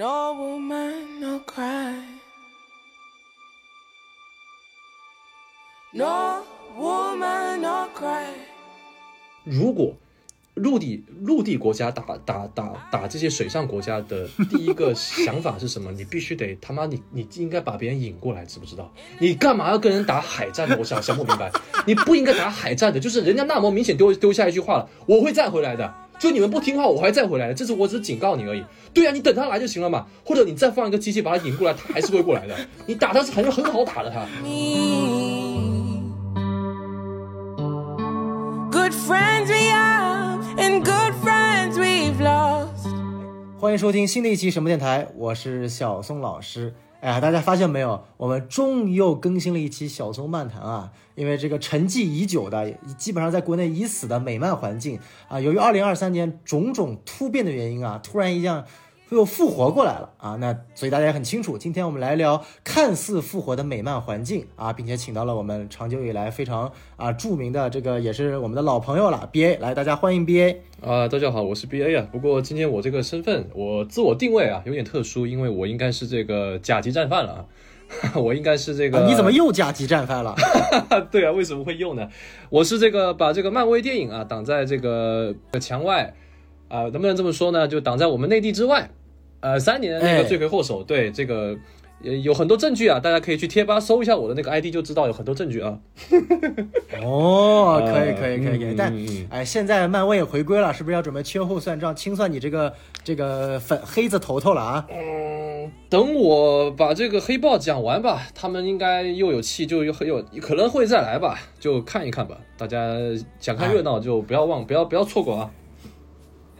No woman, no cry. No woman, no cry. 如果陆地陆地国家打打打打这些水上国家的第一个想法是什么？你必须得他妈你你应该把别人引过来，知不知道？你干嘛要跟人打海战呢？我想想不明白，你不应该打海战的，就是人家那么明显丢丢下一句话了，我会再回来的。就你们不听话，我还再回来的，这次我只是警告你而已。对呀、你等他来就行了嘛，或者你再放一个机器把他引过来，他还是会过来的。你打他是很很好打的他。Good friends we have, and good friends we've lost. 欢迎收听新的一期什么电台，我是小松老师。哎呀，大家发现没有，我们终于又更新了一期小松漫谈啊！因为这个沉寂已久的，基本上在国内已死的美漫环境啊，由于二零二三年种种突变的原因啊，突然一下又复活过来了啊！那所以大家也很清楚，今天我们来聊看似复活的美漫环境啊，并且请到了我们长久以来非常啊著名的这个也是我们的老朋友了，BA，来大家欢迎 BA。啊、大家好，我是 B A 啊。不过今天我这个身份，我自我定位啊有点特殊，因为我应该是这个甲级战犯了啊。我应该是这个、啊，你怎么又甲级战犯了？对啊？为什么会又呢？我是这个把这个漫威电影啊挡在这个墙外啊、能不能这么说呢？就挡在我们内地之外。呃，三年的那个哎罪魁祸首，对这个呃有很多证据啊，大家可以去贴吧搜一下我的那个 ID 就知道有很多证据啊。哦，可以可以可以可以，但哎，现在漫威也回归了，是不是要准备秋后算账，清算你这个这个粉黑子头头了啊？嗯，等我把这个黑豹讲完吧，他们应该又有气，就又有可能会再来吧，就看一看吧。大家想看热闹就不要忘，不要不要错过啊！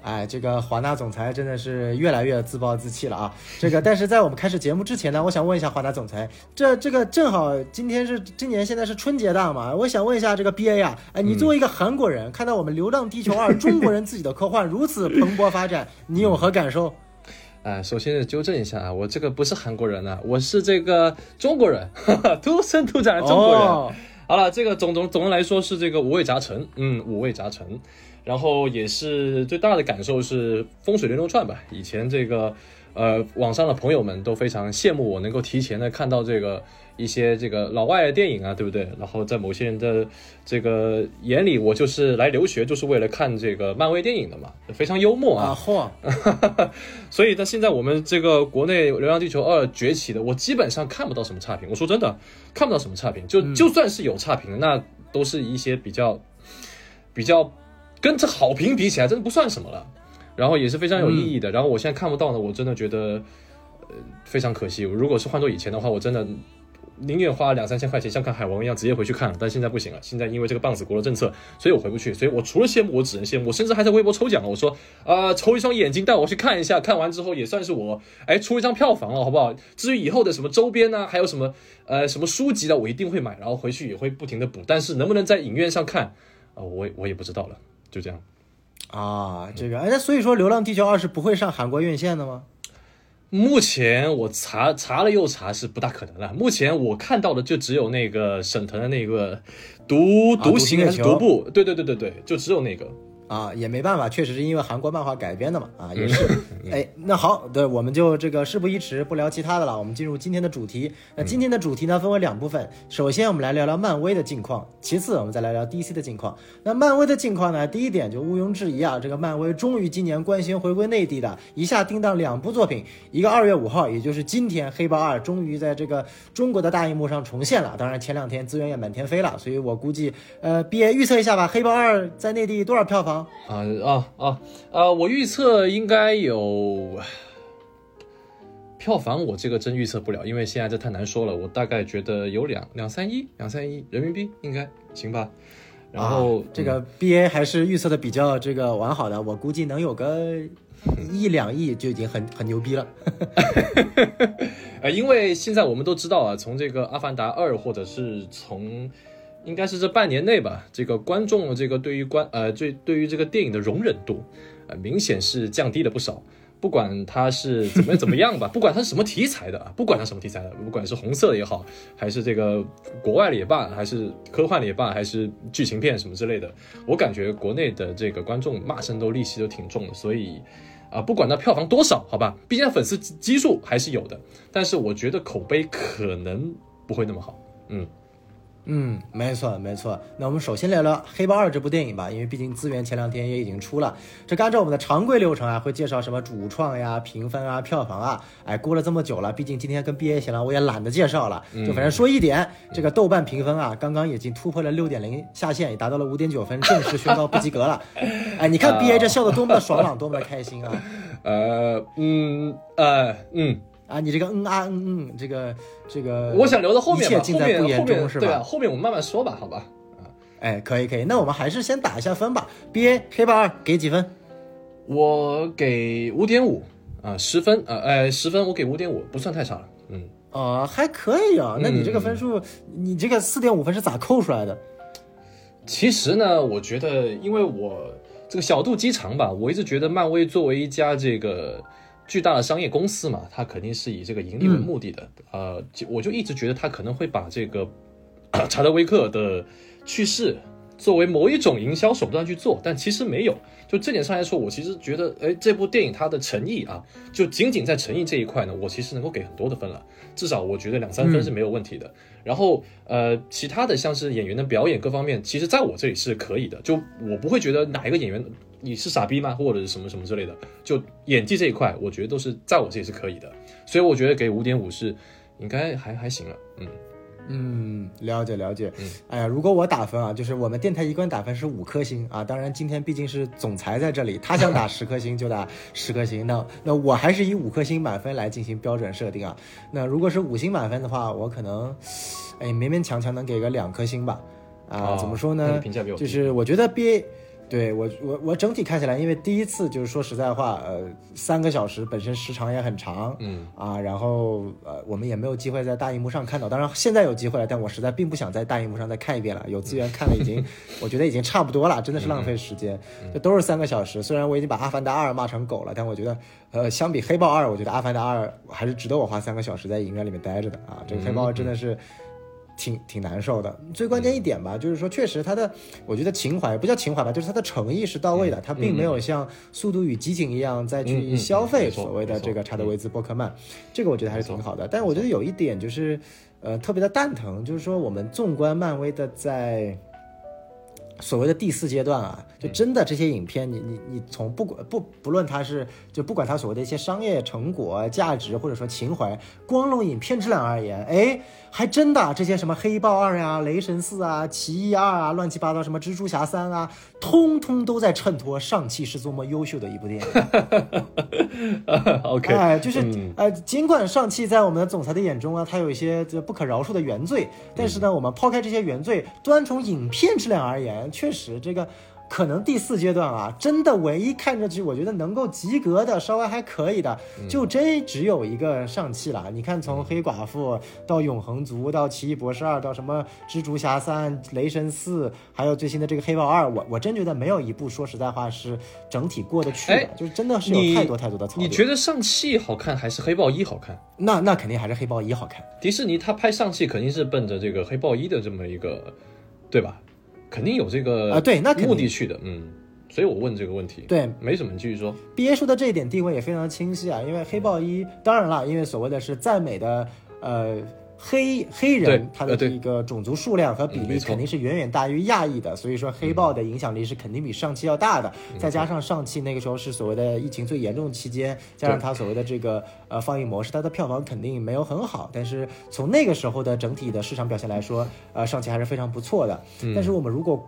哎，这个华纳总裁真的是越来越自暴自弃了啊！这个，但是在我们开始节目之前呢，我想问一下华纳总裁，这这个正好今天是今年现在是春节档嘛，我想问一下这个 BA 啊，哎，你作为一个韩国人，看到我们《流浪地球二》中国人自己的科幻如此蓬勃发展，你有何感受？啊，首先是纠正一下啊，我这个不是韩国人啊，我是这个中国人，哈哈，土生土长的中国人。哦好了，这个总总总的来说是这个五味杂陈，嗯，五味杂陈。然后也是最大的感受是风水轮流转吧。以前这个呃，网上的朋友们都非常羡慕我能够提前的看到这个一些这个老外的电影啊，对不对？然后在某些人的这个眼里，我就是来留学就是为了看这个漫威电影的嘛，非常幽默啊嚯！所以，到现在我们这个国内《流浪地球二》崛起的，我基本上看不到什么差评。我说真的，看不到什么差评。就就算是有差评，那都是一些比较比较跟这好评比起来，真的不算什么了。然后也是非常有意义的。然后我现在看不到呢，我真的觉得呃非常可惜。如果是换做以前的话，我真的。宁愿花两三千块钱像看海王一样直接回去看了，但现在不行了。现在因为这个棒子国的政策，所以我回不去。所以我除了羡慕，我只能羡慕。我甚至还在微博抽奖了，我说啊、呃抽一双眼睛带我去看一下，看完之后也算是我哎出一张票房了，好不好？至于以后的什么周边呢、还有什么呃什么书籍的，我一定会买，然后回去也会不停的补。但是能不能在影院上看，啊、我我也不知道了。就这样。啊，这个哎，那所以说《流浪地球二》是不会上韩国院线的吗？目前我查查了又查是不大可能了。目前我看到的就只有那个沈腾的那个独啊独行还是独步，对对对对对，就只有那个。啊，也没办法，确实是因为韩国漫画改编的嘛，啊，也是。哎，那好，对，我们就这个事不宜迟，不聊其他的了，我们进入今天的主题。那今天的主题呢，分为两部分，首先我们来聊聊漫威的近况，其次我们再来聊 DC 的近况。那漫威的近况呢，第一点就毋庸置疑啊，这个漫威终于今年官宣回归内地的，一下定档两部作品，一个二月五号，也就是今天，《黑豹二》终于在这个中国的大荧幕上重现了。当然前两天资源也满天飞了，所以我估计，呃，BA 预测一下吧，《黑豹二》在内地多少票房？啊啊啊啊！我预测应该有票房，我这个真预测不了，因为现在这太难说了。我大概觉得有两两三亿，两三亿人民币应该行吧。然后、啊、这个 BA 还是预测的比较这个完好的，我估计能有个 一两亿就已经很很牛逼了。呃，因为现在我们都知道啊，从这个《阿凡达二》或者是从应该是这半年内吧，这个观众这个对于观呃对对于这个电影的容忍度，呃明显是降低了不少。不管它是怎么怎么样吧，不管它是什么题材的，不管它什么题材的，不管是红色的也好，还是这个国外的也罢，还是科幻的也罢，还是剧情片什么之类的，我感觉国内的这个观众骂声都戾气都挺重的，所以。啊，不管它票房多少，好吧，毕竟粉丝基数还是有的，但是我觉得口碑可能不会那么好。嗯，嗯，没错没错。那我们首先聊聊《黑豹二》这部电影吧，因为毕竟资源前两天也已经出了。这按照我们的常规流程啊，会介绍什么主创呀、评分啊、票房啊。哎，过了这么久了，毕竟今天跟 BA 闲了，我也懒得介绍了，就反正说一点，这个豆瓣评分啊，刚刚已经突破了六点零下限，也达到了五点九分，正式宣告不及格了。哎，你看 BA 这笑得多么的爽朗，多么的开心啊！呃，嗯，呃，嗯。啊，你这个嗯啊嗯嗯，这个这个，我想留到后面吧，一切尽在不言中，是吧？对啊，后面我们慢慢说吧，好吧？啊，哎，可以可以，那我们还是先打一下分吧。BA 黑豹二给几分？我给五点五啊，十分啊，哎，十分我给五点五，不算太差了。嗯，啊，还可以啊。那你这个分数，你这个四点五分是咋扣出来的？其实呢，我觉得，因为我这个小肚鸡肠吧，我一直觉得漫威作为一家这个。巨大的商业公司嘛，它肯定是以这个盈利为目的的。呃，我就一直觉得它可能会把这个查德威克的去世作为某一种营销手段去做，但其实没有。就这点上来说，我其实觉得，哎，这部电影它的诚意啊，就仅仅在诚意这一块呢，我其实能够给很多的分了。至少我觉得两三分是没有问题的。然后，呃，其他的像是演员的表演各方面，其实在我这里是可以的。就我不会觉得哪一个演员。你是傻逼吗？或者是什么什么之类的？就演技这一块，我觉得都是在我这里是可以的，所以我觉得给五点五是应该还还行了。嗯嗯，了解了解。嗯，哎呀，如果我打分啊，就是我们电台一贯打分是五颗星啊。当然今天毕竟是总裁在这里，他想打十颗星就打十颗星。那那我还是以五颗星满分来进行标准设定啊。那如果是五星满分的话，我可能哎勉勉强强能给个两颗星吧。啊，怎么说呢？评价比我就是我觉得 B。对我我我整体看起来，因为第一次就是说实在话，呃，三个小时本身时长也很长，嗯啊，然后呃，我们也没有机会在大荧幕上看到。当然现在有机会了，但我实在并不想在大荧幕上再看一遍了。有资源看了已经，我觉得已经差不多了，真的是浪费时间。这都是三个小时，虽然我已经把《阿凡达二》骂成狗了，但我觉得，呃，相比《黑豹二》，我觉得《阿凡达二》还是值得我花三个小时在影院里面待着的啊。这个《黑豹二》真的是。挺挺难受的，最关键一点吧，就是说，确实他的，我觉得情怀不叫情怀吧，就是他的诚意是到位的，他并没有像《速度与激情》一样再去消费所谓的这个查德维兹·波克曼，这个我觉得还是挺好的。但是我觉得有一点就是，呃，特别的蛋疼，就是说我们纵观漫威的在。所谓的第四阶段啊，就真的这些影片，你你你从不管不不论它是就不管它所谓的一些商业成果、价值或者说情怀，光论影片质量而言，哎，还真的这些什么黑豹二呀、雷神四啊、奇异二啊、乱七八糟什么蜘蛛侠三啊，通通都在衬托上汽是多么优秀的一部电影。OK，哎，就是呃，尽管上汽在我们的总裁的眼中啊，它有一些这不可饶恕的原罪，但是呢，我们抛开这些原罪，端从影片质量而言。确实，这个可能第四阶段啊，真的唯一看上去我觉得能够及格的，稍微还可以的，就真只有一个上汽了。你看，从黑寡妇到永恒族，到奇异博士二，到什么蜘蛛侠三、雷神四，还有最新的这个黑豹二，我我真觉得没有一部说实在话是整体过得去的，就是真的是有太多太多的槽点。你觉得上汽好看还是黑豹一好看？那那肯定还是黑豹一好看。迪士尼他拍上汽肯定是奔着这个黑豹一的这么一个，对吧？肯定有这个啊，对，那目的去的，嗯，所以我问这个问题，对，没什么，你继续说。B A 说的这一点定位也非常清晰啊，因为黑豹一，当然了，因为所谓的是赞美的，呃。黑黑人他的这个种族数量和比例肯定是远远大于亚裔的，所以说黑豹的影响力是肯定比上汽要大的。再加上上汽那个时候是所谓的疫情最严重的期间，加上它所谓的这个呃放映模式，它的票房肯定没有很好。但是从那个时候的整体的市场表现来说，呃，上汽还是非常不错的。但是我们如果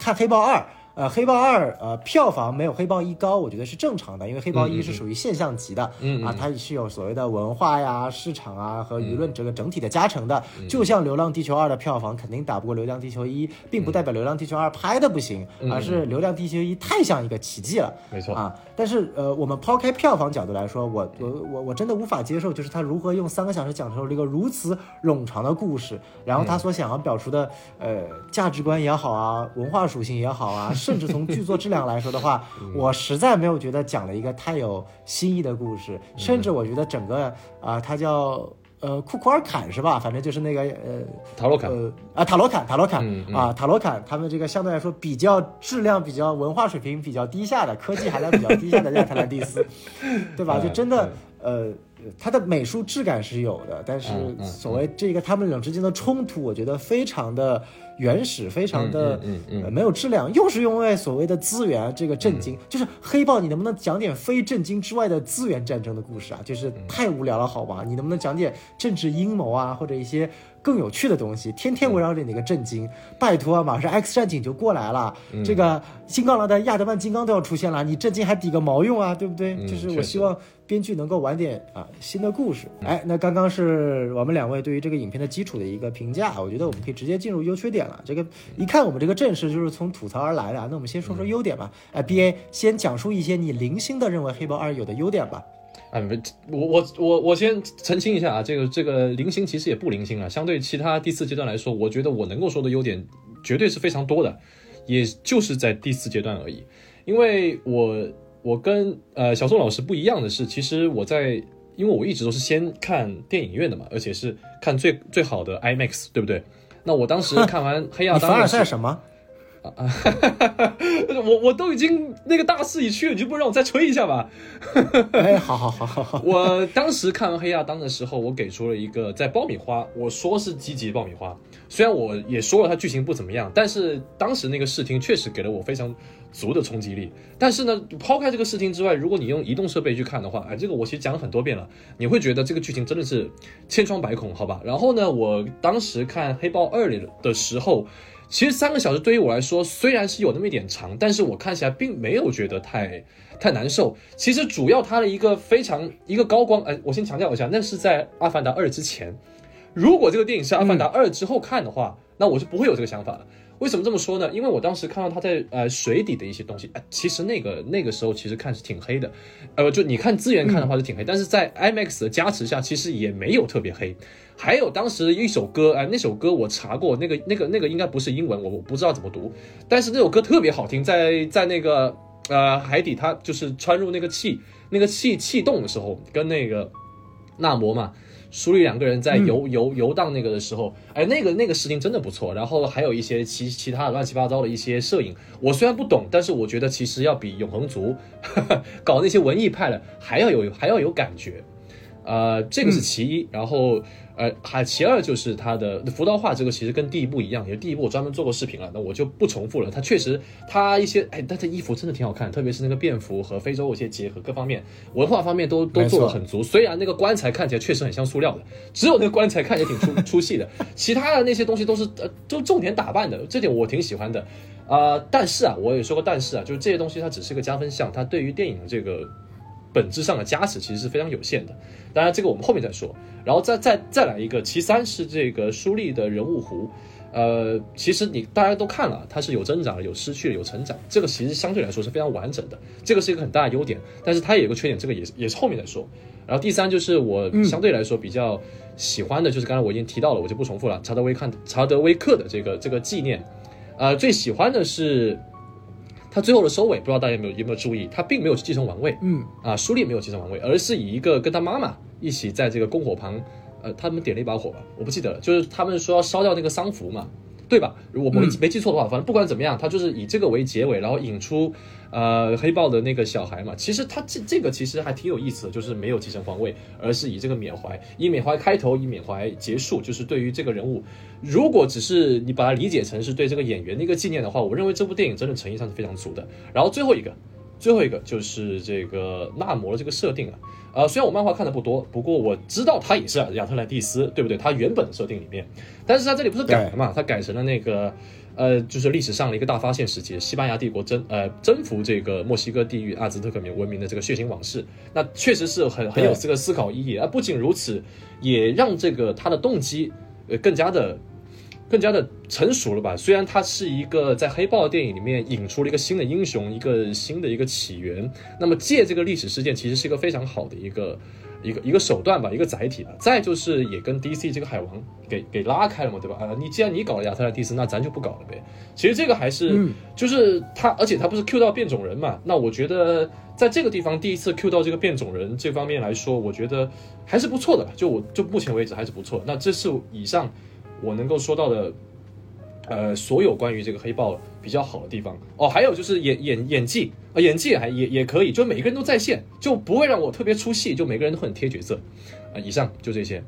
看黑豹二。呃，黑豹二呃票房没有黑豹一高，我觉得是正常的，因为黑豹一是属于现象级的，嗯啊，它是有所谓的文化呀、市场啊和舆论这个整体的加成的。就像《流浪地球二》的票房肯定打不过《流浪地球一》，并不代表《流浪地球二》拍的不行，而是《流浪地球一》太像一个奇迹了，没错啊。但是呃，我们抛开票房角度来说，我我我我真的无法接受，就是他如何用三个小时讲述了一个如此冗长的故事，然后他所想要表述的呃价值观也好啊，文化属性也好啊。甚至从剧作质量来说的话，我实在没有觉得讲了一个太有新意的故事，甚至我觉得整个啊，它叫。呃库库尔坎是吧？反正就是那个呃塔罗坎，呃啊塔罗坎塔罗坎、嗯嗯啊塔罗坎，他们这个相对来说比较质量比较文化水平比较低下的科技含量比较低下的亚特兰蒂斯，对吧？哎就真的呃。它的美术质感是有的，但是所谓这个他们俩之间的冲突，我觉得非常的原始，非常的没有质量，又是因为所谓的资源这个震嗯惊，就是黑豹，你能不能讲点非震惊之外的资源战争的故事啊？就是嗯太无聊了，好吧？你能不能讲点政治阴谋啊，或者一些更有趣的东西？天天围绕着你个震惊，拜托啊，马上 X 战警就过来了，嗯这个新刚狼的亚德曼金刚都要出现了，你震惊还抵个毛用啊，对不对？嗯就是我希望编剧能够玩点啊新的故事。哎，那刚刚是我们两位对于这个影片的基础的一个评价，我觉得我们可以直接进入优缺点了。这个一看我们这个阵势就是从吐槽而来的啊，那我们先说说优点吧。哎，B A 先讲述一些你零星的认为黑豹二有的优点吧。啊，不我我我我先澄清一下啊，这个这个零星其实也不零星啊，相对其他第四阶段来说，我觉得我能够说的优点绝对是非常多的，也就是在第四阶段而已。因为我我跟呃小宋老师不一样的是，其实我在因为我一直都是先看电影院的嘛，而且是看最最好的 IMAX，对不对？那我当时看完《黑亚当》你凡尔什么？我我都已经那个大势已去了，你就不让我再吹一下吧？哎，好好好好好，我当时看完《黑亚当》的时候，我给出了一个在爆米花，我说是积极爆米花。虽然我也说了它剧情不怎么样，但是当时那个视听确实给了我非常足的冲击力。但是呢，抛开这个视听之外，如果你用移动设备去看的话，哎，这个我其实讲了很多遍了，你会觉得这个剧情真的是千疮百孔，好吧？然后呢，我当时看《黑豹二》里的时候。其实三个小时对于我来说虽然是有那么一点长，但是我看起来并没有觉得太太难受。其实主要它的一个非常一个高光，哎，我先强调一下，那是在《阿凡达二》之前。如果这个电影是《阿凡达二》之后看的话，那我是不会有这个想法的。为什么这么说呢？因为我当时看到他在呃水底的一些东西，哎，其实那个那个时候其实看是挺黑的，呃，就你看资源看的话是挺黑，但是在 IMAX 的加持下，其实也没有特别黑。还有当时一首歌，哎，那首歌我查过，那个那个那个应该不是英文，我我不知道怎么读，但是那首歌特别好听，在在那个呃海底，它就是穿入那个气那个气气洞的时候，跟那个纳摩嘛。舒丽两个人在游游游荡那个的时候，哎，那个那个事情真的不错。然后还有一些其其他的乱七八糟的一些摄影，我虽然不懂，但是我觉得其实要比永恒族 搞那些文艺派的还要有还要有感觉。呃，这个是其一，然后呃，还其二就是它的服道化，这个其实跟第一部一样，也第一部我专门做过视频了，那我就不重复了。它确实，它一些哎，但它衣服真的挺好看，特别是那个便服和非洲有些结合，各方面文化方面都都做的很足。虽然那个棺材看起来确实很像塑料的，只有那个棺材看起来挺出 出戏的，其他的那些东西都是呃都重点打扮的，这点我挺喜欢的。啊、但是啊，我也说过，但是啊，就是这些东西它只是个加分项，它对于电影的这个本质上的加持其实是非常有限的。当然，这个我们后面再说。然后再再再来一个，其三是这个舒立的人物弧。呃，其实你大家都看了，它是有增长、有失去、有成长，这个其实相对来说是非常完整的，这个是一个很大的优点。但是它也有个缺点，这个也是也是后面再说。然后第三就是我相对来说比较喜欢的，就是刚才我已经提到了，我就不重复了。查德威看查德威克的这个这个纪念，呃，最喜欢的是他最后的收尾，不知道大家有没有有没有注意，他并没有继承王位，嗯，啊，苏烈没有继承王位，而是以一个跟他妈妈一起在这个篝火旁，呃，他们点了一把火吧，我不记得了，就是他们说要烧掉那个丧服嘛，对吧？如果我没没记错的话，反正不管怎么样，他就是以这个为结尾，然后引出呃黑豹的那个小孩嘛。其实他这这个其实还挺有意思的，就是没有继承皇位，而是以这个缅怀，以缅怀开头，以缅怀结束，就是对于这个人物，如果只是你把它理解成是对这个演员的一个纪念的话，我认为这部电影真的诚意上是非常足的。然后最后一个。最后一个就是这个纳摩的这个设定啊，呃，虽然我漫画看的不多，不过我知道他也是亚特兰蒂斯，对不对？他原本的设定里面，但是他这里不是改了嘛？他改成了那个，呃，就是历史上的一个大发现时期，西班牙帝国征呃征服这个墨西哥地域阿兹特克文明的这个血腥往事，那确实是很很有这个思考意义啊。不仅如此，也让这个他的动机呃更加的。更加的成 熟了吧？虽然他是一个在黑豹电影里面引出了一个新的英雄，一个新的一个起源，那么借这个历史事件，其实是一个非常好的一个一个一个手段吧，一个载体吧。再就是也跟 DC 这个海王给给拉开了嘛，对吧？啊，你既然你搞了亚特兰蒂斯，那咱就不搞了呗。其实这个还是、嗯就是他，而且他不是 Q 到变种人嘛？那我觉得在这个地方第一次 Q 到这个变种人这方面来说，我觉得还是不错的吧。就我就目前为止还是不错。那这是以上我能够说到的。呃，所有关于这个黑豹比较好的地方。哦，还有就是演演演技啊、演技还也也可以，就每个人都在线，就不会让我特别出戏，就每个人都很贴角色。啊、以上就这些，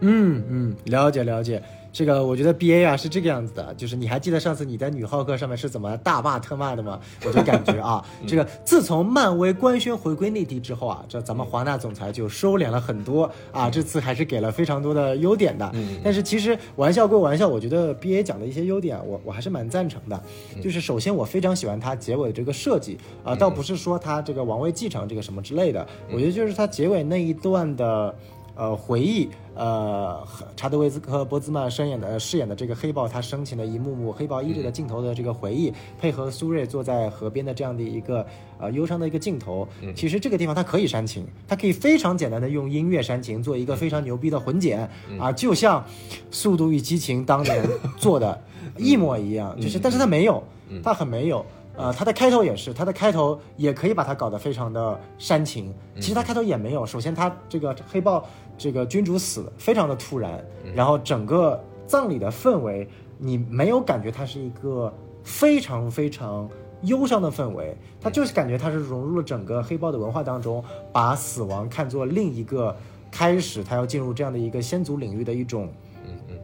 嗯嗯，了解了解。这个我觉得 B A 啊是这个样子的，就是你还记得上次你在女浩克上面是怎么大骂特骂的吗？我就感觉啊，这个自从漫威官宣回归内地之后啊，这咱们华纳总裁就收敛了很多啊，这次还是给了非常多的优点的。但是其实玩笑归玩笑，我觉得 B A 讲的一些优点，我我还是蛮赞成的。就是首先我非常喜欢它结尾的这个设计啊，倒不是说它这个王位继承这个什么之类的，我觉得就是它结尾那一段的。呃，回忆，呃，查德维兹克·波兹曼饰演的呃饰演的这个黑豹，他生前的一幕幕黑豹一队的镜头的这个回忆，配合苏瑞坐在河边的这样的一个呃忧伤的一个镜头，其实这个地方它可以煽情，它可以非常简单的用音乐煽情，做一个非常牛逼的混剪啊，就像《速度与激情》当年做的 一模一样，就是，但是它没有，它很没有。呃，它的开头也是，它的开头也可以把它搞得非常的煽情。其实它开头也没有，首先它这个黑豹这个君主死非常的突然，然后整个葬礼的氛围，你没有感觉它是一个非常非常忧伤的氛围，它就是感觉它是融入了整个黑豹的文化当中，把死亡看作另一个开始，它要进入这样的一个先祖领域的一种嗯嗯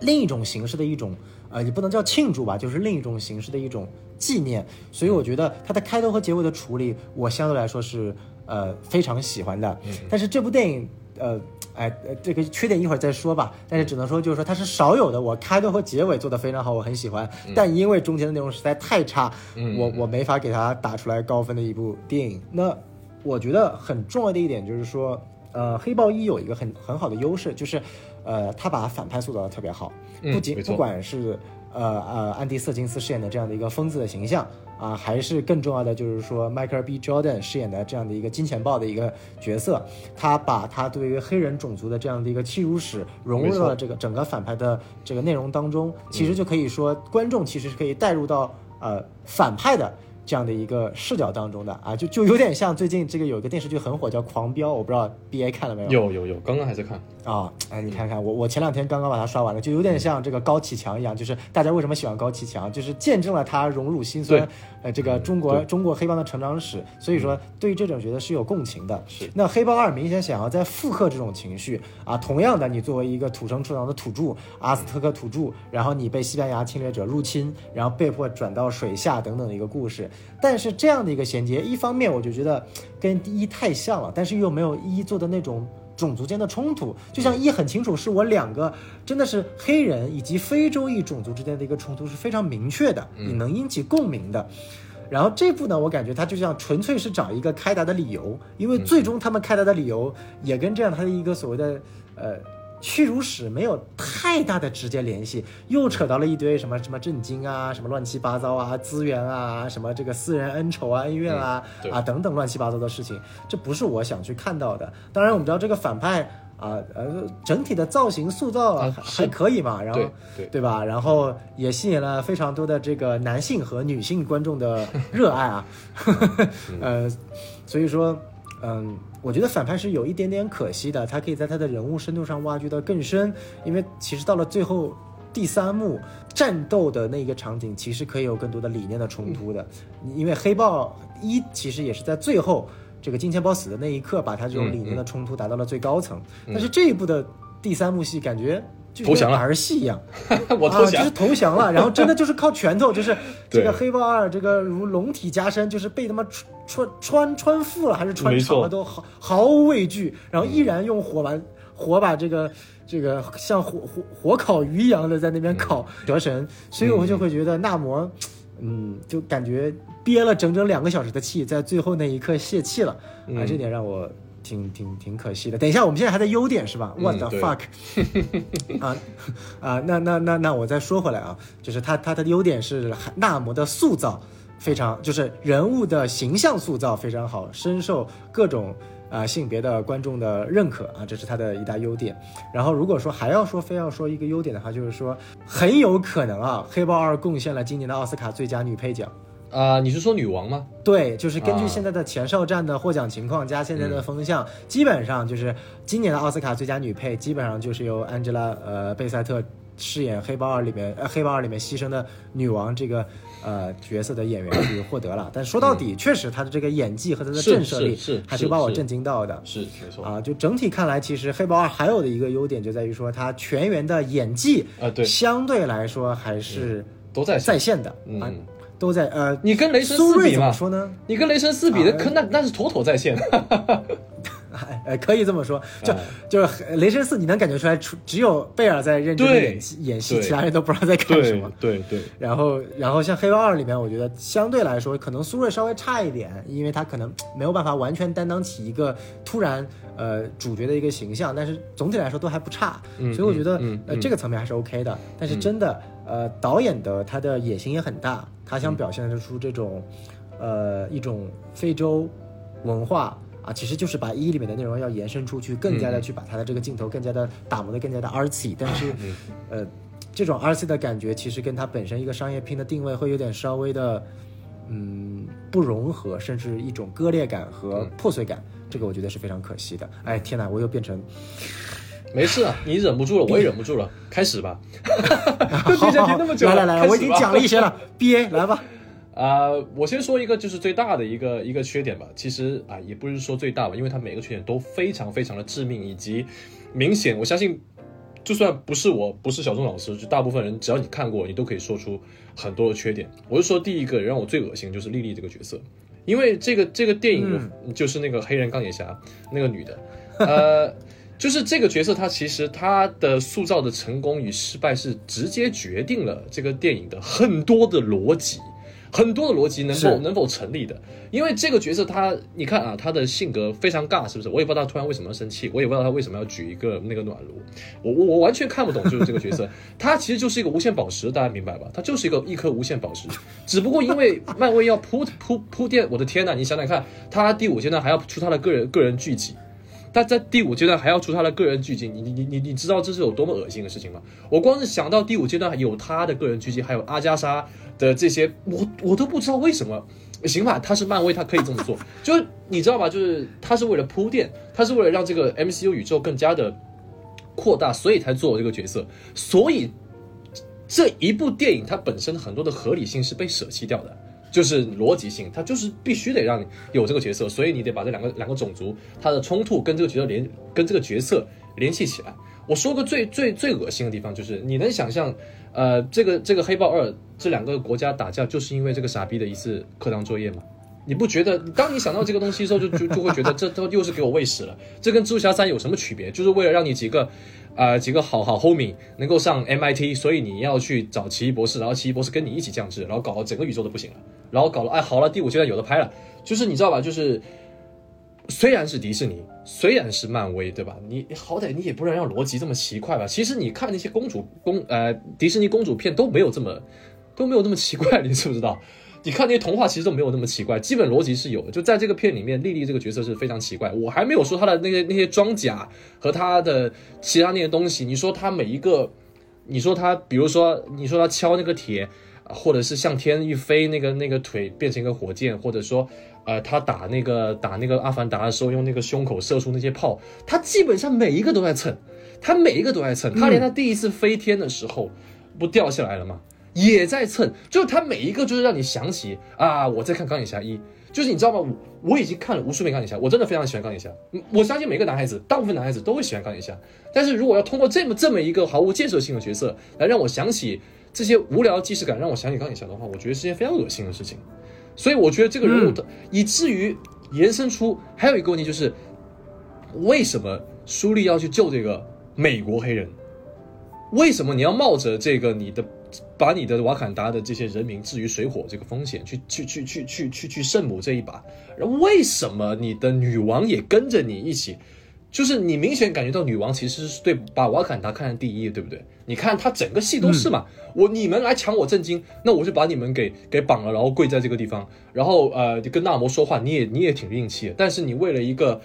另一种形式的一种，呃，也不能叫庆祝吧，就是另一种形式的一种纪念。所以我觉得它的开头和结尾的处理，我相对来说是呃非常喜欢的。但是这部电影，呃，哎，呃这个缺点一会儿再说吧。但是只能说，就是说它是少有的，我开头和结尾做的非常好，我很喜欢。但因为中间的内容实在太差，我我没法给它打出来高分的一部电影。那我觉得很重要的一点就是说，呃，黑豹一有一个很很好的优势，就是，呃，他把反派塑造的特别好，嗯不仅不管是呃呃安迪瑟金斯饰演的这样的一个疯子的形象啊，还是更重要的就是说迈克尔 B Jordan 饰演的这样的一个金钱豹的一个角色，他把他对于黑人种族的这样的一个欺辱史融入到了这个整个反派的这个内容当中，其实就可以说观众其实是可以带入到呃反派的。这样的一个视角当中的啊，就就有点像最近这个有一个电视剧很火叫《狂飙》，我不知道 B A 看了没有？有有有，刚刚还在看，啊，哎，你看看我，我前两天刚刚把它刷完了，就有点像这个高启强一样，就是大家为什么喜欢高启强，就是见证了他荣辱辛酸，呃，这个中国中国黑帮的成长史，所以说对于这种角色是有共情的。是。那黑帮二明显想要在复刻这种情绪啊，同样的，你作为一个土生土长的土著，阿斯特克土著，然后你被西班牙侵略者入侵，然后被迫转到水下等等的一个故事，但是这样的一个衔接，一方面我就觉得跟第一太像了，但是又没有一做的那种。种族间的冲突，就像一很清楚是我两个真的是黑人以及非洲裔种族之间的一个冲突是非常明确的，你能引起共鸣的。然后这部呢，我感觉它就像纯粹是找一个开打的理由，因为最终他们开打的理由也跟这样他的一个所谓的呃屈辱史没有太大的直接联系，又扯到了一堆什么什么震惊啊，什么乱七八糟啊，资源啊，什么这个私人恩仇啊、恩怨啊、嗯啊等等乱七八糟的事情，这不是我想去看到的。当然，我们知道这个反派。啊，呃，整体的造型塑造还啊是还可以嘛，然后对对吧？然后也吸引了非常多的这个男性和女性观众的热爱啊，呃，所以说，嗯，我觉得反派是有一点点可惜的，他可以在他的人物深度上挖掘得更深，因为其实到了最后第三幕战斗的那个场景，其实可以有更多的理念的冲突的，因为黑豹一其实也是在最后。这个金钱豹死的那一刻，把他这种理念的冲突达到了最高层。但是这一部的第三幕戏，感觉投降了。儿戏一样，我投降。啊，就是投降了，然后真的就是靠拳头，就是 这个黑豹二这个如龙体加身，就是被他妈穿穿穿穿腹了还是穿长了都毫毫无畏惧，然后依然用火把火把这个这个像火火火烤鱼一样的在那边烤蛇神，所以我就会觉得纳摩。嗯，就感觉憋了整整两个小时的气，在最后那一刻泄气了、啊，这点让我挺挺挺可惜的。等一下，我们现在还在优点是吧？What the fuck？啊啊，那那那那我再说回来啊，就是他他的优点是纳摩的塑造非常，就是人物的形象塑造非常好，深受各种啊、性别的观众的认可啊，这是他的一大优点。然后如果说还要说非要说一个优点的话，就是说很有可能啊，《黑豹二》贡献了今年的奥斯卡最佳女配奖。啊、你是说女王吗？对，就是根据啊。现在的前哨战的获奖情况加现在的风向，基本上就是今年的奥斯卡最佳女配，基本上就是由安吉拉呃贝塞特饰演《黑豹二》里面呃《黑豹二》里面牺牲的女王这个呃角色的演员去获得了。但说到底，确实她的这个演技和她的震慑力是是还是把我震惊到的。是没错。啊，就整体看来，其实《黑豹二》还有的一个优点就在于说，它全员的演技啊对。相对来说还是都在在线的，嗯。啊，都在呃。你跟雷神四比嘛？说呢？你跟雷神四比的，啊可那那是妥妥在线。哎，呃，可以这么说，就、哎就是雷神四，你能感觉出来，除只有贝尔在认真的演戏，演戏，其他人都不知道在干什么。对对，然后，然后像《黑豹二》里面，我觉得相对来说，可能苏瑞稍微差一点，因为他可能没有办法完全担当起一个突然呃主角的一个形象，但是总体来说都还不差，嗯所以我觉得、呃这个层面还是 OK 的。但是真的，呃，导演的他的野心也很大，他想表现出这种，呃，一种非洲文化。啊，其实就是把一里面的内容要延伸出去，更加的去把它的这个镜头更加的打磨的更加的 artsy，但是，呃，这种 RC 的感觉，其实跟它本身一个商业片的定位会有点稍微的，嗯，不融合，甚至一种割裂感和破碎感，这个我觉得是非常可惜的。哎，天哪，我又变成没事啊，你忍不住了，我也忍不住了，开始吧。别讲听那么久了来来来，我已经讲了一些了，BA 来吧。啊、我先说一个，就是最大的一个一个缺点吧。其实啊、也不是说最大吧，因为它每个缺点都非常非常的致命以及明显。我相信，就算不是我，不是小钟老师，就大部分人，只要你看过，你都可以说出很多的缺点。我是说，第一个让我最恶心就是莉莉这个角色，因为这个这个电影就是那个黑人钢铁侠那个女的，呃。就是这个角色，他其实他的塑造的成功与失败是直接决定了这个电影的很多的逻辑。很多的逻辑能否能否成立的？因为这个角色他，你看啊，他的性格非常尬，是不是？我也不知道他突然为什么要生气，我也不知道他为什么要举一个那个暖炉，我我我完全看不懂，就是这个角色，他其实就是一个无限宝石，大家明白吧？他就是一个一颗无限宝石，只不过因为漫威要铺铺铺垫，我的天呐，你想想看，他第五阶段还要出他的个人个人剧集，他在第五阶段还要出他的个人剧集，你你你你你知道这是有多么恶心的事情吗？我光是想到第五阶段有他的个人剧集，还有阿加莎的这些，我我都不知道为什么。行吧，他是漫威，他可以这么做，就是你知道吧？就是他是为了铺垫，他是为了让这个 MCU 宇宙更加的扩大，所以才做这个角色。所以这一部电影它本身很多的合理性是被舍弃掉的，就是逻辑性，它就是必须得让你有这个角色，所以你得把这两个两个种族它的冲突跟这个角色联跟这个角色联系起来。我说个最最最恶心的地方，就是你能想象，呃，这个这个黑豹二这两个国家打架，就是因为这个傻逼的一次课堂作业吗？你不觉得？当你想到这个东西的时候，就就就会觉得这都又是给我喂屎了。这跟蜘蛛侠三有什么区别？就是为了让你几个，呃，几个好好 homie 能够上 MIT，所以你要去找奇异博士，然后奇异博士跟你一起降智，然后搞到整个宇宙都不行了，然后搞了，哎，好了，第五阶段有的拍了，就是你知道吧？就是虽然是迪士尼，虽然是漫威，对吧？你好歹你也不能让逻辑这么奇怪吧？其实你看那些公主公呃迪士尼公主片都没有这么都没有那么奇怪，你知不知道？你看那些童话其实都没有那么奇怪，基本逻辑是有的。就在这个片里面，莉莉这个角色是非常奇怪。我还没有说她的那些那些装甲和她的其他那些东西。你说她每一个，你说她，比如说你说她敲那个铁，或者是向天一飞，那个那个腿变成一个火箭，或者说呃，他打那个打那个阿凡达的时候，用那个胸口射出那些炮，他基本上每一个都在蹭，他每一个都在蹭，他连他第一次飞天的时候不掉下来了吗？也在蹭，就是他每一个就是让你想起啊，我在看钢铁侠一，就是你知道吗？我我已经看了无数遍钢铁侠，我真的非常喜欢钢铁侠。我相信每个男孩子，大部分男孩子都会喜欢钢铁侠。但是如果要通过这么这么一个毫无建设性的角色来让我想起这些无聊的既视感，让我想起钢铁侠的话，我觉得是件非常恶心的事情。所以我觉得这个人物的，以至于延伸出还有一个问题就是，为什么舒丽要去救这个美国黑人？为什么你要冒着这个你的把你的瓦坎达的这些人民置于水火这个风险去去去去去去去圣母这一把？然后为什么你的女王也跟着你一起？就是你明显感觉到女王其实是对把瓦坎达看成第一，对不对？你看她整个戏都是嘛，我你们来抢我震惊，那我就把你们给给绑了，然后跪在这个地方，然后呃跟纳摩说话，你也你也挺硬气，但是你为了一个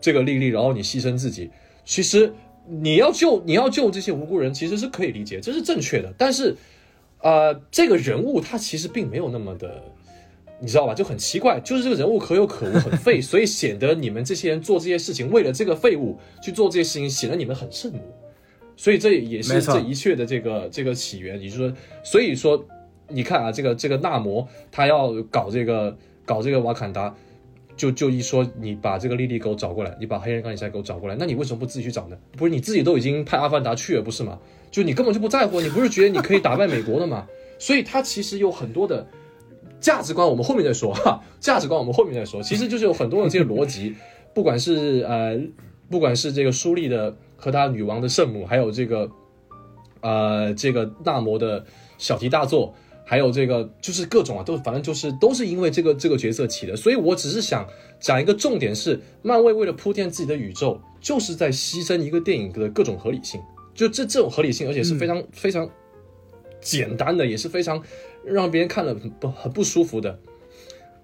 这个莉莉，然后你牺牲自己，其实你要救你要救这些无辜人，其实是可以理解，这是正确的。但是，呃，这个人物他其实并没有那么的，你知道吧？就很奇怪，就是这个人物可有可无，很废，所以显得你们这些人做这些事情，为了这个废物去做这些事情，显得你们很圣母。所以这也是这一切的这个这个起源，也就是说，所以说你看啊，这个这个纳摩他要搞这个搞这个瓦坎达，就就一说你把这个莉莉给我找过来，你把黑人钢铁侠给我找过来，那你为什么不自己去找呢？不是你自己都已经派阿凡达去了，不是吗？就你根本就不在乎，你不是觉得你可以打败美国的吗？所以他其实有很多的价值观，我们后面再说哈，价值观我们后面再说，其实就是有很多的这些逻辑，不管是呃，不管是这个舒丽的和他女王的圣母，还有这个呃这个纳摩的小题大做，还有这个就是各种啊，都反正就是都是因为这个这个角色起的，所以我只是想讲一个重点是，漫威为了铺垫自己的宇宙，就是在牺牲一个电影的各种合理性，就这这种合理性，而且是非常、非常简单的，也是非常让别人看了很不很不舒服的。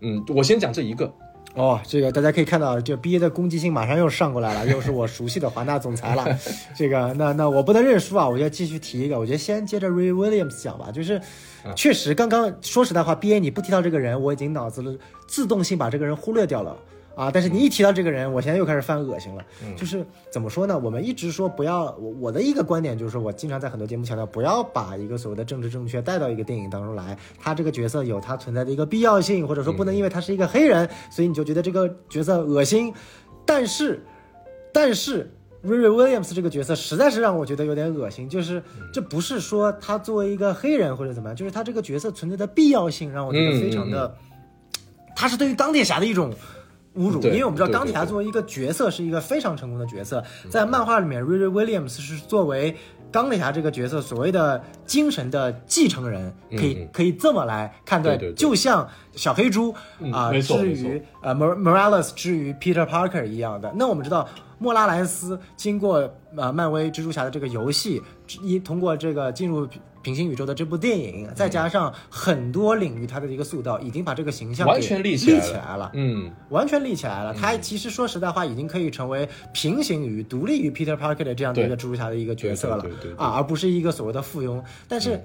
嗯，我先讲这一个，哦，这个大家可以看到，这 B A 的攻击性马上又上过来了，又是我熟悉的华纳总裁了。这个，那那我不能认输啊，我就继续提一个，我觉得先接着 Ray Williams 讲吧，就是确实刚刚说实在话，B A 你不提到这个人，我已经脑子了自动性把这个人忽略掉了。啊！但是你一提到这个人，我现在又开始犯恶心了。就是怎么说呢？我们一直说不要，我我的一个观点就是说，我经常在很多节目强调，不要把一个所谓的政治正确带到一个电影当中来。他这个角色有他存在的一个必要性，或者说不能因为他是一个黑人，所以你就觉得这个角色恶心。但是，但是。瑞瑞 Williams 这个角色实在是让我觉得有点恶心，就是这不是说他作为一个黑人或者怎么样，就是他这个角色存在的必要性让我觉得非常的，他是对于钢铁侠的一种侮辱，因为我们知道钢铁侠作为一个角色是一个非常成功的角色，在漫画里面，瑞瑞 Williams 是作为钢铁侠这个角色所谓的精神的继承人，可以嗯可以这么来看待，就像小黑猪啊、至于呃 Mor- Morales 至于 Peter Parker 一样的。那我们知道莫拉莱斯经过呃漫威蜘蛛侠的这个游戏，一通过这个进入平平行宇宙的这部电影，再加上很多领域它的一个塑造，已经把这个形象给完全立立起来了。嗯，完全立起来了。他其实说实在话，已经可以成为平行于、独立于 Peter Parker 的这样的一个蜘蛛侠的一个角色了啊，而不是一个所谓的附庸。但是。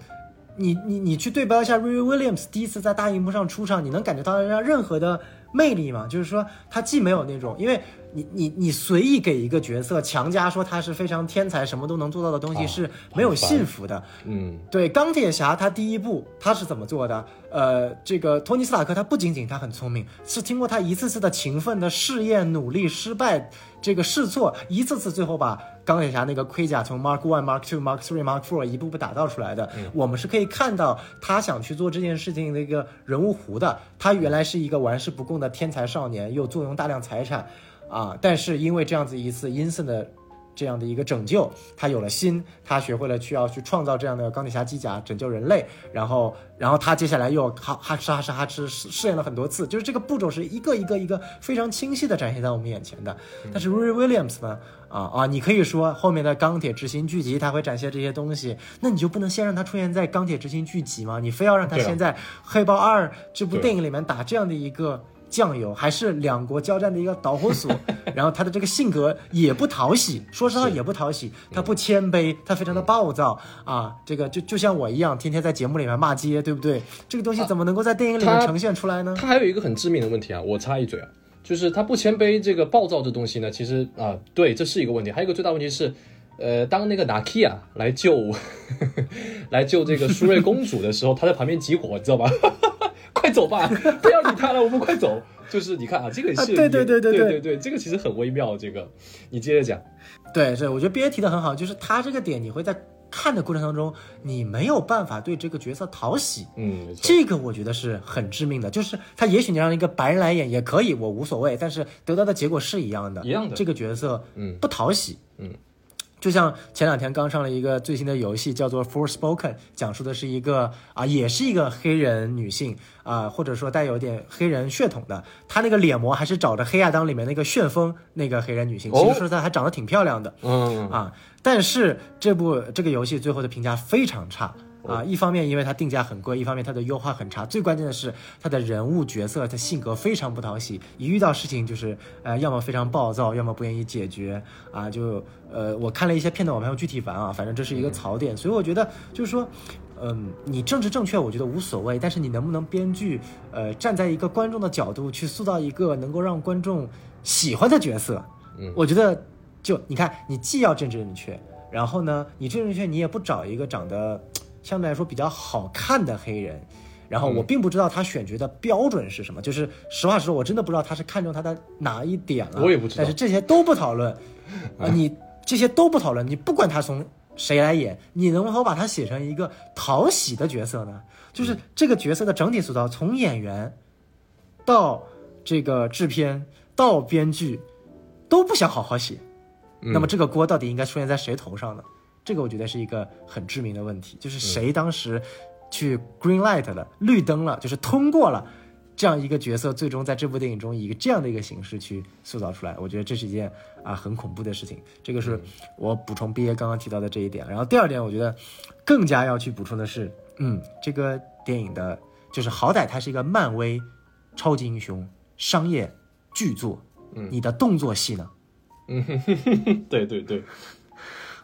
你你你去对标一下 Ray Williams 第一次在大荧幕上出场，你能感觉到让任何的魅力嘛？就是说，他既没有那种，因为你你你随意给一个角色强加说他是非常天才，什么都能做到的东西啊是没有信服的。嗯，对钢铁侠，他第一部他是怎么做的？呃，这个托尼斯塔克他不仅仅他很聪明，是经过他一次次的勤奋的试验、努力、失败，这个试错，一次次最后把钢铁侠那个盔甲从 Mark One、Mark Two、Mark Three、Mark Four 一步步打造出来的。我们是可以看到他想去做这件事情的一个人物弧的。他原来是一个玩世不恭的天才少年，又坐拥大量财产，啊，但是因为这样子一次阴森的这样的一个拯救，他有了心，他学会了去要去创造这样的钢铁侠机甲拯救人类，然后，然后他接下来又哈哈哧哈哧哈哧试试验了很多次，就是这个步骤是一个一个一个非常清晰的展现在我们眼前的。但是 Ray Williams 呢，啊啊，你可以说后面的钢铁之心剧集他会展现这些东西，那你就不能先让他出现在钢铁之心剧集吗？你非要让他先在黑豹二这部电影里面打这样的一个。酱油还是两国交战的一个导火索，然后他的这个性格也不讨喜，说实话也不讨喜，他不谦卑，他非常的暴躁啊，这个就就像我一样，天天在节目里面骂街，对不对？这个东西怎么能够在电影里面呈现出来呢？他还有一个很致命的问题啊，我插一嘴啊，就是他不谦卑，这个暴躁这东西呢，其实啊、对，这是一个问题。还有一个最大问题是，呃，当那个 Nakia 来救 来救这个舒瑞公主的时候，他在旁边集火，你知道吧？快走吧，不要理他了，我们快走。就是你看啊，这个也是对对对对对对对，这个其实很微妙。这个，你接着讲。对，这我觉得边提的很好，就是他这个点，你会在看的过程当中，你没有办法对这个角色讨喜。嗯，这个我觉得是很致命的，就是他也许你让一个白人来演也可以，我无所谓，但是得到的结果是一样的。一样的，这个角色，嗯，不讨喜，嗯。就像前两天刚上了一个最新的游戏，叫做《Forspoken》，讲述的是一个啊，也是一个黑人女性啊，或者说带有点黑人血统的，她那个脸模还是找着《黑亚当》里面那个旋风那个黑人女性，其哦。实说实在还长得挺漂亮的，嗯，啊，但是这部这个游戏最后的评价非常差啊。一方面因为它定价很贵，一方面它的优化很差，最关键的是它的人物角色，他性格非常不讨喜，一遇到事情就是呃，要么非常暴躁，要么不愿意解决啊。就呃，我看了一些片段，我没有具体玩啊，反正这是一个槽点，所以我觉得就是说。嗯，你政治正确，我觉得无所谓，但是你能不能编剧，呃，站在一个观众的角度去塑造一个能够让观众喜欢的角色？嗯我觉得就你看，你既要政治正确，然后呢，你政治正确，你也不找一个长得相对来说比较好看的黑人，然后我并不知道他选角的标准是什么，就是实话实说，我真的不知道他是看中他的哪一点了，我也不知道但是这些都不讨论，啊，你这些都不讨论，你不管他从谁来演，你能否把他写成一个讨喜的角色呢？就是这个角色的整体塑造，从演员到这个制片到编剧都不想好好写，那么这个锅到底应该出现在谁头上呢？这个我觉得是一个很致命的问题，就是谁当时去 green light 了，绿灯了，就是通过了。这样一个角色，最终在这部电影中以一个这样的一个形式去塑造出来，我觉得这是一件啊很恐怖的事情。这个是我补充毕业刚刚提到的这一点。然后第二点，我觉得更加要去补充的是，嗯，这个电影的，就是好歹它是一个漫威超级英雄商业巨作，嗯你的动作戏呢？嗯对对 对，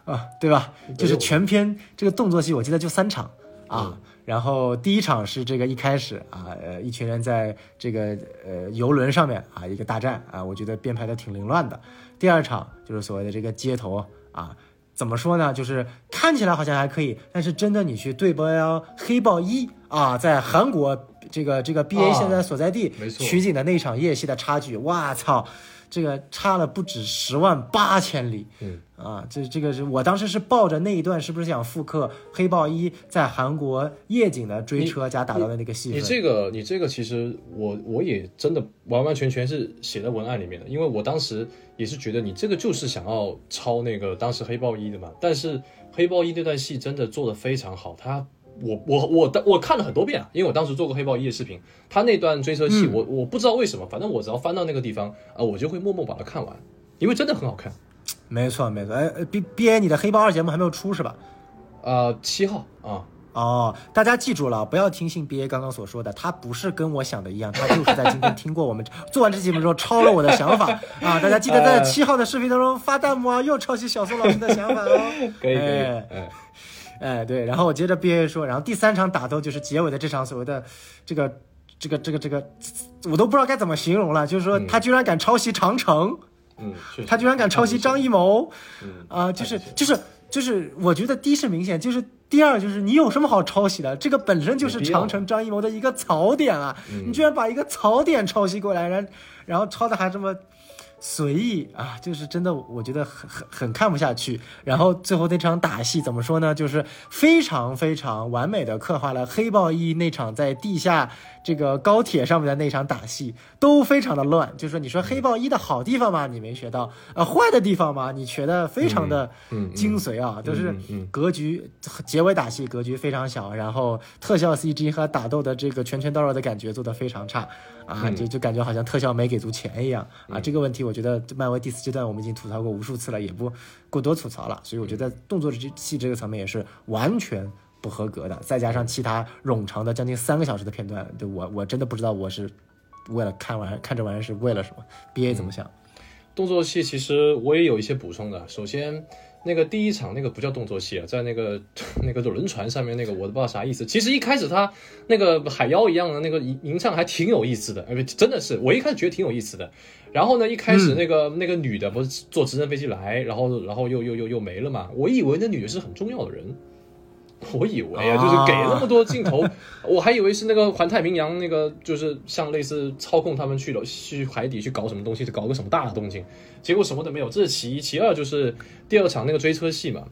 啊，对吧？就是全篇这个动作戏，我记得就三场啊。然后第一场是这个一开始啊，呃，一群人在这个呃游轮上面啊一个大战啊，我觉得编排的挺凌乱的。第二场就是所谓的这个街头啊，怎么说呢？就是看起来好像还可以，但是真的你去对标黑豹一啊，在韩国这个这个 B A 啊现在所在地没错取景的那场夜戏的差距，哇操！这个差了不止十万八千里，嗯啊，这这个是我当时是抱着那一段是不是想复刻黑豹一在韩国夜景的追车加打到的那个戏份？你这个你这个其实我我也真的完完全全是写在文案里面的，因为我当时也是觉得你这个就是想要抄那个当时黑豹一的嘛，但是黑豹一那段戏真的做的非常好，他。我我我当我看了很多遍啊，因为我当时做过黑豹一的视频，他那段追车戏，我我不知道为什么，反正我只要翻到那个地方啊，我就会默默把它看完，因为真的很好看。没错没错，哎呃，B B A 你的黑豹二节目还没有出是吧？呃，七号啊，哦，大家记住了，不要听信 B A 刚刚所说的，他不是跟我想的一样，他就是在今天听过我们 做完这期节目之后抄了我的想法啊！大家记得在七号的视频当中发弹幕啊，又抄袭小宋老师的想法哦。可 以可以，哎哎，哎，对，然后我接着 B A 说，然后第三场打斗就是结尾的这场所谓的这个这个这个这个，我都不知道该怎么形容了，就是说他居然敢抄袭长城，嗯，他居然敢抄袭张艺谋，嗯啊、就是就是就是，我觉得第一是明显，就是第二就是你有什么好抄袭的？这个本身就是长城张艺谋的一个槽点啊，嗯你居然把一个槽点抄袭过来，然后然后抄的还这么。随意啊，就是真的，我觉得很很很看不下去。然后最后那场打戏怎么说呢？就是非常非常完美的刻画了黑豹一那场在地下这个高铁上面的那场打戏，都非常的乱。就是说，你说黑豹一的好地方嘛，你没学到；呃，坏的地方嘛，你学的非常的精髓啊，就是格局结尾打戏格局非常小，然后特效 CG 和打斗的这个拳拳到肉的感觉做的非常差啊，嗯就就感觉好像特效没给足钱一样啊。这个问题我觉得漫威第四阶段我们已经吐槽过无数次了，也不过多吐槽了。所以我觉得动作戏这个层面也是完全不合格的，再加上其他冗长的将近三个小时的片段，对我我真的不知道我是为了看完看这玩意儿是为了什么？BA 怎么想？动作戏其实我也有一些补充的。首先，那个第一场那个不叫动作戏啊，在那个 那个轮船上面那个，我都不知道啥意思。其实一开始他那个海妖一样的那个吟吟唱还挺有意思的，哎，真的是我一开始觉得挺有意思的。然后呢，一开始那个、那个女的不是坐直升飞机来，然后然后又又又又没了嘛？我以为那女的是很重要的人。我以为啊，就是给那么多镜头，我还以为是那个环太平洋那个，就是像类似操控他们去了去海底去搞什么东西，搞个什么大的动静，结果什么都没有。这是其一，其二就是第二场那个追车戏嘛。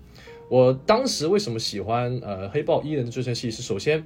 我当时为什么喜欢呃黑豹一人的追车戏？是首先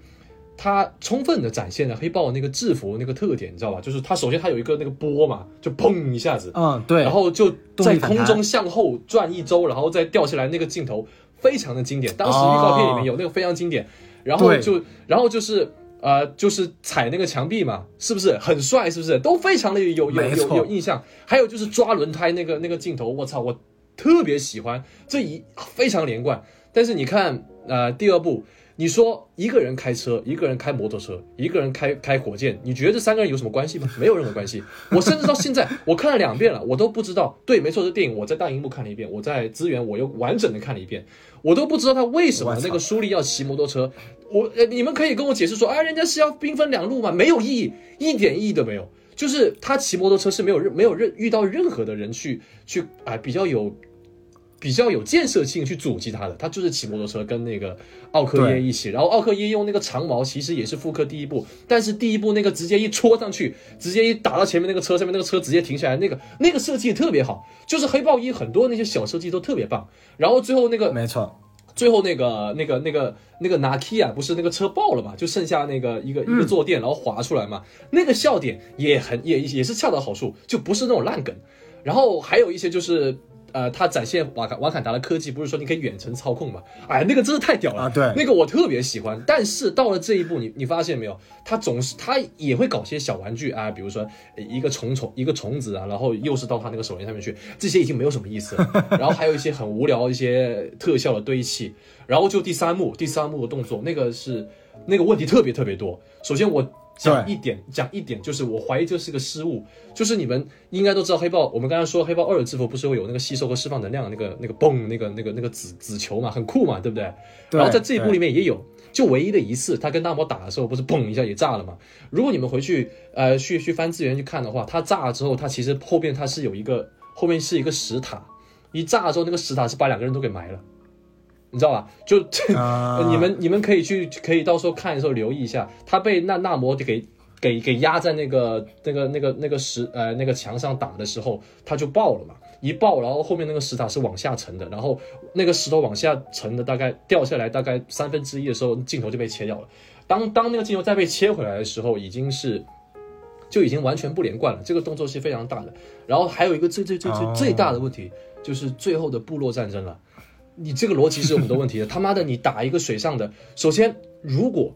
它充分的展现了黑豹那个制服那个特点，你知道吧？就是它首先它有一个那个波嘛，就砰一下子，嗯，对，然后就在空中向后转一周，然后再掉下来，那个镜头非常的经典。当时预告片里面有那个非常经典，然后就然后就是呃就是踩那个墙壁嘛，是不是很帅？是不是都非常的有有有有印象？还有就是抓轮胎那个那个镜头，我操，我特别喜欢，这一非常连贯。但是你看呃第二部。你说一个人开车，一个人开摩托车，一个人开开火箭，你觉得这三个人有什么关系吗？没有任何关系。我甚至到现在 我看了两遍了，我都不知道。对，没错，这电影我在大荧幕看了一遍，我在资源我又完整的看了一遍，我都不知道他为什么那个舒利要骑摩托车。我，你们可以跟我解释说，啊，人家是要兵分两路吗？没有意义，一点意义都没有。就是他骑摩托车是没有任没有任遇到任何的人去去啊、比较有比较有建设性去阻击他的，他就是骑摩托车跟那个奥克耶一起，然后奥克耶用那个长矛，其实也是复刻第一部，但是第一部那个直接一戳上去，直接一打到前面那个车上面，那个车直接停下来，那个那个设计也特别好，就是黑豹一很多那些小设计都特别棒，然后最后那个没错，最后那个那个那个那个 Nakia 不是那个车爆了嘛，就剩下那个一个一个坐垫，然后滑出来嘛，那个笑点也很也也是恰到好处，就不是那种烂梗。然后还有一些就是。呃，它展现瓦坎瓦坎达的科技，不是说你可以远程操控嘛？哎，那个真是太屌了啊对那个我特别喜欢。但是到了这一步，你你发现没有？它总是它也会搞些小玩具啊，比如说呃一个虫虫一个虫子啊，然后又是到他那个手链上面去，这些已经没有什么意思了。然后还有一些很无聊一些特效的堆砌，然后就第三幕，第三幕的动作，那个是那个问题特别特别多。首先我讲一点，讲一点，就是我怀疑这是个失误，就是你们应该都知道黑豹，我们刚才说黑豹二的制服不是会有那个吸收和释放能量的那个那个嘣那个那个那个紫紫球嘛，很酷嘛，对不对？对然后在这一部里面也有。就唯一的一次，他跟大魔打的时候，不是嘣一下也炸了嘛？如果你们回去，呃，去去翻资源去看的话，他炸了之后，他其实后边他是有一个，后面是一个石塔，一炸了之后，那个石塔是把两个人都给埋了，你知道吧？就、啊 你们你们可以去，可以到时候看的时候留意一下，他被那纳摩给给给压在那个那个那个那个石呃那个墙上打的时候，他就爆了嘛，一爆，然后后面那个石塔是往下沉的，然后那个石头往下沉的大概掉下来大概三分之一的时候，镜头就被切掉了。当当那个镜头再被切回来的时候，已经是就已经完全不连贯了，这个动作是非常大的。然后还有一个最最最最哦最大的问题，就是最后的部落战争了。你这个逻辑是有很多问题的。他妈的，你打一个水上的，首先如果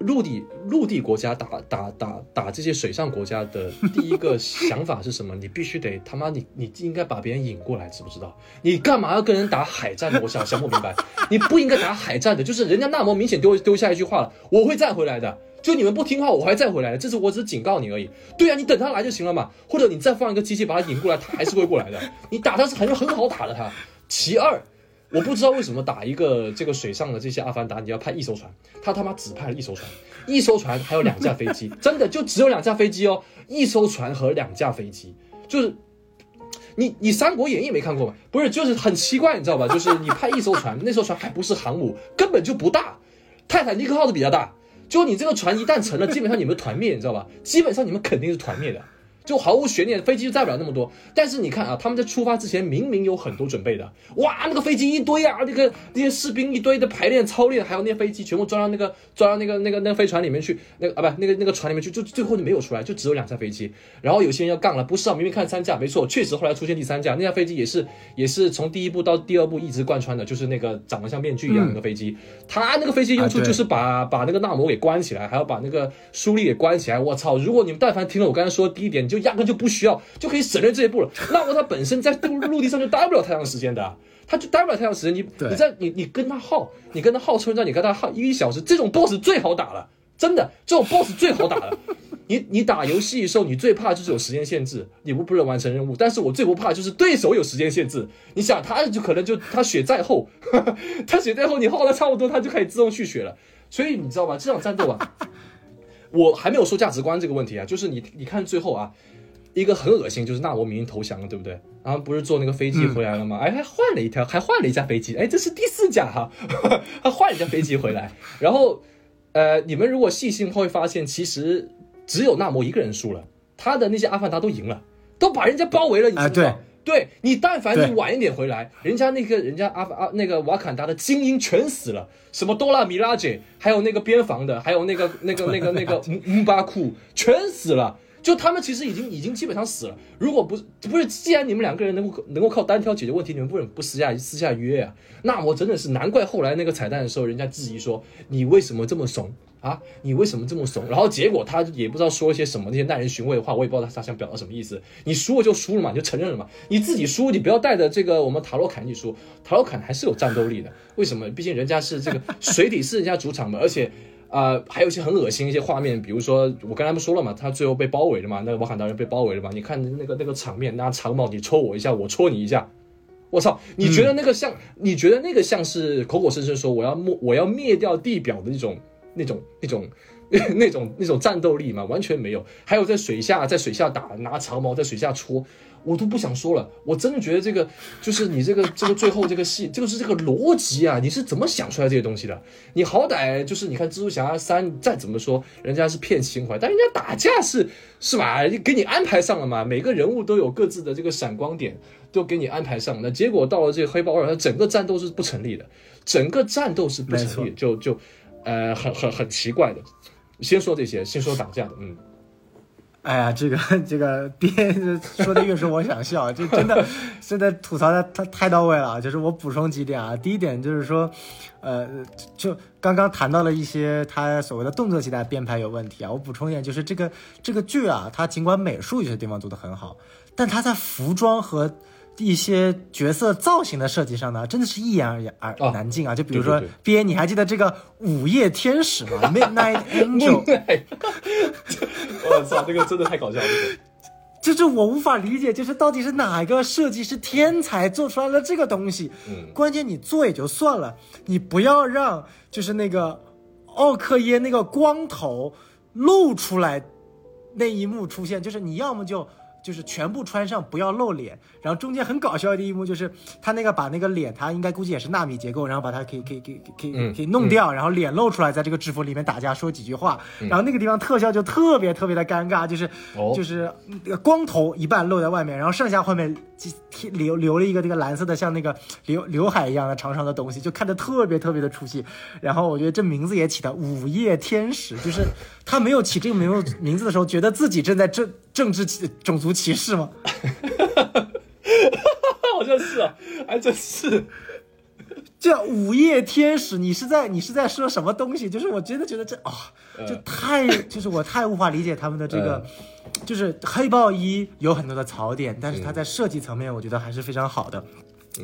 陆地陆地国家打打打打这些水上国家的第一个想法是什么？你必须得他妈你你应该把别人引过来，知不知道？你干嘛要跟人打海战呢？我想想不明白，你不应该打海战的，就是人家纳摩明显丢丢下一句话了，我会再回来的。就你们不听话，我还再回来的，这次我只是警告你而已。对啊，你等他来就行了嘛，或者你再放一个机器把他引过来，他还是会过来的。你打他是很很好打的他。其二，我不知道为什么打一个这个水上的这些阿凡达，你要派一艘船，他他妈只派了一艘船，一艘船还有两架飞机，真的就只有两架飞机哦，一艘船和两架飞机，就是你你《三国演义》没看过吗？不是，就是很奇怪，你知道吧？就是你派一艘船，那艘船还不是航母，根本就不大，泰坦尼克号的比较大。就你这个船一旦沉了，基本上你们团灭，你知道吧？基本上你们肯定是团灭的。就毫无悬念，飞机就载不了那么多。但是你看啊，他们在出发之前明明有很多准备的，哇，那个飞机一堆啊，那个那些士兵一堆的排练操练，还有那些飞机全部装到那个装到那个那个那个飞船里面去，那个啊不那个那个船里面去，就最后就没有出来，就只有两架飞机。然后有些人要杠了，不是啊，明明看三架，没错，确实后来出现第三架，那架飞机也是也是从第一部到第二部一直贯穿的，就是那个长得像面具一样的那个飞机，他那个飞机用处就是把把那个纳摩给关起来，还要把那个舒利给关起来。我操！如果你们但凡听了我刚才说的第一点，你就压根就不需要，就可以省略这一步了。那么他本身在陆陆地上就待不了太长时间的。他就待不了太长时间，你你在你你跟他耗，你跟他耗村战，你跟他耗一个小时，这种 boss 最好打了，真的，这种 boss 最好打了。你你打游戏的时候，你最怕就是有时间限制，你不不能完成任务。但是我最不怕就是对手有时间限制。你想，他就可能就他血再厚，他血再厚，你耗的差不多，他就可以自动去血了。所以你知道吧？这场战斗啊，我还没有说价值观这个问题啊，就是你你看最后啊，一个很恶心，就是纳摩明明投降了，对不对？然后不是坐那个飞机回来了吗？哎，还换了一条，还换了一架飞机，哎，这是第四架哈，还换了一架飞机回来。然后，呃，你们如果细心会发现，其实只有纳摩一个人输了，他的那些阿凡达都赢了，都把人家包围了，你知道？啊对你，但凡你晚一点回来，人家那个人家阿阿那个瓦坎达的精英全死了，什么多拉米拉姐，还有那个边防的，还有那个 那个那个那个姆姆巴库，全死了。就他们其实已经已经基本上死了。如果不是不是，既然你们两个人能够能够靠单挑解决问题，你们不能不私下私下约啊、那我真的是难怪后来那个彩蛋的时候，人家质疑说你为什么这么怂啊，你为什么这么怂？然后结果他也不知道说一些什么那些耐人寻味的话，我也不知道他他想表达什么意思。你输了就输了嘛，你就承认了嘛。你自己输，你不要带着这个我们塔罗坎一起输，塔罗坎还是有战斗力的。为什么？毕竟人家是这个 水底是人家主场嘛，而且。啊，还有一些很恶心一些画面，比如说我刚才不说了嘛，他最后被包围了嘛，那个瓦坎达人被包围了嘛，你看那个那个场面，拿长矛你戳我一下，我戳你一下，我操，你觉得那个像？你觉得那个像是口口声声说我要灭我要灭掉地表的那种那种那种 那种那种战斗力嘛？完全没有。还有在水下在水下打拿长矛在水下戳。我都不想说了，我真的觉得这个就是你这个这个最后这个戏，就是这个逻辑啊，你是怎么想出来这些东西的？你好歹就是你看蜘蛛侠三再怎么说，人家是骗情怀，但人家打架是是吧？给你安排上了嘛，每个人物都有各自的这个闪光点，都给你安排上。那结果到了这个黑豹二，它整个战斗是不成立的，整个战斗是不成立，就就呃很很很奇怪的。先说这些，先说打架的，嗯。哎呀，这个这个编说的越说我想笑，这真的真的吐槽的太太到位了。就是我补充几点啊，第一点就是说，呃，就刚刚谈到了一些他所谓的动作戏的编排有问题啊。我补充一点，就是这个这个剧啊，它尽管美术有些地方做的很好，但它在服装和一些角色造型的设计上呢，真的是一言而而难尽啊！就比如说编，你还记得这个午夜天使吗？Midnight Angel。我操，这个真的太搞笑了！就是我无法理解，就是到底是哪个设计师天才做出来了这个东西？嗯，关键你做也就算了，你不要让就是那个奥克耶那个光头露出来那一幕出现，就是你要么就。就是全部穿上，不要露脸。然后中间很搞笑的一幕就是他那个把那个脸，他应该估计也是纳米结构，然后把它可以可以可以可以可以弄掉，然后脸露出来，在这个制服里面打架说几句话。然后那个地方特效就特别特别的尴尬，就是就是光头一半露在外面，然后剩下后面留留了一个那个蓝色的像那个刘刘海一样的长长的东西，就看着特别特别的出戏。然后我觉得这名字也起的午夜天使，就是他没有起这个名名字的时候，觉得自己正在政政治种族。歧视吗？好像是啊，还真是。这午夜天使，你是在你是在说什么东西？就是我真的觉得这啊，就太 就是我太无法理解他们的这个，就是黑豹一有很多的槽点，但是它在设计层面，我觉得还是非常好的。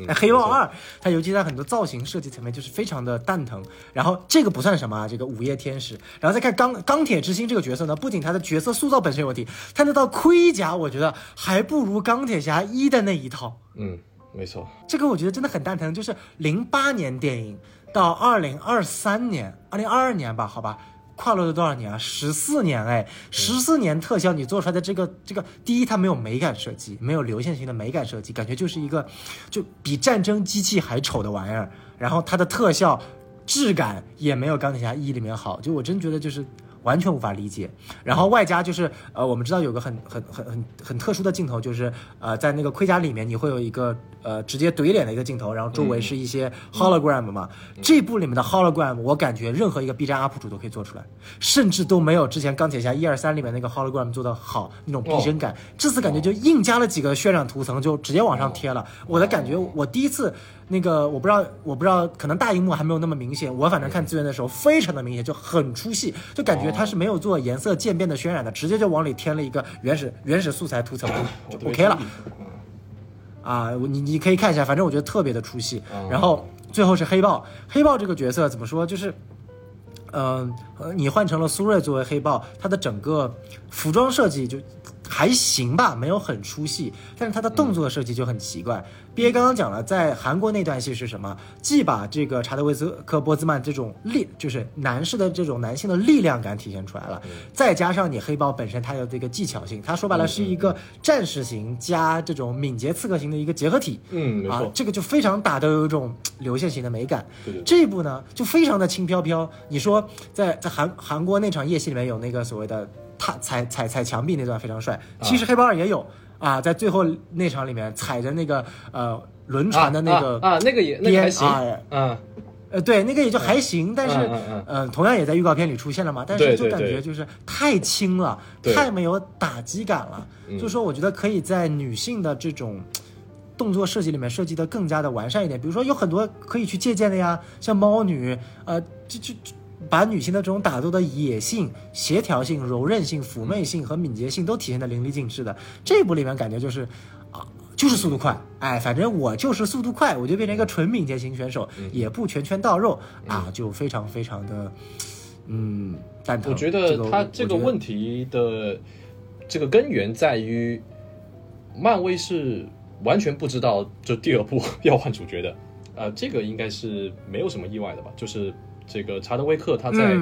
那黑豹二，它尤其在很多造型设计层面就是非常的蛋疼。然后这个不算什么啊，这个午夜天使。然后再看钢钢铁之心这个角色呢，不仅他的角色塑造本身有问题，他那套盔甲我觉得还不如钢铁侠一的那一套。嗯，没错。这个我觉得真的很蛋疼，就是零八年电影到二零二三年，二零二二年吧，好吧。跨了多少年啊？十四年哎，十四年特效你做出来的这个这个，第一它没有美感设计，没有流线型的美感设计，感觉就是一个就比战争机器还丑的玩意儿。然后它的特效质感也没有钢铁侠一里面好，就我真觉得就是。完全无法理解，然后外加就是呃，我们知道有个很很很很很特殊的镜头，就是呃，在那个盔甲里面你会有一个呃直接怼脸的一个镜头，然后周围是一些 hologram 嘛。这部里面的 hologram，我感觉任何一个 B 站 UP 主都可以做出来，甚至都没有之前钢铁侠一二三里面那个 hologram 做的好那种逼真感。这次感觉就硬加了几个渲染图层，就直接往上贴了。我的感觉，我第一次。那个我不知道，我不知道，可能大荧幕还没有那么明显。我反正看资源的时候非常的明显，就很出戏，就感觉它是没有做颜色渐变的渲染的，直接就往里添了一个原始原始素材图层就 OK 了。啊，你你可以看一下，反正我觉得特别的出戏。然后最后是黑豹，黑豹这个角色怎么说？就是，嗯，你换成了苏瑞作为黑豹，他的整个服装设计就还行吧，没有很出戏，但是他的动作设计就很奇怪。B A 刚刚讲了，在韩国那段戏是什么？既把这个查德维斯科波兹曼这种力，就是男士的这种男性的力量感体现出来了，再加上你黑豹本身它有这个技巧性，它说白了是一个战士型加这种敏捷刺客型的一个结合体。嗯，啊，这个就非常打的有一种流线型的美感。对对。这一部呢，就非常的轻飘飘。你说在在韩韩国那场夜戏里面有那个所谓的踏踩踩踩墙壁那段非常帅，其实黑豹二也有。啊，在最后那场里面踩着那个呃轮船的那个啊，那个也那个还行，嗯，呃，对，那个也就还行，但是嗯，同样也在预告片里出现了嘛，但是就感觉就是太轻了，太没有打击感了，所以说我觉得可以在女性的这种动作设计里面设计的更加的完善一点，比如说有很多可以去借鉴的呀，像猫女，呃，就就把女性的这种打斗的野性、协调性、柔韧性、妩媚性和敏捷性都体现的淋漓尽致的。这部里面感觉就是啊。就是速度快，哎，反正我就是速度快，我就变成一个纯敏捷型选手，也不拳拳到肉啊，就非常非常的，嗯，蛋疼。我觉得他这个问题的这个根源在于，漫威是完全不知道就第二部 要换主角的，呃，这个应该是没有什么意外的吧？就是这个查德威克他在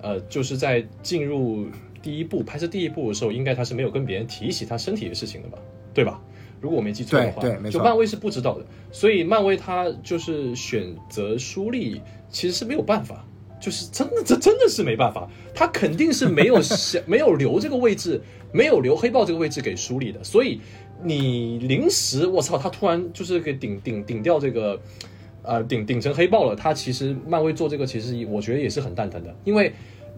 呃，就是在进入第一部拍摄第一部的时候，应该他是没有跟别人提起他身体的事情的吧？对吧？如果我没记错的话，就漫威是不知道的，所以漫威他就是选择舒立，其实是没有办法，就是真的，这真的是没办法，他肯定是没有想没有留这个位置，没有留黑豹这个位置给舒立的，所以你临时我操，他突然就是给顶顶顶掉这个，呃，顶顶成黑豹了，他其实漫威做这个其实我觉得也是很蛋疼的，因为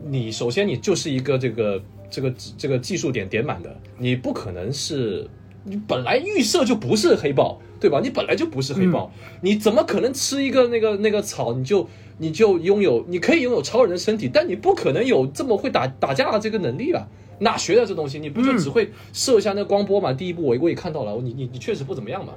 你首先你就是一个这个这个这个技术点点满的，你不可能是。你本来预设就不是黑豹，对吧？你本来就不是黑豹，你怎么可能吃一个那个那个草，你就你就拥有，你可以拥有超人的身体，但你不可能有这么会打打架的这个能力啊！哪学的这东西？你不就只会射一下那光波嘛？第一部我我也看到了，你你你确实不怎么样嘛。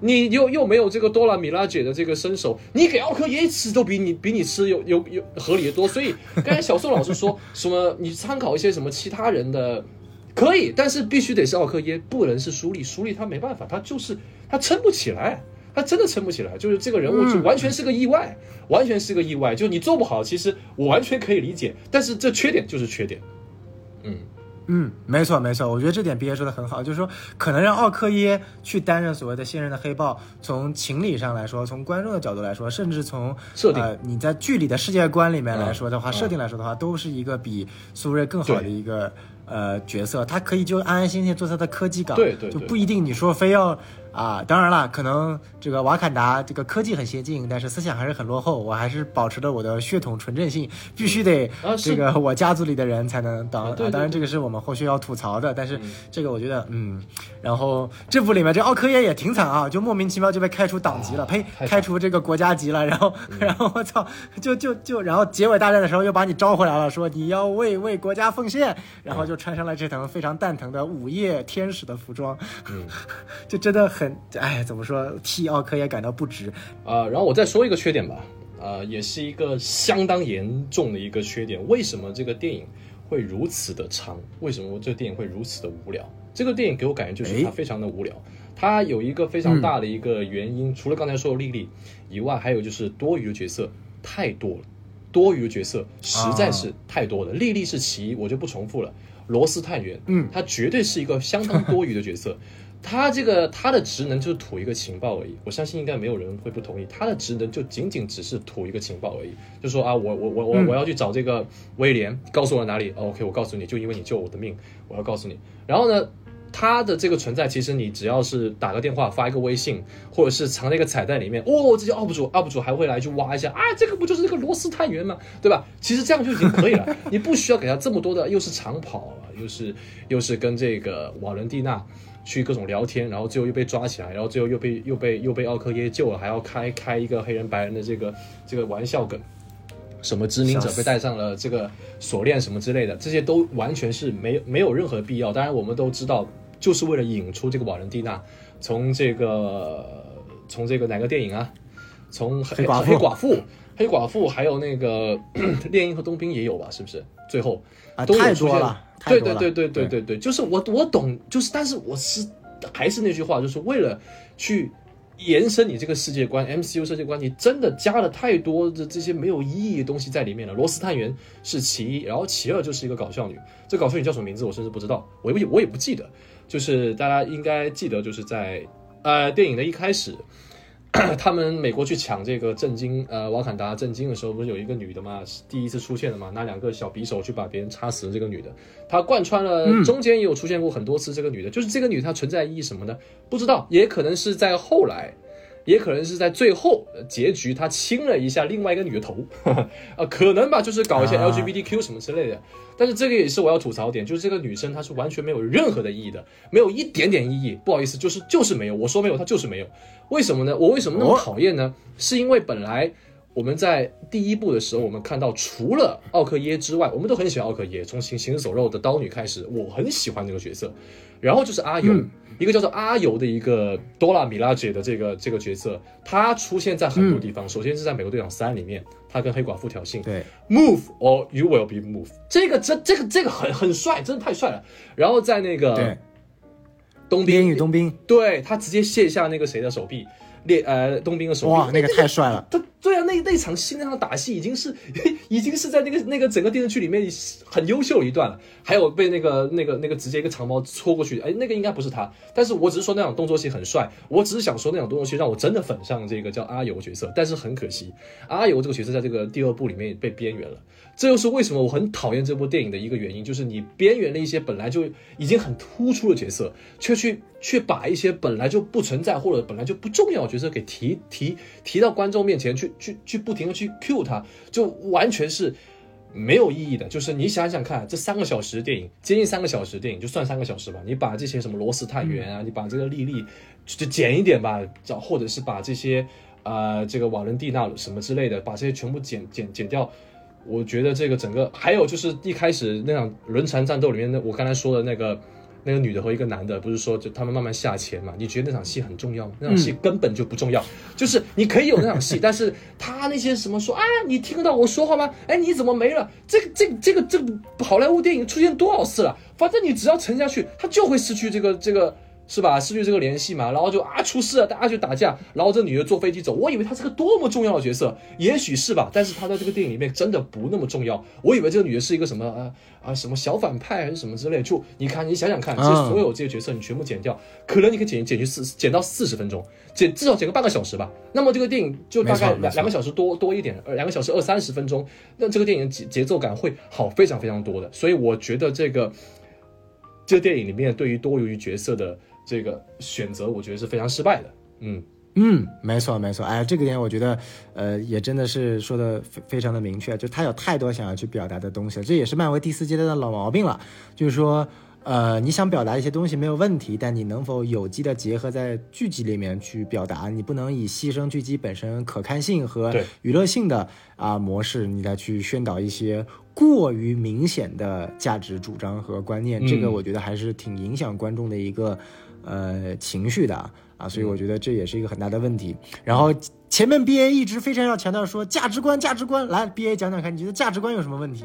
你又又没有这个多拉米拉姐的这个身手，你给奥克耶吃都比你比你吃有有有合理的多。所以刚才小宋老师说什么，你参考一些什么其他人的。可以，但是必须得是奥克耶，不能是舒丽。舒丽他没办法，他就是他撑不起来，他真的撑不起来。就是这个人物就完全是个意外，完全是个意外。就你做不好，其实我完全可以理解，但是这缺点就是缺点。嗯嗯，没错没错，我觉得这点毕业说的很好，就是说可能让奥克耶去担任所谓的现任的黑豹，从情理上来说，从观众的角度来说，甚至从设定你在剧里的世界观里面来说的话，设定来说的话，都是一个比苏瑞更好的一个。呃，角色他可以就安安心心做他的科技岗，对对，就不一定你说非要。啊，当然了，可能这个瓦坎达这个科技很先进，但是思想还是很落后。我还是保持着我的血统纯正性，必须得这个我家族里的人才能当。当然，这个是我们后续要吐槽的。但是这个我觉得，嗯，然后这部里面这奥科耶也挺惨啊，就莫名其妙就被开除党籍了，呸，开除这个国家级了。然后，然后我操，就就就，然后结尾大战的时候又把你招回来了，说你要为为国家奉献，然后就穿上了这层非常蛋疼的午夜天使的服装，就真的。很哎，怎么说？替奥克也感到不值啊。然后我再说一个缺点吧，呃，也是一个相当严重的一个缺点。为什么这个电影会如此的长？为什么这个电影会如此的无聊？这个电影给我感觉就是它非常的无聊。它有一个非常大的一个原因，除了刚才说的莉莉以外，还有就是多余的角色太多了。多余的角色实在是太多了。莉莉是其一，我就不重复了。罗斯探员，嗯，他绝对是一个相当多余的角色。他这个他的职能就是吐一个情报而已，我相信应该没有人会不同意。他的职能就仅仅只是吐一个情报而已，就说啊，我我我我我要去找这个威廉，告诉我哪里？OK，我告诉你就因为你救我的命，我要告诉你。然后呢，他的这个存在其实你只要是打个电话、发一个微信，或者是藏在一个彩蛋里面，哦，这些 UP 主 UP 主还会来去挖一下啊，这个不就是那个罗斯探员吗？对吧？其实这样就已经可以了，你不需要给他这么多的，又是长跑，又是又是跟这个瓦伦蒂娜。去各种聊天，然后最后又被抓起来，然后最后又被又被又被奥克耶救了，还要开开一个黑人白人的这个这个玩笑梗，什么殖民者被戴上了这个锁链什么之类的，这些都完全是没没有任何必要。当然我们都知道，就是为了引出这个瓦伦蒂娜，从这个从这个哪个电影啊，从黑黑寡妇黑寡妇还有那个 猎鹰和冬兵也有吧？是不是？最后啊，太多了。对对对对对对对，就是我我懂，就是但是我是还是那句话，就是为了去延伸你这个世界观，MCU 世界观，你真的加了太多的这些没有意义的东西在里面了。罗斯探员是其一，然后其二就是一个搞笑女，这搞笑女叫什么名字我甚至不知道，我也我也不记得，就是大家应该记得，就是在呃电影的一开始。他们美国去抢这个震惊呃瓦坎达震惊的时候，不是有一个女的嘛，第一次出现的嘛，拿两个小匕首去把别人插死的这个女的，她贯穿了中间也有出现过很多次。这个女的，就是这个女，她存在意义什么呢？不知道，也可能是在后来。也可能是在最后结局，他亲了一下另外一个女的头，啊，可能吧，就是搞一些 LGBTQ 什么之类的。但是这个也是我要吐槽点，就是这个女生她是完全没有任何的意义的，没有一点点意义。不好意思，就是就是没有。我说没有，她就是没有。为什么呢？我为什么那么讨厌呢？是因为本来我们在第一部的时候，我们看到除了奥克耶之外，我们都很喜欢奥克耶，从行行尸走肉的刀女开始，我很喜欢这个角色。然后就是阿尤，一个叫做阿尤的一个多拉米拉姐的这个这个角色，他出现在很多地方。首先是在美国队长三里面，他跟黑寡妇挑衅，对，move or you will be move，这个这这个这个很很帅，真的太帅了。然后在那个对，冬边兵与冬兵，对他直接卸下那个谁的手臂，列呃冬兵的手臂，哇，那个太帅了。他对啊，那那场戏那场打戏已经是 已经是在那个那个整个电视剧里面很优秀的一段了。还有被那个那个那个直接一个长矛戳过去，哎，那个应该不是他。但是我只是说那场动作戏很帅，我只是想说那场动作戏让我真的粉上这个叫阿尤角色。但是很可惜，阿尤这个角色在这个第二部里面被边缘了。这又是为什么我很讨厌这部电影的一个原因，就是你边缘的一些本来就已经很突出的角色，却去却把一些本来就不存在或者本来就不重要的角色给提提提到观众面前去去去不停的去 cue 他，就完全是没有意义的。就是你想想看，这三个小时电影，接近三个小时电影，就算三个小时吧，你把这些什么罗斯探员啊，你把这个莉莉就就减一点吧，找或者是把这些呃这个瓦伦蒂娜什么之类的，把这些全部减减减掉。我觉得这个整个还有就是一开始那场轮船战斗里面，那我刚才说的那个那个女的和一个男的，不是说就他们慢慢下潜嘛？你觉得那场戏很重要吗？那场戏根本就不重要，就是你可以有那场戏，但是他那些什么说啊，你听得到我说话吗？哎，你怎么没了？这个这个这个这个好莱坞电影出现多少次了？反正你只要沉下去，他就会失去这个这个。是吧？失去这个联系嘛，然后就啊出事了，大家就打架，然后这女的坐飞机走。我以为她是个多么重要的角色，也许是吧，但是她在这个电影里面真的不那么重要。我以为这个女的是一个什么啊啊什么小反派还是什么之类。就你看，你想想看，这所有这些角色你全部剪掉，可能你可以剪剪去四剪到四十分钟，剪至少剪个半个小时吧。那么这个电影就大概两两个小时多多一点，呃两个小时二三十分钟，那这个电影节节奏感会好非常非常多的。所以我觉得这个这个电影里面对于多余角色的。这个选择我觉得是非常失败的，嗯嗯，没错没错，哎，这个点我觉得，呃，也真的是说的非非常的明确，就他有太多想要去表达的东西了，这也是漫威第四阶段的老毛病了，就是说，呃，你想表达一些东西没有问题，但你能否有机的结合在剧集里面去表达？你不能以牺牲剧集本身可看性和娱乐性的啊模式，你再去宣导一些过于明显的价值主张和观念，这个我觉得还是挺影响观众的一个。呃，情绪的啊，所以我觉得这也是一个很大的问题。然后前面 B A 一直非常要强调说价值观，价值观，来 B A 讲讲看，你觉得价值观有什么问题？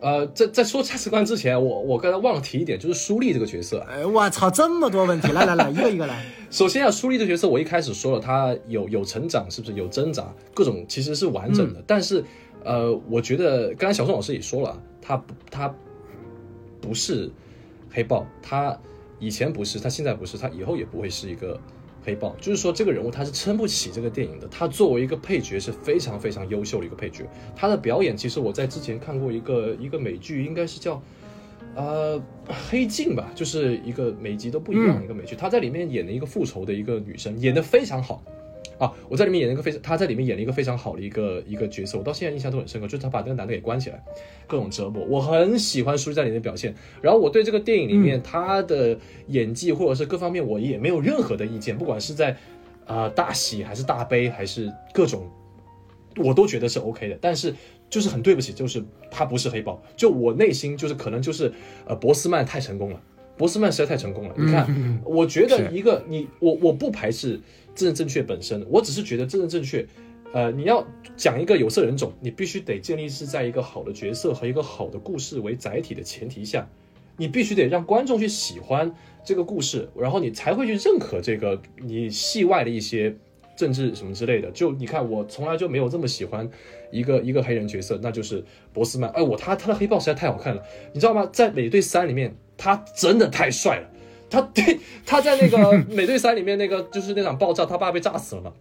呃，在在说价值观之前，我我刚才忘了提一点，就是舒丽这个角色。哎，我操，这么多问题，来来来，一个一个来。首先啊，舒丽这个角色，我一开始说了，他有有成长，是不是有挣扎，各种其实是完整的。但是，呃，我觉得刚才小宋老师也说了，他不他不是黑豹，他。以前不是，他现在不是，他以后也不会是一个黑豹。就是说，这个人物他是撑不起这个电影的。他作为一个配角是非常非常优秀的一个配角。他的表演，其实我在之前看过一个一个美剧，应该是叫呃黑镜吧，就是一个每集都不一样的一个美剧。他在里面演了一个复仇的一个女生，演的非常好。啊，我在里面演了一个非常，他在里面演了一个非常好的一个一个角色，我到现在印象都很深刻，就是他把那个男的给关起来，各种折磨，我很喜欢舒淇在里面表现。然后我对这个电影里面他的演技或者是各方面，我也没有任何的意见，不管是在啊大喜还是大悲还是各种，我都觉得是 OK 的。但是就是很对不起，就是他不是黑豹，就我内心就是可能就是呃博斯曼太成功了，博斯曼实在太成功了。你看，我觉得一个你我我不排斥。政治正确本身，我只是觉得政治正确，呃，你要讲一个有色人种，你必须得建立是在一个好的角色和一个好的故事为载体的前提下，你必须得让观众去喜欢这个故事，然后你才会去认可这个你戏外的一些政治什么之类的。就你看，我从来就没有这么喜欢一个一个黑人角色，那就是博斯曼。哎，我他他的黑豹实在太好看了，你知道吗？在美队三里面，他真的太帅了。他对 他在那个 美队三里面那个就是那场爆炸，他爸被炸死了嘛。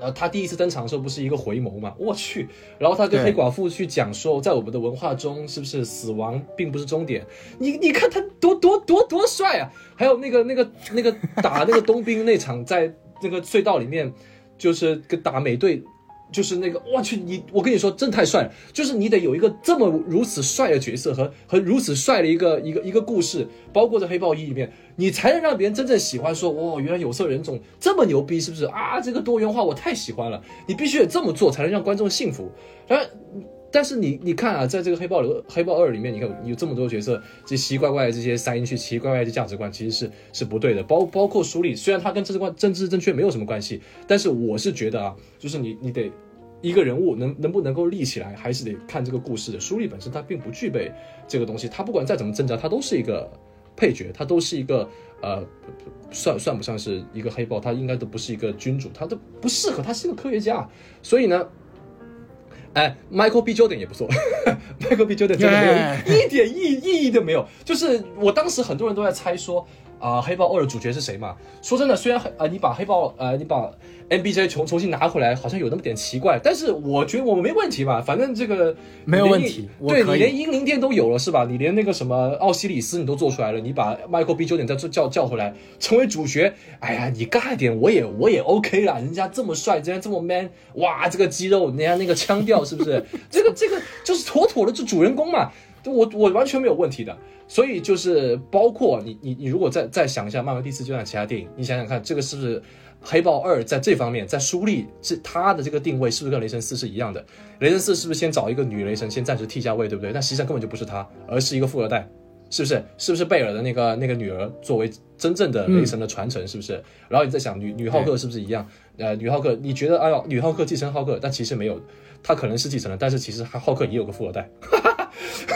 然后他第一次登场的时候不是一个回眸嘛？我去！然后他跟黑寡妇去讲说，在我们的文化中，是不是死亡并不是终点？你你看他多多多多帅啊！还有那个那个那个打那个冬兵那场，在那个隧道里面，就是跟打美队就是那个，我去，你我跟你说，真太帅了！就是你得有一个这么如此帅的角色和和如此帅的一个一个一个故事，包括在黑豹一里面，你才能让别人真正喜欢。说，哇，原来有色人种这么牛逼，是不是啊？这个多元化我太喜欢了。你必须得这么做，才能让观众信服。然，但是你你看啊，在这个黑豹里黑豹二里面，你看有这么多角色，这奇奇怪怪的这些塞进去，奇奇怪怪的价值观，其实是是不对的。包包括书里，虽然它跟政治观政治正确没有什么关系，但是我是觉得啊，就是你你得。一个人物能能不能够立起来，还是得看这个故事的书立本身，它并不具备这个东西。它不管再怎么挣扎，它都是一个配角，它都是一个呃，算算不上是一个黑豹，它应该都不是一个君主，它都不适合，他是一个科学家。所以呢，哎，Michael B. Jordan 也不错，Michael B. Jordan 真的没有一点意意义都没有。就是我当时很多人都在猜说。啊，黑豹二的主角是谁嘛？说真的，虽然呃，你把黑豹呃，你把 N B J 重重新拿回来，好像有那么点奇怪，但是我觉得我们没问题吧？反正这个没有问题，对你连英灵殿都有了是吧？你连那个什么奥西里斯你都做出来了，你把 Michael B 九点再叫叫回来成为主角，哎呀，你尬一点我也我也 OK 啦，人家这么帅，人家这么 man，哇，这个肌肉，人家那个腔调是不是？这个这个就是妥妥的就主人公嘛。我我完全没有问题的，所以就是包括你你你如果再再想一下漫威第四阶段其他电影，你想想看，这个是不是黑豹二在这方面在书立这他的这个定位是不是跟雷神四是一样的？雷神四是不是先找一个女雷神先暂时替下位，对不对？但实际上根本就不是她，而是一个富二代，是不是？是不是贝尔的那个那个女儿作为真正的雷神的传承，是不是？然后你在想女女浩克是不是一样？呃，女浩克你觉得哎呦女浩克继承浩克，但其实没有，他可能是继承了，但是其实浩克也有个富二代。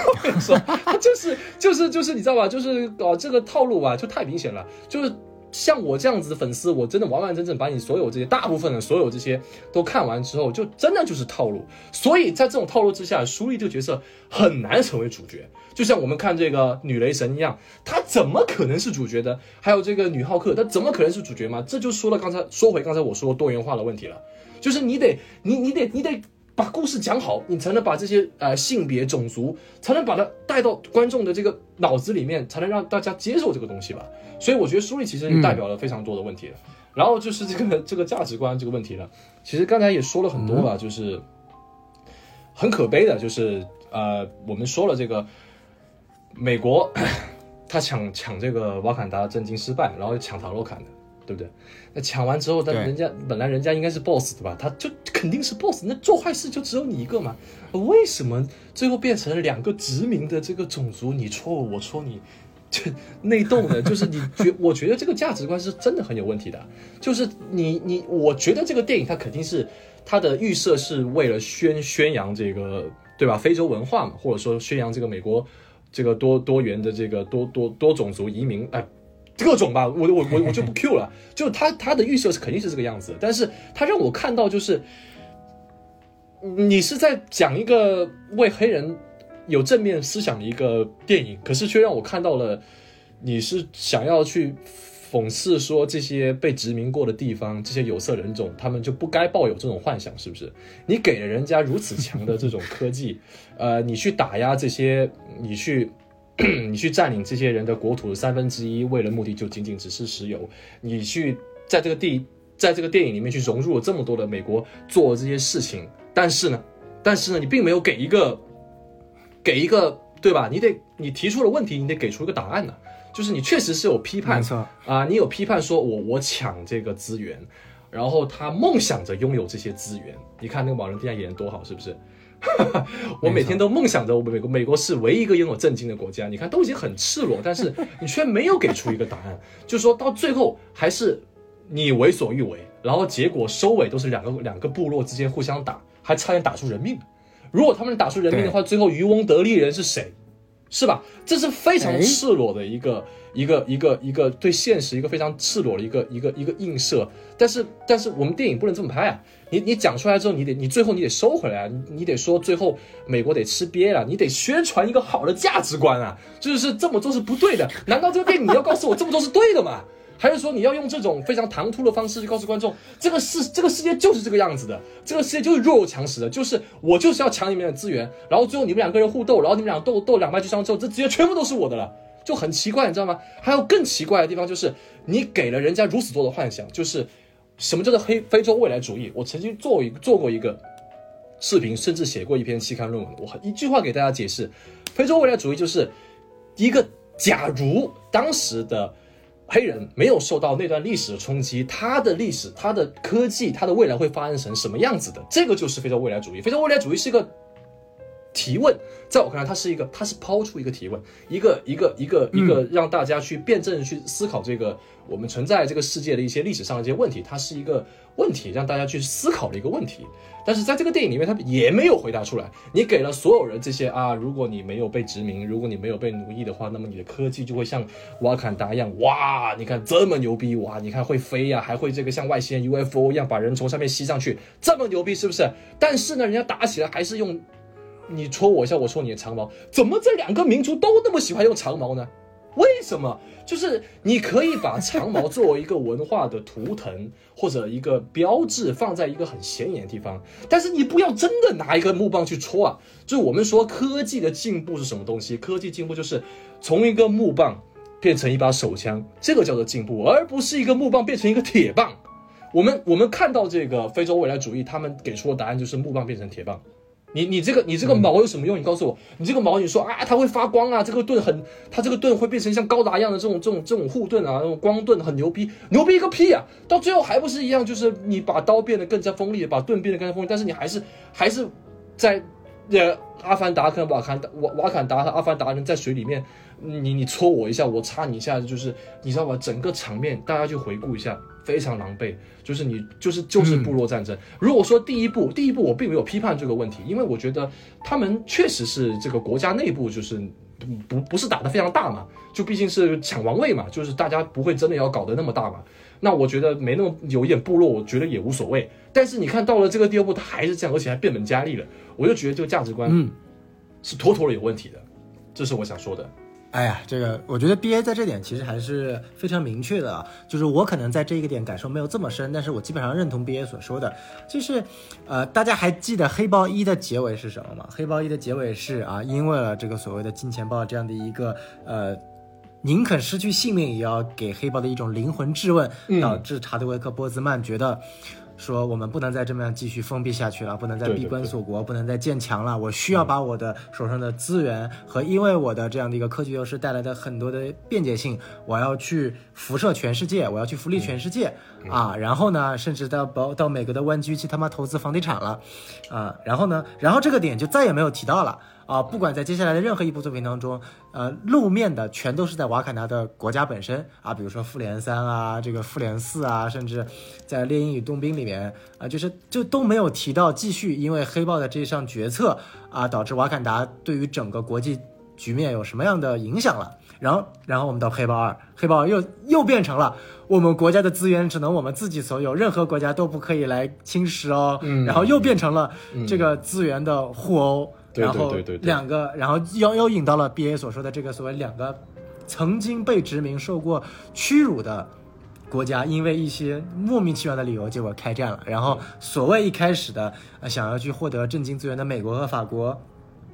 我跟你说，就是就是就是，你知道吧？就是搞这个套路吧，就太明显了。就是像我这样子的粉丝，我真的完完整整把你所有这些大部分的所有这些都看完之后，就真的就是套路。所以在这种套路之下，舒丽这个角色很难成为主角。就像我们看这个女雷神一样，她怎么可能是主角的？还有这个女浩克，她怎么可能是主角吗？这就说了刚才说回刚才我说多元化的问题了。就是你得你你得你得。把故事讲好，你才能把这些呃性别、种族，才能把它带到观众的这个脑子里面，才能让大家接受这个东西吧。所以我觉得书里其实也代表了非常多的问题了。然后就是这个这个价值观这个问题了。其实刚才也说了很多了，就是很可悲的，就是呃我们说了这个美国 他抢抢这个瓦坎达震惊失败，然后抢塔洛坎的。对不对？那抢完之后，但人家本来人家应该是 boss 对吧？他就肯定是 boss。那做坏事就只有你一个嘛？为什么最后变成了两个殖民的这个种族？你戳我，我戳你，就内斗呢？就是你觉，我觉得这个价值观是真的很有问题的。就是你你，我觉得这个电影它肯定是它的预设是为了宣宣扬这个对吧？非洲文化嘛，或者说宣扬这个美国这个多多元的这个多多多种族移民哎。各种吧，我我我我就不 Q 了。就他他的预设是肯定是这个样子，但是他让我看到就是，你是在讲一个为黑人有正面思想的一个电影，可是却让我看到了你是想要去讽刺说这些被殖民过的地方，这些有色人种他们就不该抱有这种幻想，是不是？你给了人家如此强的这种科技，呃，你去打压这些，你去。你去占领这些人的国土的三分之一，为了目的就仅仅只是石油。你去在这个地，在这个电影里面去融入了这么多的美国做这些事情，但是呢，但是呢，你并没有给一个，给一个，对吧？你得你提出了问题，你得给出一个答案呢。就是你确实是有批判，啊，你有批判说我我抢这个资源，然后他梦想着拥有这些资源。你看那个某人地下演的多好，是不是？我每天都梦想着，美国美国是唯一一个拥有震惊的国家。你看，都已经很赤裸，但是你却没有给出一个答案，就是说到最后还是你为所欲为，然后结果收尾都是两个两个部落之间互相打，还差点打出人命。如果他们打出人命的话，最后渔翁得利人是谁？是吧？这是非常赤裸的一个一个一个一个对现实一个非常赤裸的一个一个一个映射。但是但是我们电影不能这么拍啊！你你讲出来之后，你得你最后你得收回来啊！你你得说最后美国得吃瘪了，你得宣传一个好的价值观啊！就是这么做是不对的。难道这个电影你要告诉我这么做是对的吗？还是说你要用这种非常唐突的方式去告诉观众，这个世这个世界就是这个样子的，这个世界就是弱肉强食的，就是我就是要抢你们的资源，然后最后你们两个人互斗，然后你们俩斗斗两败俱伤之后，这资源全部都是我的了，就很奇怪，你知道吗？还有更奇怪的地方就是，你给了人家如此多的幻想，就是什么叫做黑非洲未来主义？我曾经做一做过一个视频，甚至写过一篇期刊论文。我一句话给大家解释，非洲未来主义就是一个假如当时的黑人没有受到那段历史的冲击，他的历史、他的科技、他的未来会发生成什么样子的？这个就是非洲未来主义。非洲未来主义是一个提问，在我看来，它是一个，它是抛出一个提问，一个一个一个一个让大家去辩证去思考这个我们存在这个世界的一些历史上的这些问题，它是一个问题，让大家去思考的一个问题。但是在这个电影里面，他也没有回答出来。你给了所有人这些啊，如果你没有被殖民，如果你没有被奴役的话，那么你的科技就会像瓦坎达一样，哇，你看这么牛逼，哇，你看会飞呀、还会这个像外星人 UFO 一样把人从上面吸上去，这么牛逼是不是？但是呢，人家打起来还是用你戳我一下，我戳你的长矛，怎么这两个民族都那么喜欢用长矛呢？为什么？就是你可以把长矛作为一个文化的图腾或者一个标志，放在一个很显眼的地方，但是你不要真的拿一个木棒去戳啊！就是我们说科技的进步是什么东西？科技进步就是从一个木棒变成一把手枪，这个叫做进步，而不是一个木棒变成一个铁棒。我们我们看到这个非洲未来主义，他们给出的答案就是木棒变成铁棒。你你这个你这个矛有什么用？你告诉我，你这个矛你说啊，它会发光啊，这个盾很，它这个盾会变成像高达一样的这种这种这种护盾啊，那种光盾很牛逼，牛逼个屁啊！到最后还不是一样，就是你把刀变得更加锋利，把盾变得更加锋利，但是你还是还是在呃阿凡达跟瓦坎达瓦瓦坎达和阿凡达人在水里面，你你戳我一下，我插你一下，就是你知道吧？整个场面大家去回顾一下，非常狼狈。就是你就是就是部落战争。如果说第一步，第一步我并没有批判这个问题，因为我觉得他们确实是这个国家内部就是不不不是打得非常大嘛，就毕竟是抢王位嘛，就是大家不会真的要搞得那么大嘛。那我觉得没那么有一点部落，我觉得也无所谓。但是你看到了这个第二步，他还是这样，而且还变本加厉了，我就觉得这个价值观嗯是妥妥的有问题的，这是我想说的。哎呀，这个我觉得 B A 在这点其实还是非常明确的啊，就是我可能在这一个点感受没有这么深，但是我基本上认同 B A 所说的，就是，呃，大家还记得黑豹一的结尾是什么吗？黑豹一的结尾是啊，因为了这个所谓的金钱豹这样的一个呃。宁肯失去性命也要给黑豹的一种灵魂质问，嗯导致查德维克·波兹曼觉得，说我们不能再这么样继续封闭下去了，不能再闭对对对关锁国，不能再建墙了。我需要把我的手上的资源和因为我的这样的一个科技优势带来的很多的便捷性，我要去辐射全世界，我要去福利全世界、啊！然后呢，甚至到到到美国的湾区去他妈投资房地产了，啊！然后呢，然后这个点就再也没有提到了。啊，不管在接下来的任何一部作品当中，呃，露面的全都是在瓦坎达的国家本身啊，比如说复联三啊，这个复联四啊，甚至在猎鹰与冬兵里面啊，就是就都没有提到继续因为黑豹的这项决策啊，导致瓦坎达对于整个国际局面有什么样的影响了。然后，然后我们到黑豹二，黑豹二又又变成了我们国家的资源只能我们自己所有，任何国家都不可以来侵蚀哦。嗯然后又变成了这个资源的互殴。对然后对对对对两个，然后又又引到了 B A 所说的这个所谓两个曾经被殖民、受过屈辱的国家，因为一些莫名其妙的理由，结果开战了。然后所谓一开始的呃想要去获得震惊资源的美国和法国，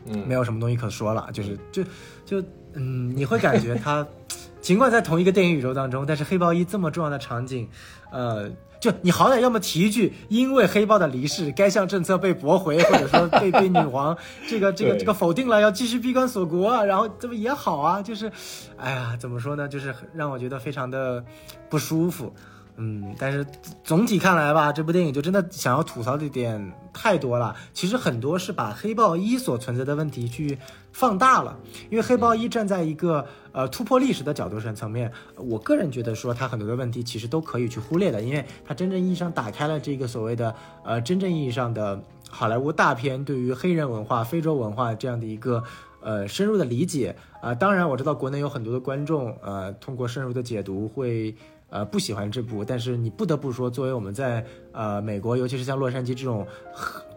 嗯没有什么东西可说了，就是就就嗯，你会感觉他 尽管在同一个电影宇宙当中，但是黑豹一这么重要的场景，呃。就你好歹要么提一句，因为黑豹的离世，该项政策被驳回，或者说被被女皇 这个这个这个否定了，要继续闭关锁国啊，然后这不也好啊？就是，哎呀，怎么说呢？就是让我觉得非常的不舒服。嗯，但是总体看来吧，这部电影就真的想要吐槽的点太多了。其实很多是把黑豹一所存在的问题去放大了，因为黑豹一站在一个呃突破历史的角度上层面，我个人觉得说它很多的问题其实都可以去忽略的，因为它真正意义上打开了这个所谓的呃真正意义上的好莱坞大片对于黑人文化、非洲文化这样的一个。呃，深入的理解啊、当然我知道国内有很多的观众，呃，通过深入的解读会呃不喜欢这部，但是你不得不说，作为我们在呃美国，尤其是像洛杉矶这种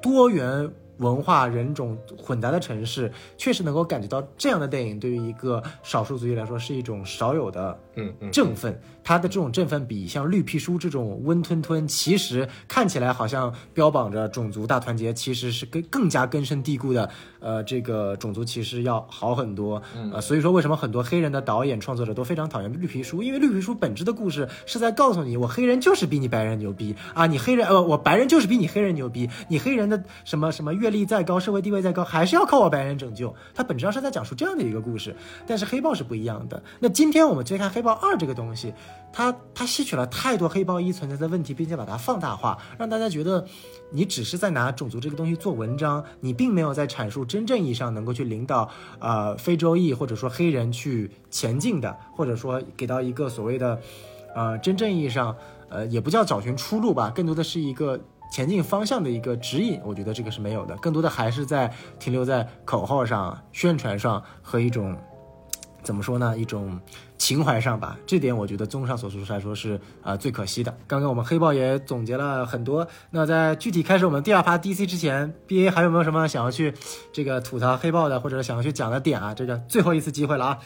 多元文化人种混杂的城市，确实能够感觉到这样的电影对于一个少数族裔来说是一种少有的嗯嗯，振奋。它的这种振奋比像绿皮书这种温吞吞，其实看起来好像标榜着种族大团结，其实是更更加根深蒂固的，呃，这个种族歧视要好很多。呃，所以说为什么很多黑人的导演创作者都非常讨厌绿皮书？因为绿皮书本质的故事是在告诉你，我黑人就是比你白人牛逼啊，你黑人呃，我白人就是比你黑人牛逼，你黑人的什么什么阅历再高，社会地位再高，还是要靠我白人拯救。它本质上是在讲述这样的一个故事，但是黑豹是不一样的。那今天我们去看黑黑豹二这个东西，它它吸取了太多黑豹一存在的问题，并且把它放大化，让大家觉得你只是在拿种族这个东西做文章，你并没有在阐述真正意义上能够去领导呃非洲裔或者说黑人去前进的，或者说给到一个所谓的呃真正意义上呃也不叫找寻出路吧，更多的是一个。前进方向的一个指引，我觉得这个是没有的，更多的还是在停留在口号上、宣传上和一种怎么说呢，一种情怀上吧。这点我觉得综上所述来说是啊、呃最可惜的。刚刚我们黑豹也总结了很多，那在具体开始我们第二趴 DC 之前，BA 还有没有什么想要去这个吐槽黑豹的，或者想要去讲的点啊？这个最后一次机会了啊！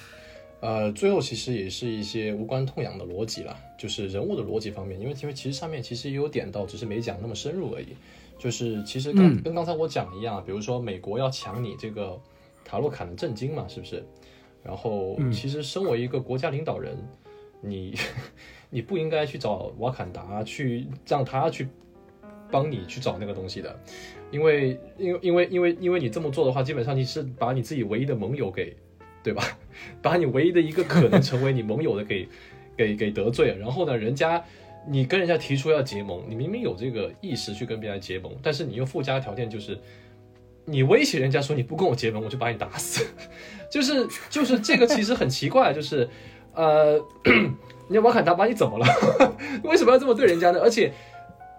呃，最后其实也是一些无关痛痒的逻辑了，就是人物的逻辑方面，因为因为其实上面其实也有点到，只是没讲那么深入而已。就是其实跟刚才我讲的一样，比如说美国要抢你这个塔洛坎的震惊嘛，是不是？然后其实身为一个国家领导人，你 你不应该去找瓦坎达去让他去帮你去找那个东西的，因为因为因为因为因为你这么做的话，基本上你是把你自己唯一的盟友给，对吧？把你唯一的一个可能成为你盟友的给给给得罪了，然后呢，人家你跟人家提出要结盟，你明明有这个意识去跟别人结盟，但是你又附加条件就是。你威胁人家说你不跟我结盟，我就把你打死，就是就是这个其实很奇怪，就是呃，你瓦坎达把你怎么了？为什么要这么对人家呢？而且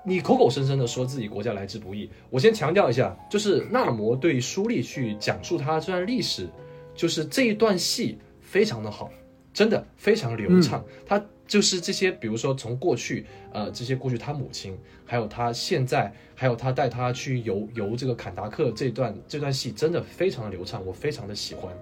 你口口声声的说自己国家来之不易，我先强调一下，就是纳摩对舒利去讲述他这段历史，就是这一段戏非常的好，真的非常流畅。他就是这些，比如说从过去，呃，这些过去他母亲，还有他现在，还有他带他去游游这个坎达克这段这段戏，真的非常的流畅，我非常的喜欢。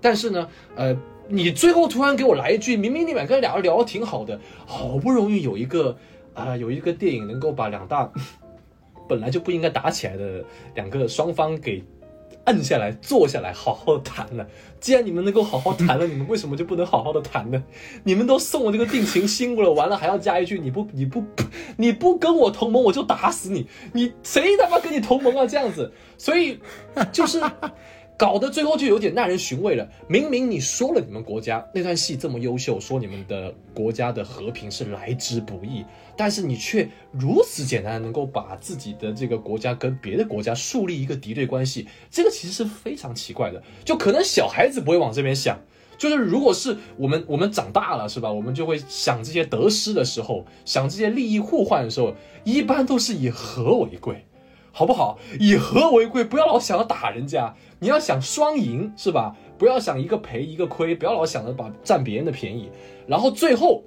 但是呢，呃，你最后突然给我来一句，明明你们跟俩人聊的挺好的，好不容易有一个啊、有一个电影能够把两大 本来就不应该打起来的两个双方给按下来、坐下来，好好谈了。既然你们能够好好谈了，你们为什么就不能好好的谈呢？你们都送我这个定情信物了，完了还要加一句你不你不你不跟我同盟，我就打死你！你谁他妈跟你同盟啊？这样子，所以就是搞得最后就有点耐人寻味了。明明你说了你们国家那段戏这么优秀，说你们的国家的和平是来之不易，但是你却如此简单能够把自己的这个国家跟别的国家树立一个敌对关系，这个其实是非常奇怪的。就可能小孩子不会往这边想。就是如果是我们我们长大了是吧，我们就会想这些得失的时候，想这些利益互换的时候，一般都是以和为贵。好不好？以和为贵，不要老想要打人家，你要想双赢，是吧？不要想一个赔一个亏，不要老想着把占别人的便宜，然后最后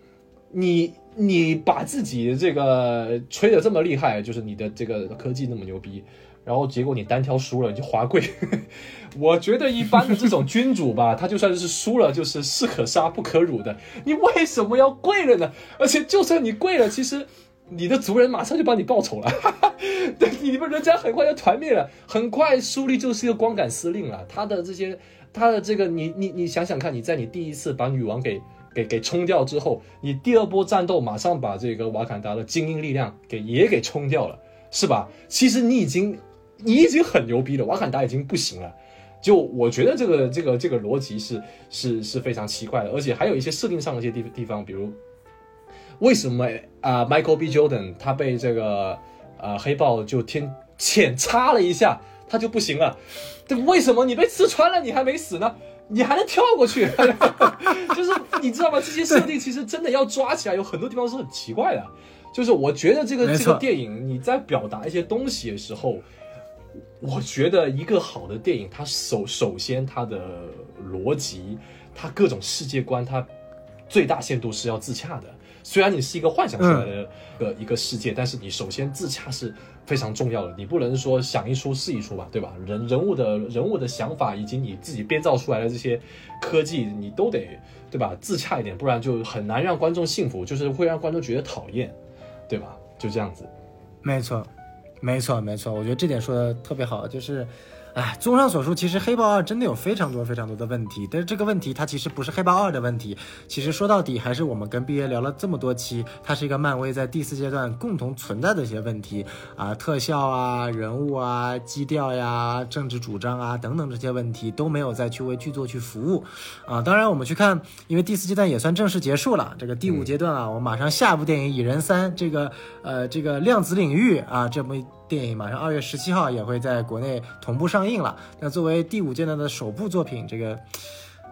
你你把自己这个吹得这么厉害，就是你的这个科技那么牛逼，然后结果你单挑输了，你就滑跪。我觉得一般的这种君主吧，他就算是输了，就是士可杀不可辱的。你为什么要跪了呢？而且就算你跪了，其实。你的族人马上就帮你报仇了，对，你们人家很快就团灭了，很快苏利就是一个光杆司令了。他的这些，他的这个，你你你想想看，你在你第一次把女王给给给冲掉之后，你第二波战斗马上把这个瓦坎达的精英力量给也给冲掉了，是吧？其实你已经你已经很牛逼了，瓦坎达已经不行了。就我觉得这个这个这个逻辑是是是非常奇怪的，而且还有一些设定上的一些地地方，比如。为什么啊、呃、，Michael B. Jordan 他被这个呃黑豹就天浅插了一下，他就不行了？这为什么你被刺穿了，你还没死呢？你还能跳过去？就是你知道吗？这些设定其实真的要抓起来，有很多地方是很奇怪的。就是我觉得这个这个电影你在表达一些东西的时候，我觉得一个好的电影，它首首先它的逻辑，它各种世界观，它最大限度是要自洽的。虽然你是一个幻想出来的一个、一个世界，但是你首先自洽是非常重要的，你不能说想一出是一出吧，对吧？人人物的人物的想法以及你自己编造出来的这些科技，你都得对吧？自洽一点，不然就很难让观众信服，就是会让观众觉得讨厌，对吧？就这样子。没错，没错，没错，我觉得这点说的特别好，就是。哎，综上所述，其实《黑豹二》真的有非常多非常多的问题，但是这个问题它其实不是《黑豹二》的问题，其实说到底还是我们跟 B A 聊了这么多期，它是一个漫威在第四阶段共同存在的一些问题啊，特效啊、人物啊、基调呀、政治主张啊等等这些问题都没有再去为剧作去服务啊。当然，我们去看，因为第四阶段也算正式结束了，这个第五阶段啊，我马上下部电影《蚁人三》这个呃这个量子领域啊这部。电影马上二月十七号也会在国内同步上映了。那作为第五阶段的首部作品，这个，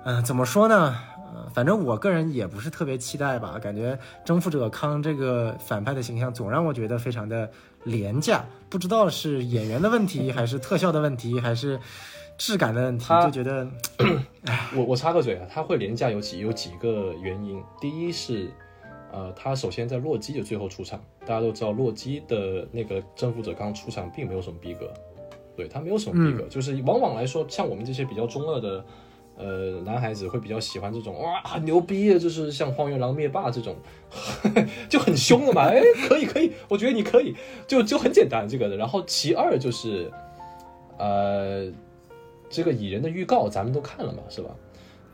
嗯，怎么说呢？呃，反正我个人也不是特别期待吧。感觉征服者康这个反派的形象总让我觉得非常的廉价，不知道是演员的问题，还是特效的问题，还是质感的问题，就觉得，我我插个嘴啊，他会廉价有几有几个原因，第一是。呃，他首先在洛基的最后出场，大家都知道洛基的那个征服者刚出场并没有什么逼格，对他没有什么逼格，就是往往来说，像我们这些比较中二的呃男孩子会比较喜欢这种哇很牛逼的，就是像荒原狼灭霸这种 就很凶的嘛，哎可以可以，我觉得你可以，就就很简单这个的。然后其二就是呃这个蚁人的预告咱们都看了嘛，是吧？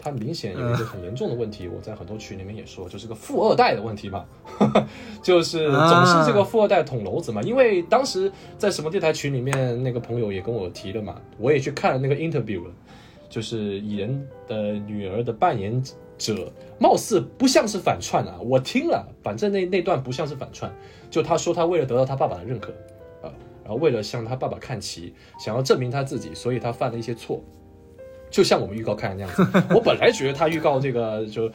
他明显有一个很严重的问题，我在很多群里面也说，就是个富二代的问题嘛，就是总是这个富二代捅娄子嘛。因为当时在什么电台群里面，那个朋友也跟我提了嘛，我也去看了那个 interview 了，就是蚁人的女儿的扮演者，貌似不像是反串啊。我听了，反正那那段不像是反串，就他说他为了得到他爸爸的认可啊，然后为了向他爸爸看齐，想要证明他自己，所以他犯了一些错。就像我们预告看的那样子，我本来觉得他预告这个就，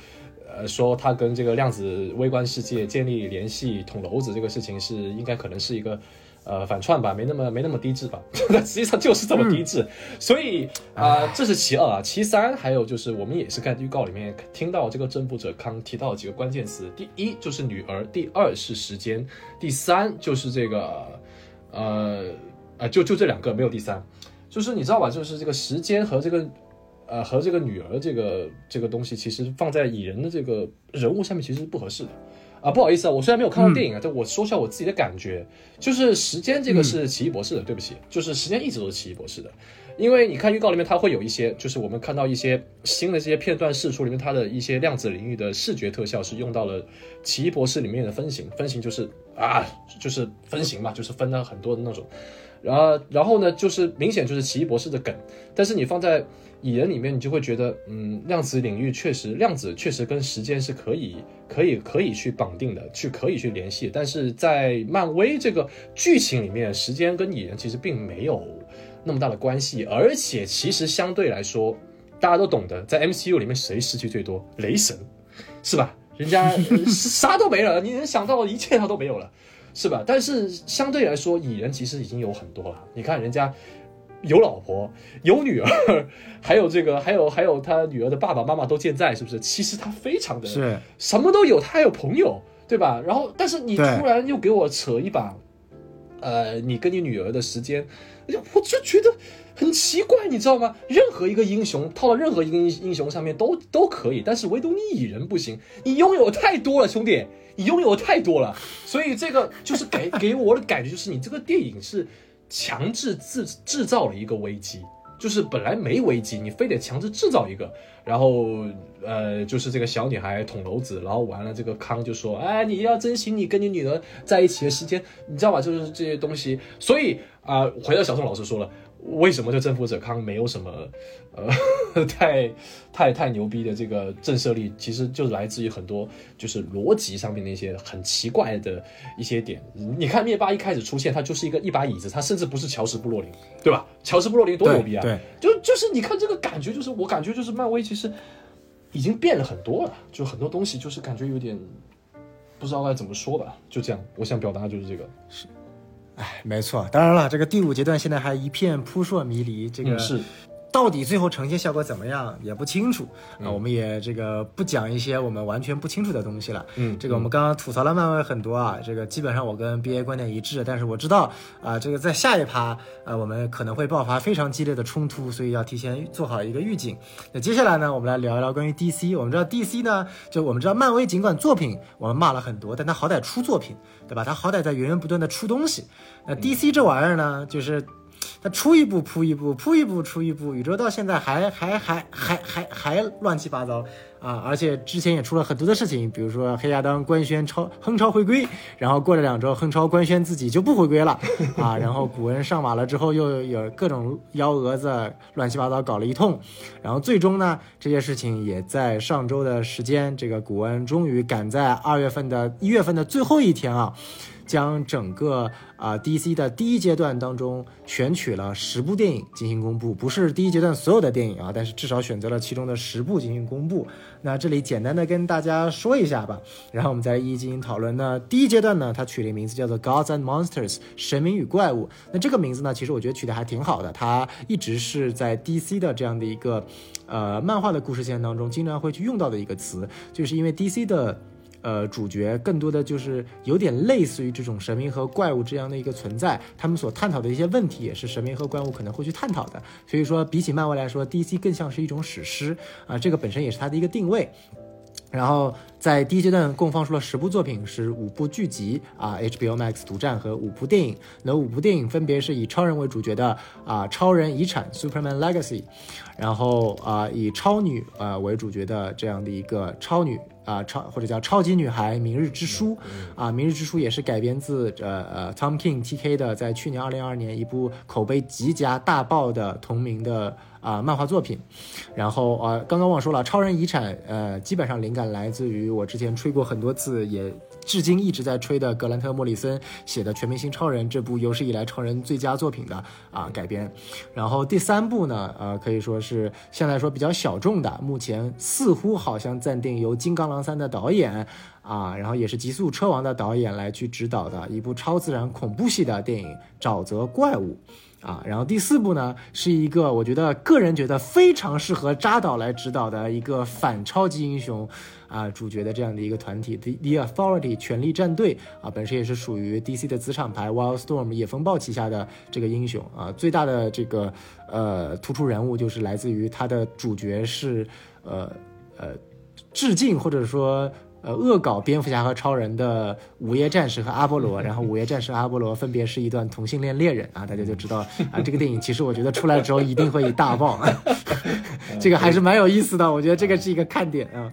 呃，说他跟这个量子微观世界建立联系、捅娄子这个事情是应该可能是一个，呃，反串吧，没那么没那么低智吧，实际上就是这么低智。所以啊，这是其二啊，其三还有就是我们也是在预告里面听到这个征服者康提到几个关键词，第一就是女儿，第二是时间，第三就是这个，呃，啊，就就这两个没有第三，就是你知道吧，就是这个时间和这个。呃，和这个女儿这个这个东西，其实放在蚁人的这个人物上面，其实是不合适的啊。不好意思啊，我虽然没有看过电影啊，但我说一下我自己的感觉，就是时间这个是奇异博士的，对不起，就是时间一直都是奇异博士的。因为你看预告里面，它会有一些，就是我们看到一些新的这些片段释出里面，它的一些量子领域的视觉特效是用到了奇异博士里面的分形，分形就是啊，就是分形嘛，就是分了很多的那种。然后，然后呢，就是明显就是奇异博士的梗，但是你放在。蚁人里面，你就会觉得，嗯，量子领域确实，量子确实跟时间是可以、可以、可以去绑定的，去可以去联系。但是在漫威这个剧情里面，时间跟蚁人其实并没有那么大的关系，而且其实相对来说，大家都懂得，在 MCU 里面谁失去最多？雷神，是吧？人家啥都没了，你能想到的一切他都没有了，是吧？但是相对来说，蚁人其实已经有很多了。你看人家。有老婆，有女儿，还有这个，还有还有他女儿的爸爸妈妈都健在，是不是？其实他非常的是什么都有，他还有朋友，对吧？然后，但是你突然又给我扯一把，呃，你跟你女儿的时间，我就觉得很奇怪，你知道吗？任何一个英雄套到任何一个英英雄上面都都可以，但是唯独你蚁人不行，你拥有太多了，兄弟，你拥有太多了，所以这个就是给给我的感觉就是你这个电影是。强制制制造了一个危机，就是本来没危机，你非得强制制造一个，然后呃，就是这个小女孩捅娄子，然后完了，这个康就说，哎，你要珍惜你跟你女儿在一起的时间，你知道吧？就是这些东西，所以啊，回到小宋老师说了。为什么这征服者康没有什么，呃，太太太牛逼的这个震慑力？其实就来自于很多就是逻辑上面的一些很奇怪的一些点。你看灭霸一开始出现，他就是一个一把椅子，他甚至不是乔什布洛林，对吧？乔什布洛林多牛逼啊！对，就就是你看这个感觉，就是我感觉就是漫威其实已经变了很多了，就很多东西就是感觉有点不知道该怎么说吧。就这样，我想表达就是这个是。哎，没错，当然了，这个第五阶段现在还一片扑朔迷离，这个是。到底最后呈现效果怎么样也不清楚啊。我们也这个不讲一些我们完全不清楚的东西了。嗯这个我们刚刚吐槽了漫威很多啊，这个基本上我跟 BA 观点一致，但是我知道啊，这个在下一趴啊，我们可能会爆发非常激烈的冲突，所以要提前做好一个预警。那接下来呢，我们来聊一聊关于 DC。我们知道 DC 呢，就我们知道漫威尽管作品我们骂了很多，但它好歹出作品，对吧？它好歹在源源不断的出东西。那 DC 这玩意儿呢，就是。出一部扑一部，扑一部出一部，宇宙到现在还还还还还还乱七八糟啊！而且之前也出了很多的事情，比如说黑亚当官宣超亨超回归，然后过了两周，亨超官宣自己就不回归了啊！然后古恩上马了之后，又有各种幺蛾子乱七八糟搞了一通，然后最终呢，这些事情也在上周的时间，这个古恩终于赶在二月份的一月份的最后一天啊。将整个啊、DC 的第一阶段当中选取了十部电影进行公布，不是第一阶段所有的电影啊，但是至少选择了其中的十部进行公布。那这里简单的跟大家说一下吧，然后我们再一一进行讨论。那第一阶段呢，它取了一个名字叫做 Gods and Monsters，神明与怪物。那这个名字呢，其实我觉得取得还挺好的，它一直是在 DC 的这样的一个呃漫画的故事线当中经常会去用到的一个词，就是因为 DC 的。呃，主角更多的就是有点类似于这种神明和怪物这样的一个存在，他们所探讨的一些问题也是神明和怪物可能会去探讨的。所以说，比起漫威来说，DC 更像是一种史诗啊，这个本身也是它的一个定位。然后在第一阶段共放出了十部作品，是五部剧集啊，HBO Max 独占和五部电影。那五部电影分别是以超人为主角的啊，《超人遗产》（Superman Legacy），然后啊，以超女啊为主角的这样的一个超女啊超或者叫超级女孩《明日之书》啊，《明日之书》也是改编自呃呃 Tom King TK 的在去年二零二二年一部口碑极佳大爆的同名的啊漫画作品。然后啊，刚刚忘说了，《超人遗产》呃，基本上灵感来自于我之前吹过很多次，也至今一直在吹的格兰特·莫里森写的《全明星超人》这部有史以来超人最佳作品的啊改编。然后第三部呢，呃，可以说是相对来说比较小众的，目前似乎好像暂定由《金刚狼三》的导演啊，然后也是《极速车王》的导演来去指导的一部超自然恐怖系的电影《沼泽怪物》。啊，然后第四部呢，是一个我觉得个人觉得非常适合扎导来指导的一个反超级英雄啊主角的这样的一个团体，The The Authority 权力战队啊，本身也是属于 DC 的子厂牌 Wildstorm 野风暴旗下的这个英雄啊，最大的这个呃突出人物就是来自于他的主角是呃呃致敬或者说。呃，恶搞蝙蝠侠和超人的午夜战士和阿波罗，然后午夜战士和阿波罗分别是一段同性恋恋人啊，大家就知道啊，这个电影其实我觉得出来之后一定会以大爆，这个还是蛮有意思的，我觉得这个是一个看点啊。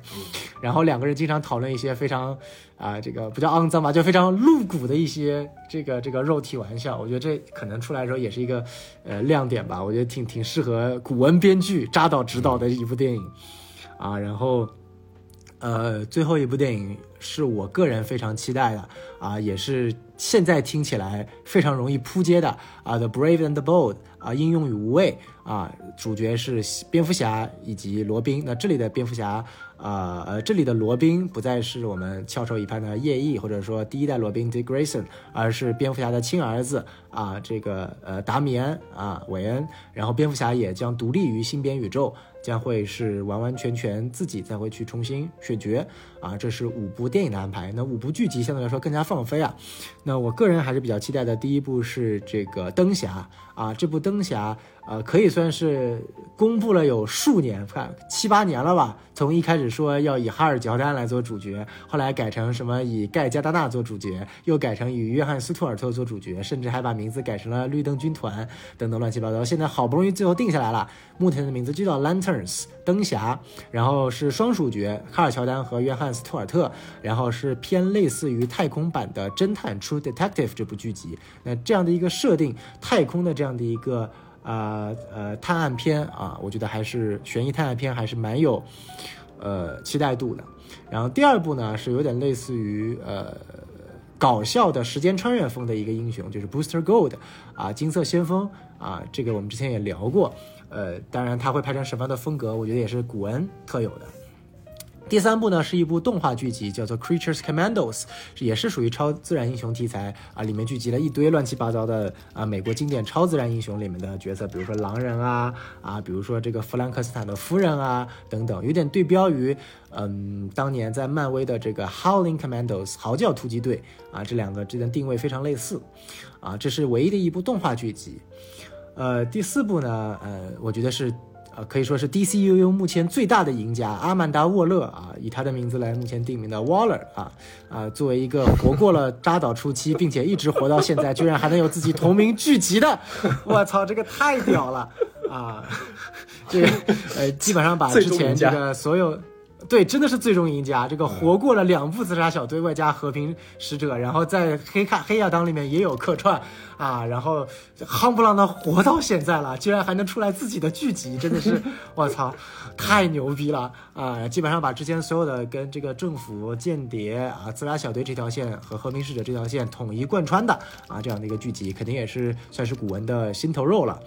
然后两个人经常讨论一些非常啊，这个不叫肮脏吧，就非常露骨的一些这个这个肉体玩笑，我觉得这可能出来的时候也是一个呃亮点吧，我觉得挺挺适合古文编剧扎导执导的一部电影啊，然后。呃，最后一部电影是我个人非常期待的啊，也是现在听起来非常容易扑街的啊，《The Brave and the Bold》啊，英勇与无畏啊，主角是蝙蝠侠以及罗宾。那这里的蝙蝠侠，呃呃，这里的罗宾不再是我们翘首以盼的夜翼，或者说第一代罗宾 Dick Grayson，而是蝙蝠侠的亲儿子啊，这个呃达米安啊韦恩。然后蝙蝠侠也将独立于新编宇宙。将会是完完全全自己再会去重新选角啊，这是五部电影的安排。那五部剧集相对来说更加放飞啊。那我个人还是比较期待的，第一部是这个灯侠啊，这部灯侠呃可以算是公布了有数年，看七八年了吧。从一开始说要以哈尔乔丹来做主角，后来改成什么以盖加达纳做主角，又改成以约翰斯图尔特做主角，甚至还把名字改成了绿灯军团等等乱七八糟。现在好不容易最后定下来了，目前的名字就叫 Lanterns 灯侠，然后是双主角卡尔乔丹和约翰斯图尔特，然后是偏类似于太空版的侦探 True Detective 这部剧集。那这样的一个设定，太空的这样的一个。呃呃，探案片啊，我觉得还是悬疑探案片，还是蛮有呃期待度的。然后第二部呢，是有点类似于呃搞笑的时间穿越风的一个英雄，就是 Booster Gold 啊，金色先锋啊，这个我们之前也聊过。呃，当然他会拍成什么样的风格，我觉得也是古恩特有的。第三部呢是一部动画剧集，叫做《Creatures Commandos》，也是属于超自然英雄题材啊，里面聚集了一堆乱七八糟的啊美国经典超自然英雄里面的角色，比如说狼人啊啊，比如说这个弗兰克斯坦的夫人啊等等，有点对标于嗯当年在漫威的这个《Howling Commandos》嚎叫突击队啊，这两个之间定位非常类似啊，这是唯一的一部动画剧集。呃，第四部呢，呃，我觉得是。呃，可以说是 DCUU 目前最大的赢家阿曼达·沃勒啊，以他的名字来目前定名的 Waller 啊啊，作为一个活过了扎导初期，并且一直活到现在，居然还能有自己同名剧集的，我操，这个太屌了啊！这个呃，基本上把之前这个所有。对，真的是最终赢家。这个活过了两部自杀小队，外加和平使者，然后在黑卡黑亚当里面也有客串啊，然后夯不啷当活到现在了，居然还能出来自己的剧集，真的是 我操，太牛逼了啊！基本上把之前所有的跟这个政府间谍啊、自杀小队这条线和和平使者这条线统一贯穿的啊，这样的一个剧集，肯定也是算是古文的心头肉了。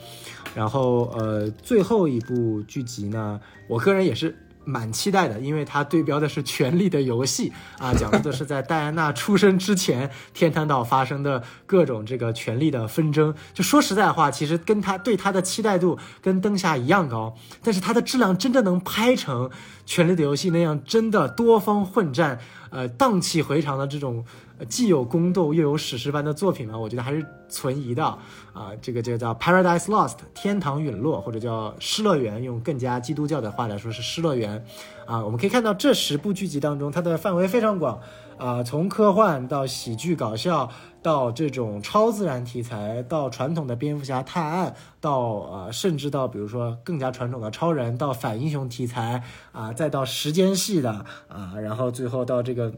然后呃，最后一部剧集呢，我个人也是。蛮期待的，因为它对标的是《权力的游戏》啊，讲述的是在戴安娜出生之前，天堂岛发生的各种这个权力的纷争。就说实在话，其实跟他对他的期待度跟灯下一样高，但是它的质量真的能拍成《权力的游戏》那样，真的多方混战，呃，荡气回肠的这种。既有宫斗又有史诗般的作品呢，我觉得还是存疑的啊。这个就叫《Paradise Lost》天堂陨落，或者叫《失乐园》，用更加基督教的话来说是《失乐园》啊。我们可以看到这十部剧集当中，它的范围非常广啊，从科幻到喜剧搞笑，到这种超自然题材，到传统的蝙蝠侠探案，到呃甚至到比如说更加传统的超人，到反英雄题材啊，再到时间系的啊，然后最后到这个。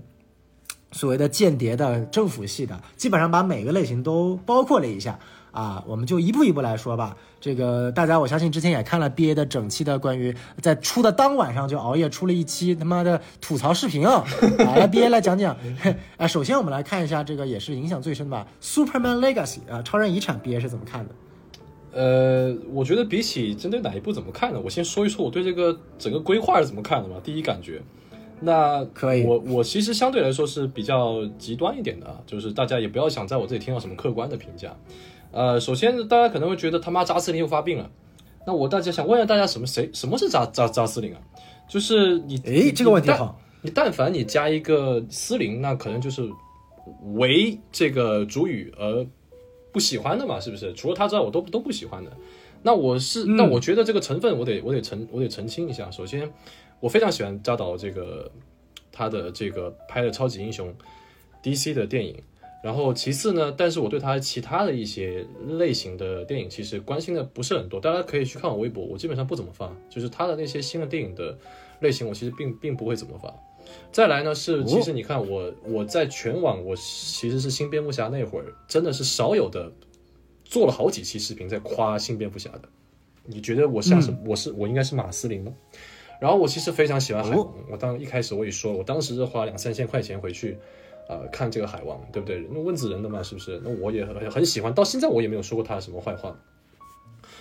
所谓的间谍的、政府系的，基本上把每个类型都包括了一下啊，我们就一步一步来说吧。这个大家我相信之前也看了 BA 的整期的关于在出的当晚上就熬夜出了一期他妈的吐槽视频啊，来 BA 来讲讲。啊，首先我们来看一下这个也是影响最深的吧，《Superman Legacy》啊，超人遗产，BA 是怎么看的？呃，我觉得比起针对哪一部怎么看呢？我先说一说我对这个整个规划是怎么看的吧。第一感觉。那可以，我我其实相对来说是比较极端一点的啊，就是大家也不要想在我这里听到什么客观的评价。呃，首先大家可能会觉得他妈扎斯林又发病了，那我大家想问一下大家什么谁什么是扎扎扎斯林啊？就是你诶这个问题好，你但凡你加一个斯林，那可能就是为这个主语而不喜欢的嘛，是不是？除了他之外，我都都不喜欢的。那我是那我觉得这个成分我得我得澄我得澄清一下，首先。我非常喜欢扎导这个他的这个拍的超级英雄 DC 的电影，然后其次呢，但是我对他其他的一些类型的电影其实关心的不是很多，大家可以去看我微博，我基本上不怎么发，就是他的那些新的电影的类型，我其实并并不会怎么发。再来呢是，其实你看我我在全网，我其实是新蝙蝠侠那会儿，真的是少有的做了好几期视频在夸新蝙蝠侠的。你觉得我像是我是我应该是马斯林吗？然后我其实非常喜欢海王，我当一开始我也说了，我当时是花两三千块钱回去，呃，看这个海王，对不对？那问子仁的嘛，是不是？那我也很很喜欢，到现在我也没有说过他什么坏话。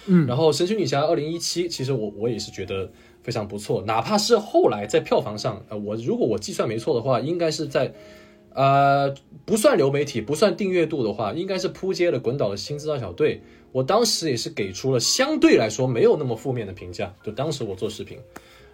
嗯，然后神奇女侠二零一七，其实我我也是觉得非常不错，哪怕是后来在票房上，呃，我如果我计算没错的话，应该是在，呃，不算流媒体，不算订阅度的话，应该是扑街了滚倒的新自造小队，我当时也是给出了相对来说没有那么负面的评价，就当时我做视频。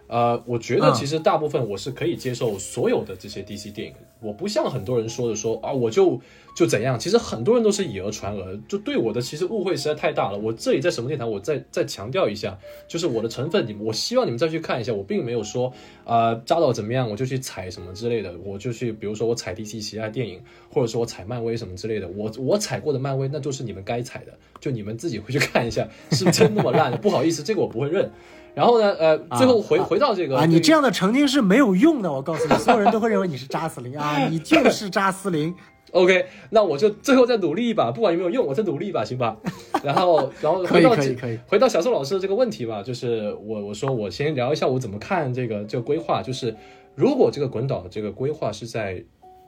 呃，我觉得其实大部分我是可以接受所有的这些 DC 电影，我不像很多人说的说啊，我就就怎样。其实很多人都是以讹传讹，就对我的其实误会实在太大了。我这里在什么电台，我再再强调一下，就是我的成分，你我希望你们再去看一下，我并没有说啊扎导怎么样我就去踩什么之类的，我就去比如说我踩 DC 其他电影，或者说我踩漫威什么之类的，我我踩过的漫威那就是你们该踩的，就你们自己回去看一下，是真那么烂？不好意思，这个我不会认。然后呢？呃，最后回回到这个啊，你这样的澄清是没有用的。我告诉你，所有人都会认为你是扎斯林啊，你就是扎斯林。OK，那我就最后再努力一把，不管有没有用，我再努力一把，行吧？然后，然后回到可以可以回到小宋老师的这个问题吧，就是我我说我先聊一下我怎么看这个这个规划，就是如果这个滚导这个规划是在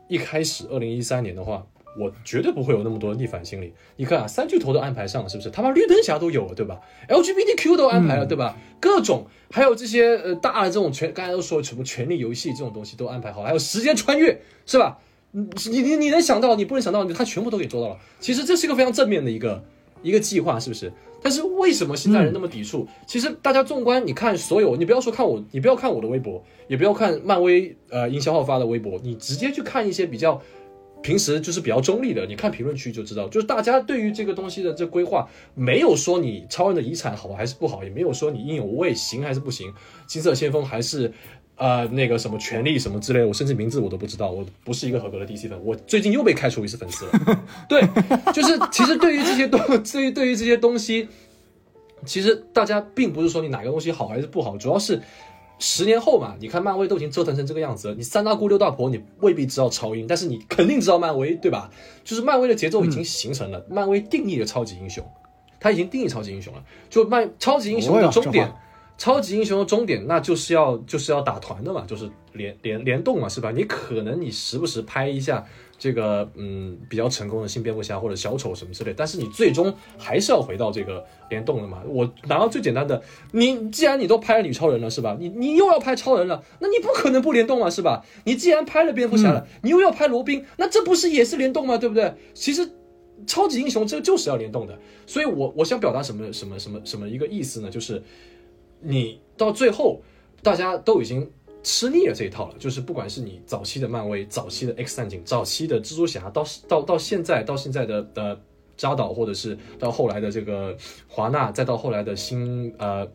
一开始二零一三年的话，我绝对不会有那么多逆反心理。你看啊，三巨头都安排上了，是不是？他妈绿灯侠都有了，对吧？LGBTQ 都安排了，对吧？各种还有这些呃大的这种权，刚才都说什么权力游戏这种东西都安排好，还有时间穿越，是吧？你你你你能想到，你不能想到，他全部都给做到了。其实这是一个非常正面的一个一个计划，是不是？但是为什么现在人那么抵触？其实大家纵观，你看所有，你不要说看我，你不要看我的微博，也不要看漫威呃营销号发的微博，你直接去看一些比较平时就是比较中立的，你看评论区就知道，就是大家对于这个东西的这规划，没有说你超人的遗产好还是不好，也没有说你英勇无畏行还是不行，金色先锋还是。呃，那个什么权利什么之类的，我甚至名字我都不知道，我不是一个合格的 DC 粉，我最近又被开除一次粉丝了。对，就是其实对于这些东，对于对于这些东西，其实大家并不是说你哪个东西好还是不好，主要是十年后嘛，你看漫威都已经折腾成这个样子了，你三大姑六大婆你未必知道超英，但是你肯定知道漫威，对吧？就是漫威的节奏已经形成了，漫威定义的超级英雄，他已经定义超级英雄了，就漫超级英雄的终点。超级英雄的终点，那就是要就是要打团的嘛，就是联联联动嘛，是吧？你可能你时不时拍一下这个嗯比较成功的新蝙蝠侠或者小丑什么之类，但是你最终还是要回到这个联动的嘛。我拿到最简单的，你既然你都拍了女超人了，是吧？你你又要拍超人了，那你不可能不联动嘛，是吧？你既然拍了蝙蝠侠了，你又要拍罗宾，那这不是也是联动吗？对不对？其实超级英雄这就是要联动的，所以我我想表达什么什么什么什么一个意思呢？就是。你到最后，大家都已经吃腻了这一套了。就是不管是你早期的漫威、早期的 X 战警、早期的蜘蛛侠，到到到现在到现在的的扎导，或者是到后来的这个华纳，再到后来的新呃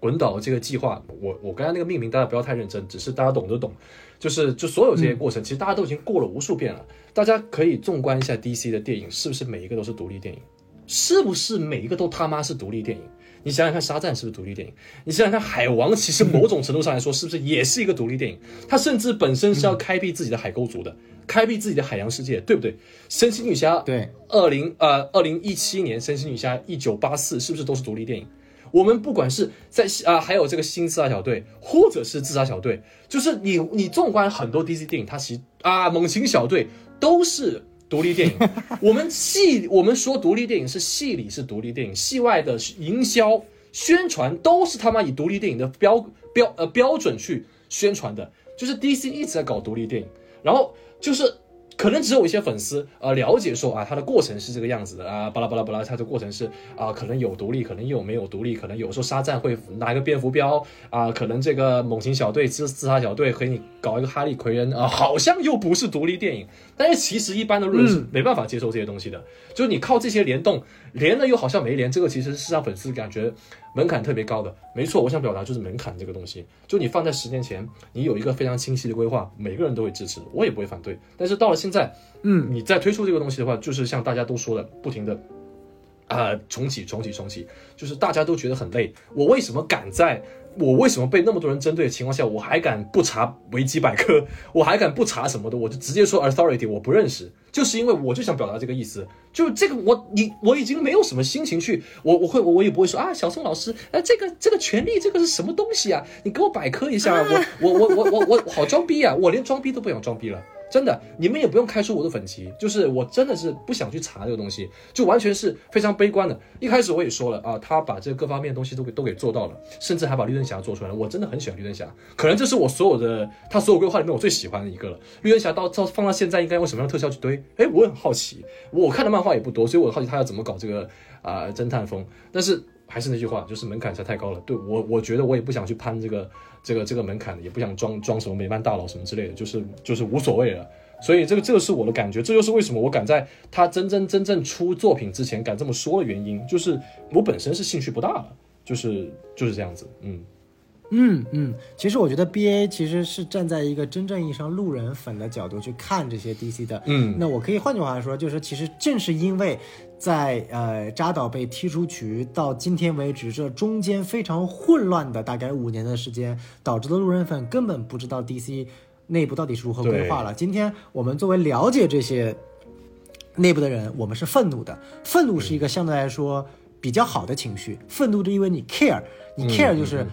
滚导这个计划，我我刚才那个命名大家不要太认真，只是大家懂得懂。就是就所有这些过程，其实大家都已经过了无数遍了。大家可以纵观一下 DC 的电影，是不是每一个都是独立电影？是不是每一个都他妈是独立电影？你想想看，《沙赞》是不是独立电影？你想想看，《海王》其实某种程度上来说，是不是也是一个独立电影？它甚至本身是要开辟自己的海沟族的，开辟自己的海洋世界，对不对？神奇女侠，对，二零呃二零一七年，神奇女侠一九八四，是不是都是独立电影？我们不管是在啊，还有这个新自杀小队，或者是自杀小队，就是你你纵观很多 DC 电影，它其实啊，猛禽小队都是。独立电影，我们戏我们说独立电影是戏里是独立电影，戏外的营销宣传都是他妈以独立电影的标标呃标准去宣传的，就是 DC 一直在搞独立电影，然后就是。可能只有一些粉丝呃了解说啊，它的过程是这个样子的啊，巴拉巴拉巴拉，它的过程是啊，可能有独立，可能又没有独立，可能有时候沙赞会拿一个蝙蝠镖啊，可能这个猛禽小队自自杀小队和你搞一个哈利奎恩啊，好像又不是独立电影，但是其实一般的路人是没办法接受这些东西的，就是你靠这些联动连了又好像没连，这个其实是让粉丝感觉。门槛特别高的，没错，我想表达就是门槛这个东西，就你放在十年前，你有一个非常清晰的规划，每个人都会支持，我也不会反对。但是到了现在，嗯，你再推出这个东西的话，就是像大家都说的，不停的啊重启、重启、重启，就是大家都觉得很累。我为什么敢在？我为什么被那么多人针对的情况下，我还敢不查维基百科，我还敢不查什么的，我就直接说 authority 我不认识，就是因为我就想表达这个意思，就这个我你我已经没有什么心情去，我我会我也不会说啊，小宋老师，哎，这个这个权利这个是什么东西啊？你给我百科一下，我我我我我我好装逼啊，我连装逼都不想装逼了。真的，你们也不用开出我的粉级，就是我真的是不想去查这个东西，就完全是非常悲观的。一开始我也说了啊，他把这各方面的东西都给都给做到了，甚至还把绿灯侠做出来了。我真的很喜欢绿灯侠，可能这是我所有的他所有规划里面我最喜欢的一个了。绿灯侠到到放到现在应该用什么样的特效去堆？哎，我很好奇，我看的漫画也不多，所以我好奇他要怎么搞这个啊侦探风。但是还是那句话，就是门槛实在太高了。对我，我觉得我也不想去攀这个。这个这个门槛也不想装装什么美漫大佬什么之类的，就是就是无所谓了。所以这个这个是我的感觉，这就是为什么我敢在他真真真正出作品之前敢这么说的原因，就是我本身是兴趣不大了，就是就是这样子，嗯。嗯嗯，其实我觉得 B A 其实是站在一个真正意义上路人粉的角度去看这些 D C 的。嗯，那我可以换句话说，就是其实正是因为在呃扎导被踢出局到今天为止，这中间非常混乱的大概五年的时间，导致的路人粉根本不知道 D C 内部到底是如何规划了。今天我们作为了解这些内部的人，我们是愤怒的。愤怒是一个相对来说比较好的情绪，愤怒是因为你 care，你 care 就是。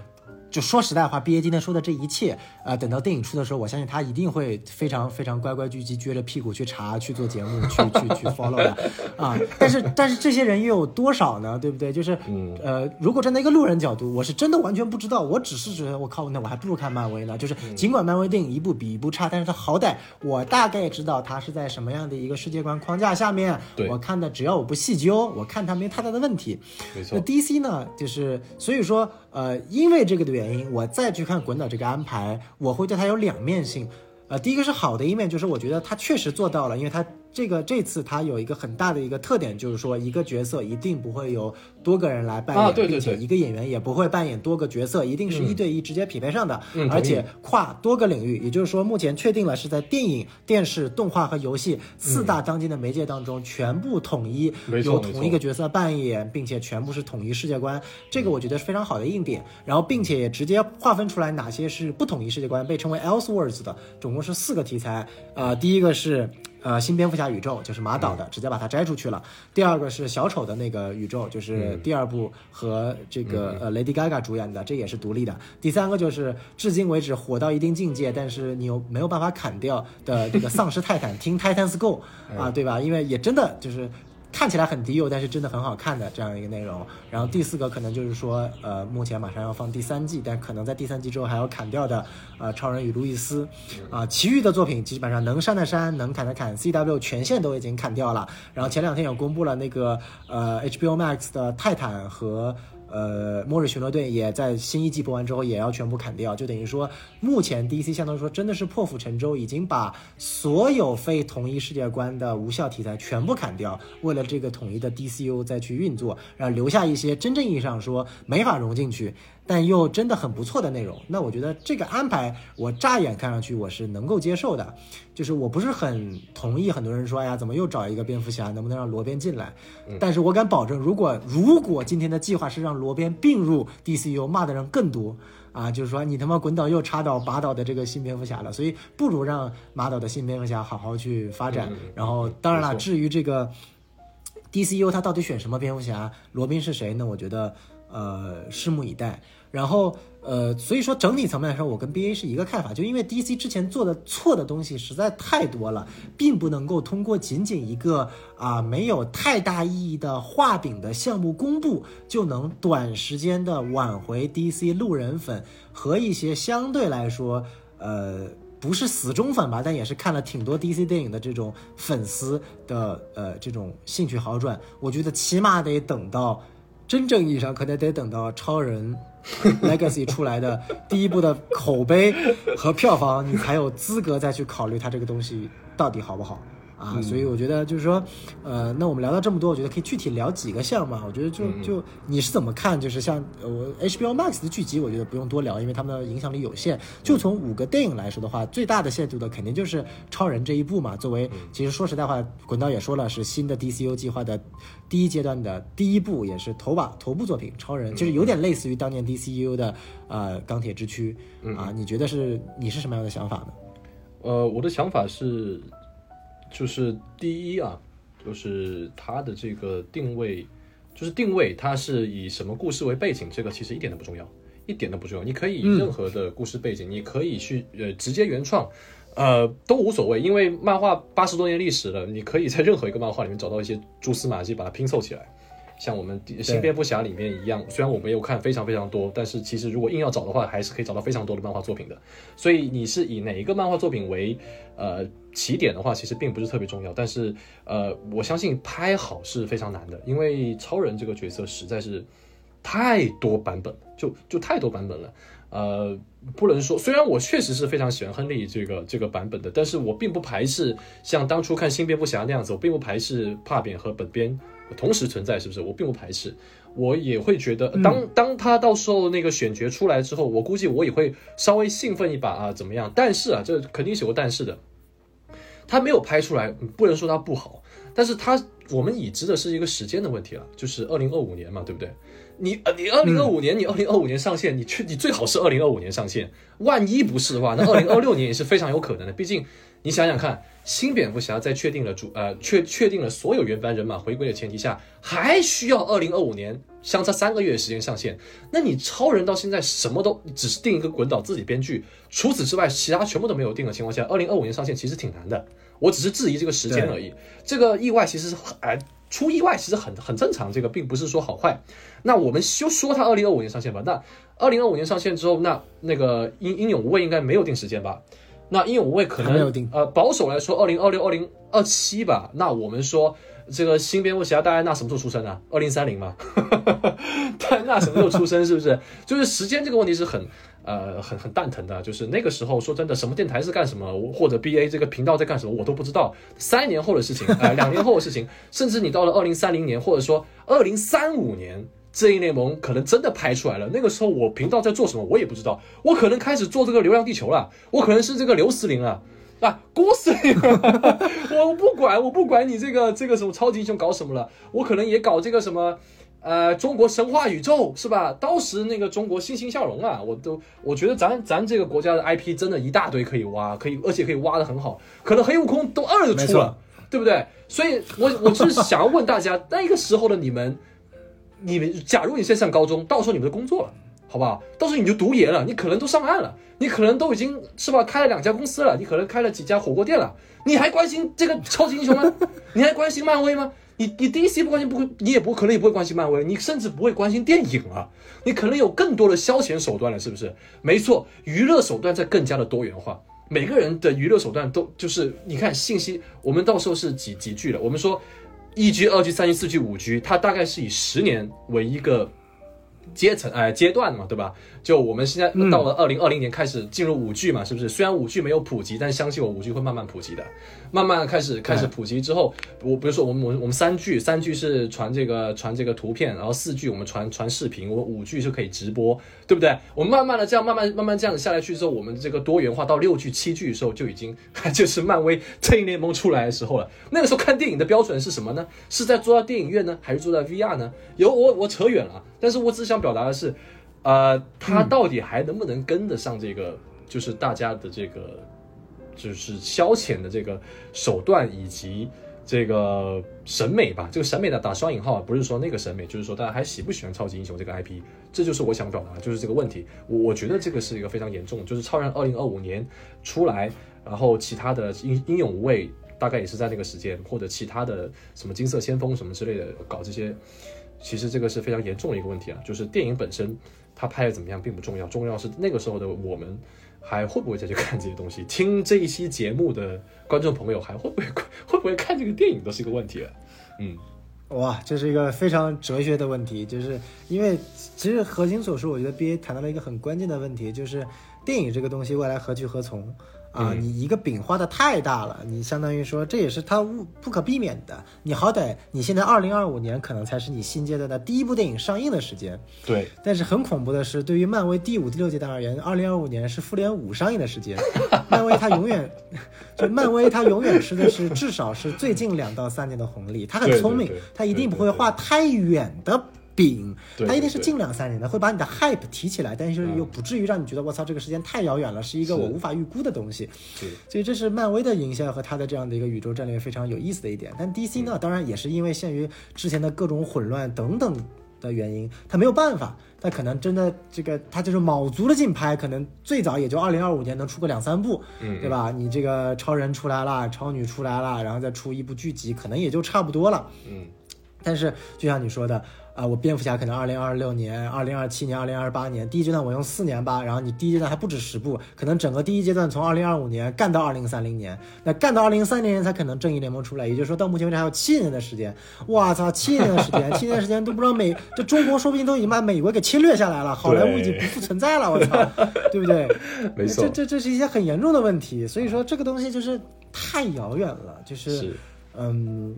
就说实在话，B A 今天说的这一切，呃，等到电影出的时候，我相信他一定会非常非常乖乖聚集，撅着屁股去查、去做节目、去去去 follow 的啊。但是但是这些人又有多少呢？对不对？就是呃，如果站在一个路人角度，我是真的完全不知道，我只是觉得我靠，那我还不如看漫威呢。就是尽管漫威电影一部比一部差，但是它好歹我大概知道它是在什么样的一个世界观框架下面，对我看的只要我不细究，我看它没太大的问题。没错那 DC 呢，就是所以说，呃，因为这个的原因，我再去看滚导这个安排，我会对他有两面性。呃，第一个是好的一面，就是我觉得他确实做到了，因为他这个这次它有一个很大的一个特点，就是说一个角色一定不会有多个人来扮演，啊对对对并且一个演员也不会扮演多个角色，一定是一对一直接匹配上的，嗯而且跨多个领域，也就是说，目前确定了是在电影、电视、动画和游戏四大当今的媒介当中，全部统一由同一个角色扮演，并且全部是统一世界观，这个我觉得是非常好的硬点。然后，并且也直接划分出来哪些是不统一世界观，被称为 Elseworlds 的，总共是四个题材。呃，第一个是。呃，新蝙蝠侠宇宙就是马导的，直接把它摘出去了。第二个是小丑的那个宇宙，就是第二部和这个呃 Lady Gaga 主演的，这也是独立的。第三个就是至今为止火到一定境界，但是你又没有办法砍掉的这个丧尸泰坦，听 Titans Go 啊，对吧？因为也真的就是看起来很低幼，但是真的很好看的这样一个内容。然后第四个可能就是说，呃，目前马上要放第三季，但可能在第三季之后还要砍掉的，呃，超人与路易斯，啊、其余的作品基本上能删的删，能砍的砍，CW 全线都已经砍掉了。然后前两天也公布了那个呃 HBO Max 的泰坦和。呃，末日巡逻队也在新一季播完之后也要全部砍掉，就等于说，目前 DC 相当于说真的是破釜沉舟，已经把所有非同一世界观的无效题材全部砍掉，为了这个统一的 DCU 再去运作，然后留下一些真正意义上说没法融进去，但又真的很不错的内容。那我觉得这个安排，我乍眼看上去我是能够接受的，就是我不是很同意很多人说，哎呀，怎么又找一个蝙蝠侠，能不能让罗宾进来？但是我敢保证，如果如果今天的计划是让罗宾并入 DCU，骂的人更多啊，就是说你他妈滚倒又插到马导的这个新蝙蝠侠了，所以不如让马导的新蝙蝠侠好好去发展。嗯然后当然了，至于这个 DCU 他到底选什么蝙蝠侠，罗宾是谁呢？我觉得呃拭目以待。然后呃，所以说整体层面来说，我跟 BA 是一个看法，就因为 DC 之前做的错的东西实在太多了，并不能够通过仅仅一个啊、没有太大意义的画饼的项目公布，就能短时间的挽回 DC 路人粉和一些相对来说呃。不是死忠粉吧，但也是看了挺多 DC 电影的这种粉丝的呃这种兴趣好转。我觉得起码得等到真正意义上，可能得等到超人 Legacy 出来的第一部的口碑和票房，你才有资格再去考虑它这个东西到底好不好。啊，所以我觉得就是说，呃，那我们聊到这么多，我觉得可以具体聊几个项嘛。我觉得就就你是怎么看？就是像呃我 HBO Max 的剧集，我觉得不用多聊，因为他们的影响力有限。就从五个电影来说的话，最大的限度的肯定就是超人这一部嘛。作为其实说实在话，滚刀也说了，是新的 DCU 计划的第一阶段的第一部，也是头把头部作品。超人就是有点类似于当年 DCU 的呃钢铁之躯啊。你觉得是你是什么样的想法呢？呃，我的想法是，就是第一啊，就是它的这个定位，就是定位它是以什么故事为背景，这个其实一点都不重要，一点都不重要。你可以以任何的故事背景，你可以去呃直接原创。呃，都无所谓，因为漫画八十多年历史了，你可以在任何一个漫画里面找到一些蛛丝马迹，把它拼凑起来。像我们新蝙蝠侠里面一样，虽然我没有看非常非常多，但是其实如果硬要找的话，还是可以找到非常多的漫画作品的。所以你是以哪一个漫画作品为呃起点的话，其实并不是特别重要。但是呃，我相信拍好是非常难的，因为超人这个角色实在是太多版本，就就太多版本了。呃，不能说，虽然我确实是非常喜欢亨利这个这个版本的，但是我并不排斥像当初看新蝙蝠侠那样子，我并不排斥帕扁和本编同时存在，是不是？我并不排斥，我也会觉得，当当他到时候那个选角出来之后，我估计我也会稍微兴奋一把啊，怎么样？但是啊，这肯定是有个但是的，他没有拍出来，不能说他不好，但是他我们已知的是一个时间的问题了，就是二零二五年嘛，对不对？你呃，你二零二五年，你二零二五年上线，你去你最好是二零二五年上线，万一不是的话，那二零二六年也是非常有可能的。毕竟你想想看，新蝙蝠侠在确定了主呃确确定了所有原班人马回归的前提下，还需要二零二五年相差三个月的时间上线。那你超人到现在什么都只是定一个滚导自己编剧，除此之外其他全部都没有定的情况下，二零二五年上线其实挺难的。我只是质疑这个时间而已。这个意外其实是哎出意外其实很很正常，这个并不是说好坏。那我们就说他二零二五年上线吧。那二零二五年上线之后，那那个英英勇无畏应该没有定时间吧？那英勇无畏可能呃保守来说，二零二六、二零二七吧。那我们说这个新蝙蝠侠戴安娜什么时候出生啊？二零三零吗？戴安娜什么时候出生？是不是？就是时间这个问题是很呃很很蛋疼的。就是那个时候说真的，什么电台是干什么，或者 B A 这个频道在干什么，我都不知道。三年后的事情，呃，两年后的事情，甚至你到了二零三零年，或者说二零三五年。正义联盟可能真的拍出来了，那个时候我频道在做什么我也不知道，我可能开始做这个《流浪地球》了，我可能是这个刘司令了，啊，郭司令，我不管，我不管你这个这个什么超级英雄搞什么了，我可能也搞这个什么，呃，中国神话宇宙是吧？当时那个中国欣欣向荣啊，我都我觉得咱咱这个国家的 IP 真的一大堆可以挖，可以而且可以挖的很好，可能黑悟空都二就出了，对不对？所以我我是想要问大家，那个时候的你们。你们假如你现在上高中，到时候你们都工作了，好不好？到时候你就读研了，你可能都上岸了，你可能都已经是吧，开了两家公司了，你可能开了几家火锅店了，你还关心这个超级英雄吗？你还关心漫威吗？你你 DC 不关心，不会，你也不可能也不会关心漫威，你甚至不会关心电影了，你可能有更多的消遣手段了，是不是？没错，娱乐手段在更加的多元化，每个人的娱乐手段都就是你看信息，我们到时候是几几句了，我们说。一 G、二 G、三 G、四 G、五 G，它大概是以十年为一个阶层哎阶段嘛，对吧？就我们现在到了二零二零年开始进入五 G 嘛，是不是？虽然五 G 没有普及，但相信我，五 G 会慢慢普及的。慢慢开始开始普及之后，我比如说我们我们我们三 G，三 G 是传这个传这个图片，然后四 G 我们传传视频，我们五 G 是可以直播，对不对？我们慢慢的这样慢慢慢慢这样子下来去之后，我们这个多元化到六 G、七 G 的时候，就已经 就是漫威正义联盟出来的时候了。那个时候看电影的标准是什么呢？是在坐在电影院呢，还是坐在 VR 呢？有我我扯远了，但是我只想表达的是，呃，它到底还能不能跟得上这个，就是大家的这个。就是消遣的这个手段以及这个审美吧，这个审美的打双引号啊，不是说那个审美，就是说大家还喜不喜欢超级英雄这个 IP，这就是我想表达，就是这个问题。我我觉得这个是一个非常严重，就是超人二零二五年出来，然后其他的英英勇无畏大概也是在那个时间，或者其他的什么金色先锋什么之类的搞这些，其实这个是非常严重的一个问题啊。就是电影本身他拍的怎么样并不重要，重要是那个时候的我们。还会不会再去看这些东西？听这一期节目的观众朋友还会不会会不会看这个电影都是一个问题了。嗯，哇，这是一个非常哲学的问题，就是因为其实核心所说，我觉得 B A 谈到了一个很关键的问题，就是电影这个东西未来何去何从。啊，你一个饼画的太大了，你相当于说这也是它不不可避免的。你好歹你现在二零二五年可能才是你新阶段的第一部电影上映的时间，对。但是很恐怖的是，对于漫威第五、第六阶段而言，二零二五年是复联五上映的时间。漫威它永远，就漫威它永远吃的是至少是最近两到三年的红利。它很聪明，它一定不会画太远的。饼，它一定是近两三年的，会把你的 hype 提起来，但是又不至于让你觉得我操这个时间太遥远了，是一个我无法预估的东西。所以这是漫威的营销和它的这样的一个宇宙战略非常有意思的一点。但 DC 呢，当然也是因为限于之前的各种混乱等等的原因，它没有办法。他可能真的这个他就是卯足了劲拍，可能最早也就二零二五年能出个两三部，嗯，对吧？你这个超人出来了，超女出来了，然后再出一部剧集，可能也就差不多了。嗯，但是就像你说的。啊，我蝙蝠侠可能二零二六年、二零二七年、二零二八年第一阶段我用四年吧，然后你第一阶段还不止十部，可能整个第一阶段从二零二五年干到二零三零年，那干到二零三零年才可能正义联盟出来，也就是说到目前为止还有七年的时间。我操，七年的时间，七年的时间都不知道美这中国说不定都已经把美国给侵略下来了，好莱坞已经不复存在了，我操，对不对？没错，这这这是一些很严重的问题，所以说这个东西就是太遥远了，就是嗯。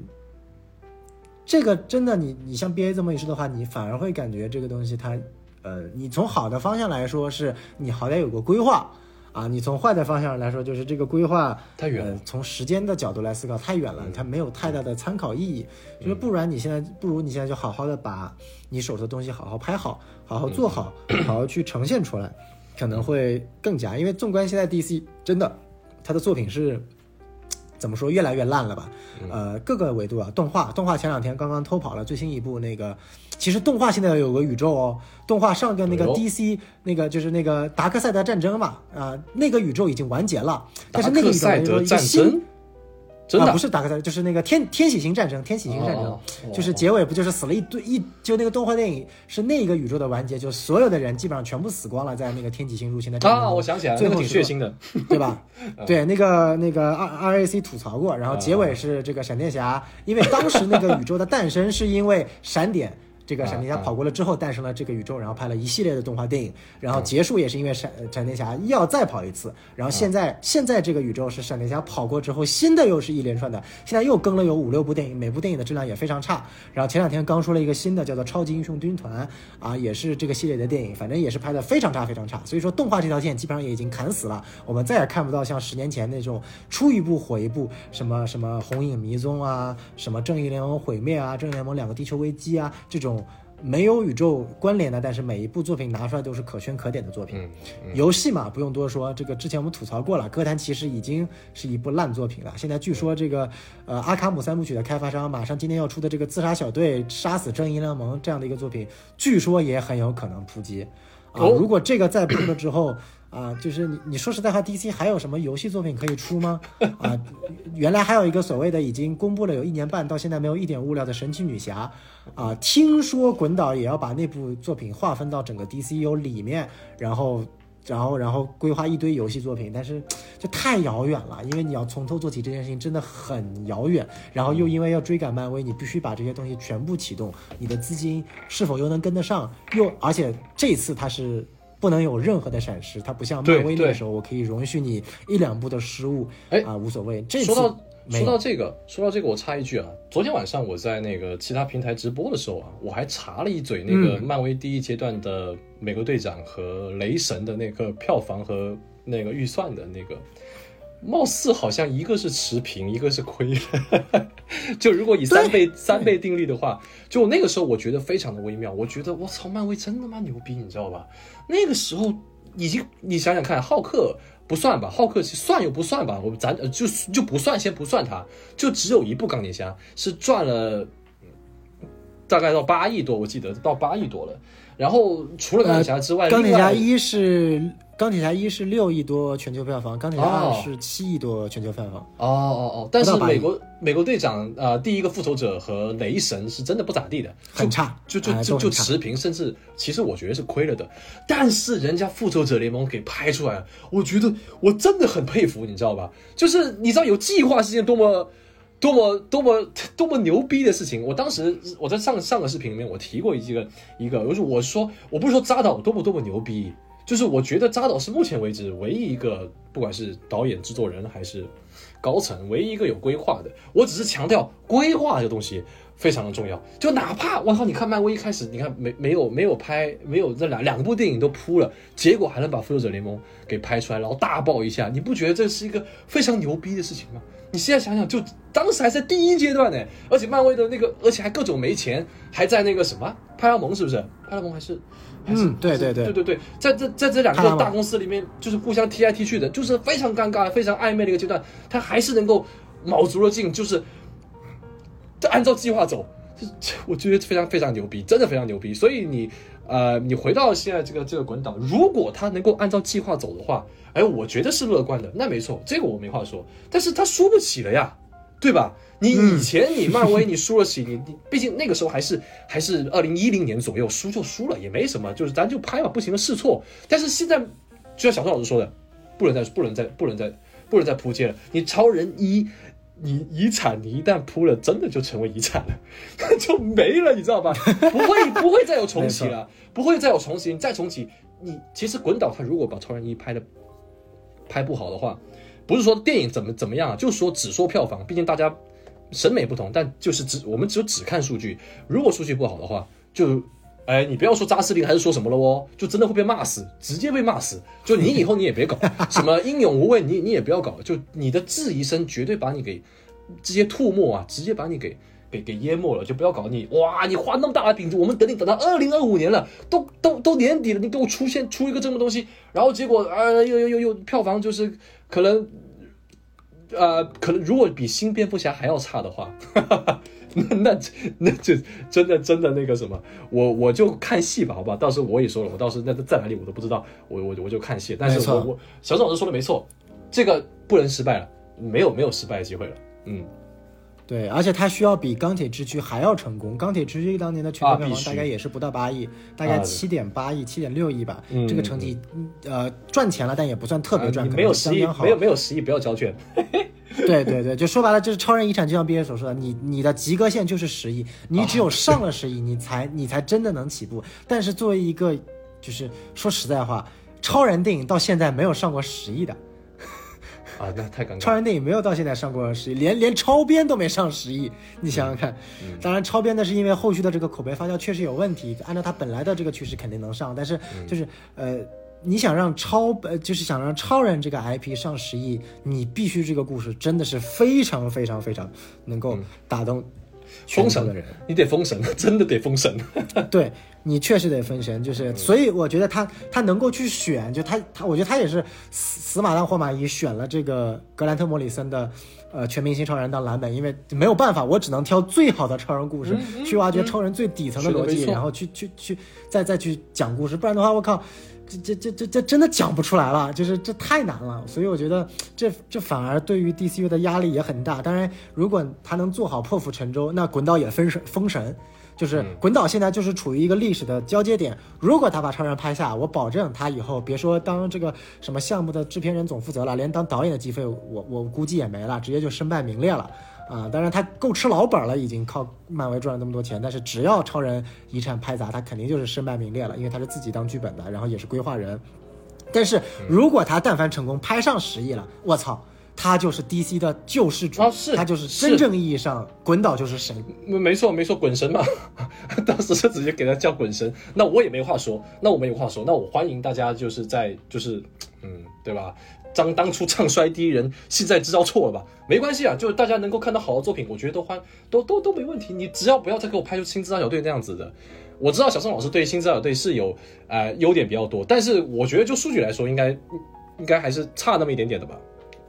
这个真的，你你像 B A 这么一说的话，你反而会感觉这个东西它，呃，你从好的方向来说，是你好歹有个规划啊；你从坏的方向来说，就是这个规划太远了。从时间的角度来思考，太远了，它没有太大的参考意义。就是不然，你现在不如你现在就好好的把你手头的东西好好拍好，好好做好，好好去呈现出来，可能会更加。因为纵观现在 D C，真的，他的作品是怎么说越来越烂了吧？呃，各个维度啊，动画动画前两天刚刚偷跑了最新一部那个，其实动画现在有个宇宙哦，动画上个那个 DC 那个就是那个达克赛德战争嘛，啊、那个宇宙已经完结了，但是那个宇宙一个新争，真的啊、不是达克赛，就是那个天天喜星战争，天喜星战争，哦哦就是结尾不就是死了一堆一就那个动画电影是那个宇宙的完结，就所有的人基本上全部死光了，在那个天启星入侵的战争啊，中我想起来了，那个挺最后是血腥的。对吧？对，那个那个 R R A C 吐槽过，然后结尾是这个闪电侠，因为当时那个宇宙的诞生是因为闪点。这个闪电侠跑过了之后，诞生了这个宇宙，然后拍了一系列的动画电影，然后结束也是因为闪闪电侠要再跑一次，然后现在现在这个宇宙是闪电侠跑过之后，新的又是一连串的，现在又更了有五六部电影，每部电影的质量也非常差。然后前两天刚出了一个新的叫做《超级英雄军团》，啊，也是这个系列的电影，反正也是拍的非常差非常差。所以说动画这条线基本上也已经砍死了，我们再也看不到像十年前那种出一部火一部，什么什么红影迷踪啊，什么正义联盟毁灭啊，正义联盟两个地球危机啊这种。没有宇宙关联的，但是每一部作品拿出来都是可圈可点的作品。嗯游戏嘛，不用多说，这个之前我们吐槽过了，《哥谭骑士》已经是一部烂作品了。现在据说这个呃阿卡姆三部曲的开发商马上今天要出的这个《自杀小队》杀死正义联盟这样的一个作品，据说也很有可能扑街。啊，哦如果这个再扑了之后，啊，就是你你说实在话，DC 还有什么游戏作品可以出吗？啊，原来还有一个所谓的已经公布了有一年半，到现在没有一点物料的神奇女侠，啊，听说滚导也要把那部作品划分到整个 DCU 里面，然后。然后，然后规划一堆游戏作品，但是就太遥远了，因为你要从头做起这件事情真的很遥远。然后又因为要追赶漫威，你必须把这些东西全部启动，你的资金是否又能跟得上？又而且这次它是不能有任何的闪失，它不像漫威那个时候，我可以容许你一两步的失误，哎啊无所谓。这次说到说到这个，说到这个，我插一句啊，昨天晚上我在那个其他平台直播的时候啊，我还查了一嘴那个嗯漫威第一阶段的美国队长和雷神的那个票房和那个预算的那个。貌似好像一个是持平，一个是亏了。就如果以三倍三倍定律的话，就那个时候我觉得非常的微妙。我觉得我操，漫威真他妈牛逼，你知道吧？那个时候已经，你想想看，浩克不算吧，浩克算又不算吧，我咱呃就就不算，先不算它，就只有一部钢铁侠是赚了嗯大概到八亿多，我记得到八亿多了。然后除了钢铁侠之外，钢铁侠一是钢铁侠一是六亿多全球票房，钢铁侠二哦是七亿多全球票房。哦哦哦，但是美国美国队长呃，第一个复仇者和雷神是真的不咋地的，很差就就就就持平，甚至其实我觉得是亏了的。但是人家复仇者联盟给拍出来了，我觉得我真的很佩服，你知道吧？就是你知道有计划是件多么。多么多么多么牛逼的事情！我当时我在上上个视频里面我提过一个一个，就是我说我不是说扎导多么多么牛逼，就是我觉得扎导是目前为止唯一一个，不管是导演、制作人还是高层，唯一一个有规划的。我只是强调规划这个东西非常的重要。就哪怕我靠，你看漫威一开始，你看没没有没有拍，没有这两两部电影都扑了，结果还能把复仇者联盟给拍出来，然后大爆一下，你不觉得这是一个非常牛逼的事情吗？你现在想想，就当时还在第一阶段呢，而且漫威的那个，而且还各种没钱，还在那个什么派拉蒙是不是？派拉蒙还是还是嗯对对对对对对，在这在这两个大公司里面，就是互相踢来踢去的，就是非常尴尬、非常暧昧的一个阶段，他还是能够卯足了劲，就是就按照计划走，这这我觉得非常非常牛逼，真的非常牛逼。所以你呃，你回到现在这个这个滚导，如果他能够按照计划走的话，哎，我觉得是乐观的，那没错，这个我没话说。但是他输不起了呀，对吧？你以前你漫威你输了起，你你毕竟那个时候还是还是二零一零年左右，输就输了也没什么，就是咱就拍嘛，不行的试错。但是现在就像小宋老师说的，不能再不能再不能再不能再扑街了。你超人一，你遗产你一旦扑了，真的就成为遗产了，就没了，你知道吧？不会不会再有重启了，不会再有重启。你再重启，你其实滚导他如果把超人一拍的拍不好的话，不是说电影怎么怎么样啊，就是说只说票房，毕竟大家审美不同，但就是只我们只有只看数据，如果数据不好的话，就。哎，你不要说扎斯林还是说什么了哦，就真的会被骂死，直接被骂死。就你以后你也别搞 什么英勇无畏，你你也不要搞，就你的质疑声绝对把你给这些吐沫啊，直接把你给给给淹没了，就不要搞你哇！你画那么大的饼子，我们等你等到二零二五年了，都都都年底了，你给我出现出一个这么东西，然后结果呃又又又又票房就是可能呃，可能如果比新蝙蝠侠还要差的话，那那那就真的真的那个什么，我我就看戏吧，好吧？到时候我也说了，我到时候那在哪里我都不知道，我我我就看戏。但是我我小郑老师说的没错，这个不能失败了，没有没有失败的机会了。嗯，对，而且它需要比钢铁之躯还要成功。钢铁之躯当年的全球票房大概也是不到八亿，大概七点八亿、七点六亿吧。嗯这个成绩，嗯呃，赚钱了，但也不算特别赚，没有十亿。没有没有十亿，不要交卷。对对对，就说白了，就是超人遗产，就像毕业所说的，你你的及格线就是十亿，你只有上了十亿，你才你才真的能起步。但是作为一个，就是说实在话，超人电影到现在没有上过十亿的，啊，那太尴尬超。人电影没有到现在上过十亿，连连超编都没上十亿，你想想看。嗯当然，超编的是因为后续的这个口碑发酵确实有问题，按照它本来的这个趋势肯定能上，但是嗯就是呃。你想让超呃，就是想让超人这个 IP 上十亿，你必须这个故事真的是非常非常非常能够打动全封神的人。，你得封神，真的得封神。对你确实得分神，就是所以我觉得他他能够去选，就他他，我觉得他也是死死马当活马医选了这个格兰特·莫里森的。呃，全明星超人当蓝本，因为没有办法，我只能挑最好的超人故事，去挖掘超人最底层的逻辑，然后去去去再再去讲故事，不然的话，我靠，这这这这这真的讲不出来了，就是这太难了。所以我觉得这这反而对于 DCU 的压力也很大。当然，如果他能做好破釜沉舟，那滚导也分神封神。就是滚导现在就是处于一个历史的交接点，如果他把超人拍下，我保证他以后别说当这个什么项目的制片人总负责了，连当导演的机会我我估计也没了，直接就身败名裂了啊！当然他够吃老本了，已经靠漫威赚了那么多钱，但是只要超人遗产拍砸，他肯定就是身败名裂了，因为他是自己当剧本的，然后也是规划人。但是如果他但凡成功拍上十亿了，我操！他就是 DC 的救世主，啊是他就是是真正意义上滚导就是神，没没错没错，滚神嘛，当时就直接给他叫滚神，那我也没话说，那我没有话说，那我欢迎大家就是在就是嗯，对吧？当当初唱衰第一人，现在知道错了吧？没关系啊，就是大家能够看到好的作品，我觉得都欢都都都没问题。你只要不要再给我拍出《新知道小队》那样子的。我知道小宋老师对《新知道小队》是有呃优点比较多，但是我觉得就数据来说，应该应该还是差那么一点点的吧，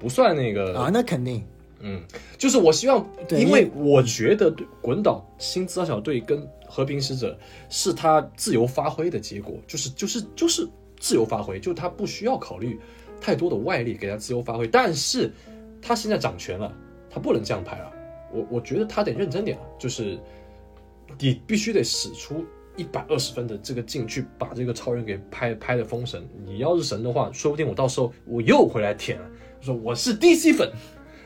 不算那个啊，那肯定。嗯，就是我希望，对因为我觉得对滚岛新资料小队跟和平使者是他自由发挥的结果，就是就是就是自由发挥，就他不需要考虑太多的外力给他自由发挥，但是他现在掌权了，他不能这样拍了，我我觉得他得认真点了，就是你必须得使出。一百二十分的这个劲去把这个超人给拍拍的封神，你要是神的话，说不定我到时候我又回来舔了，说我是 DC 粉，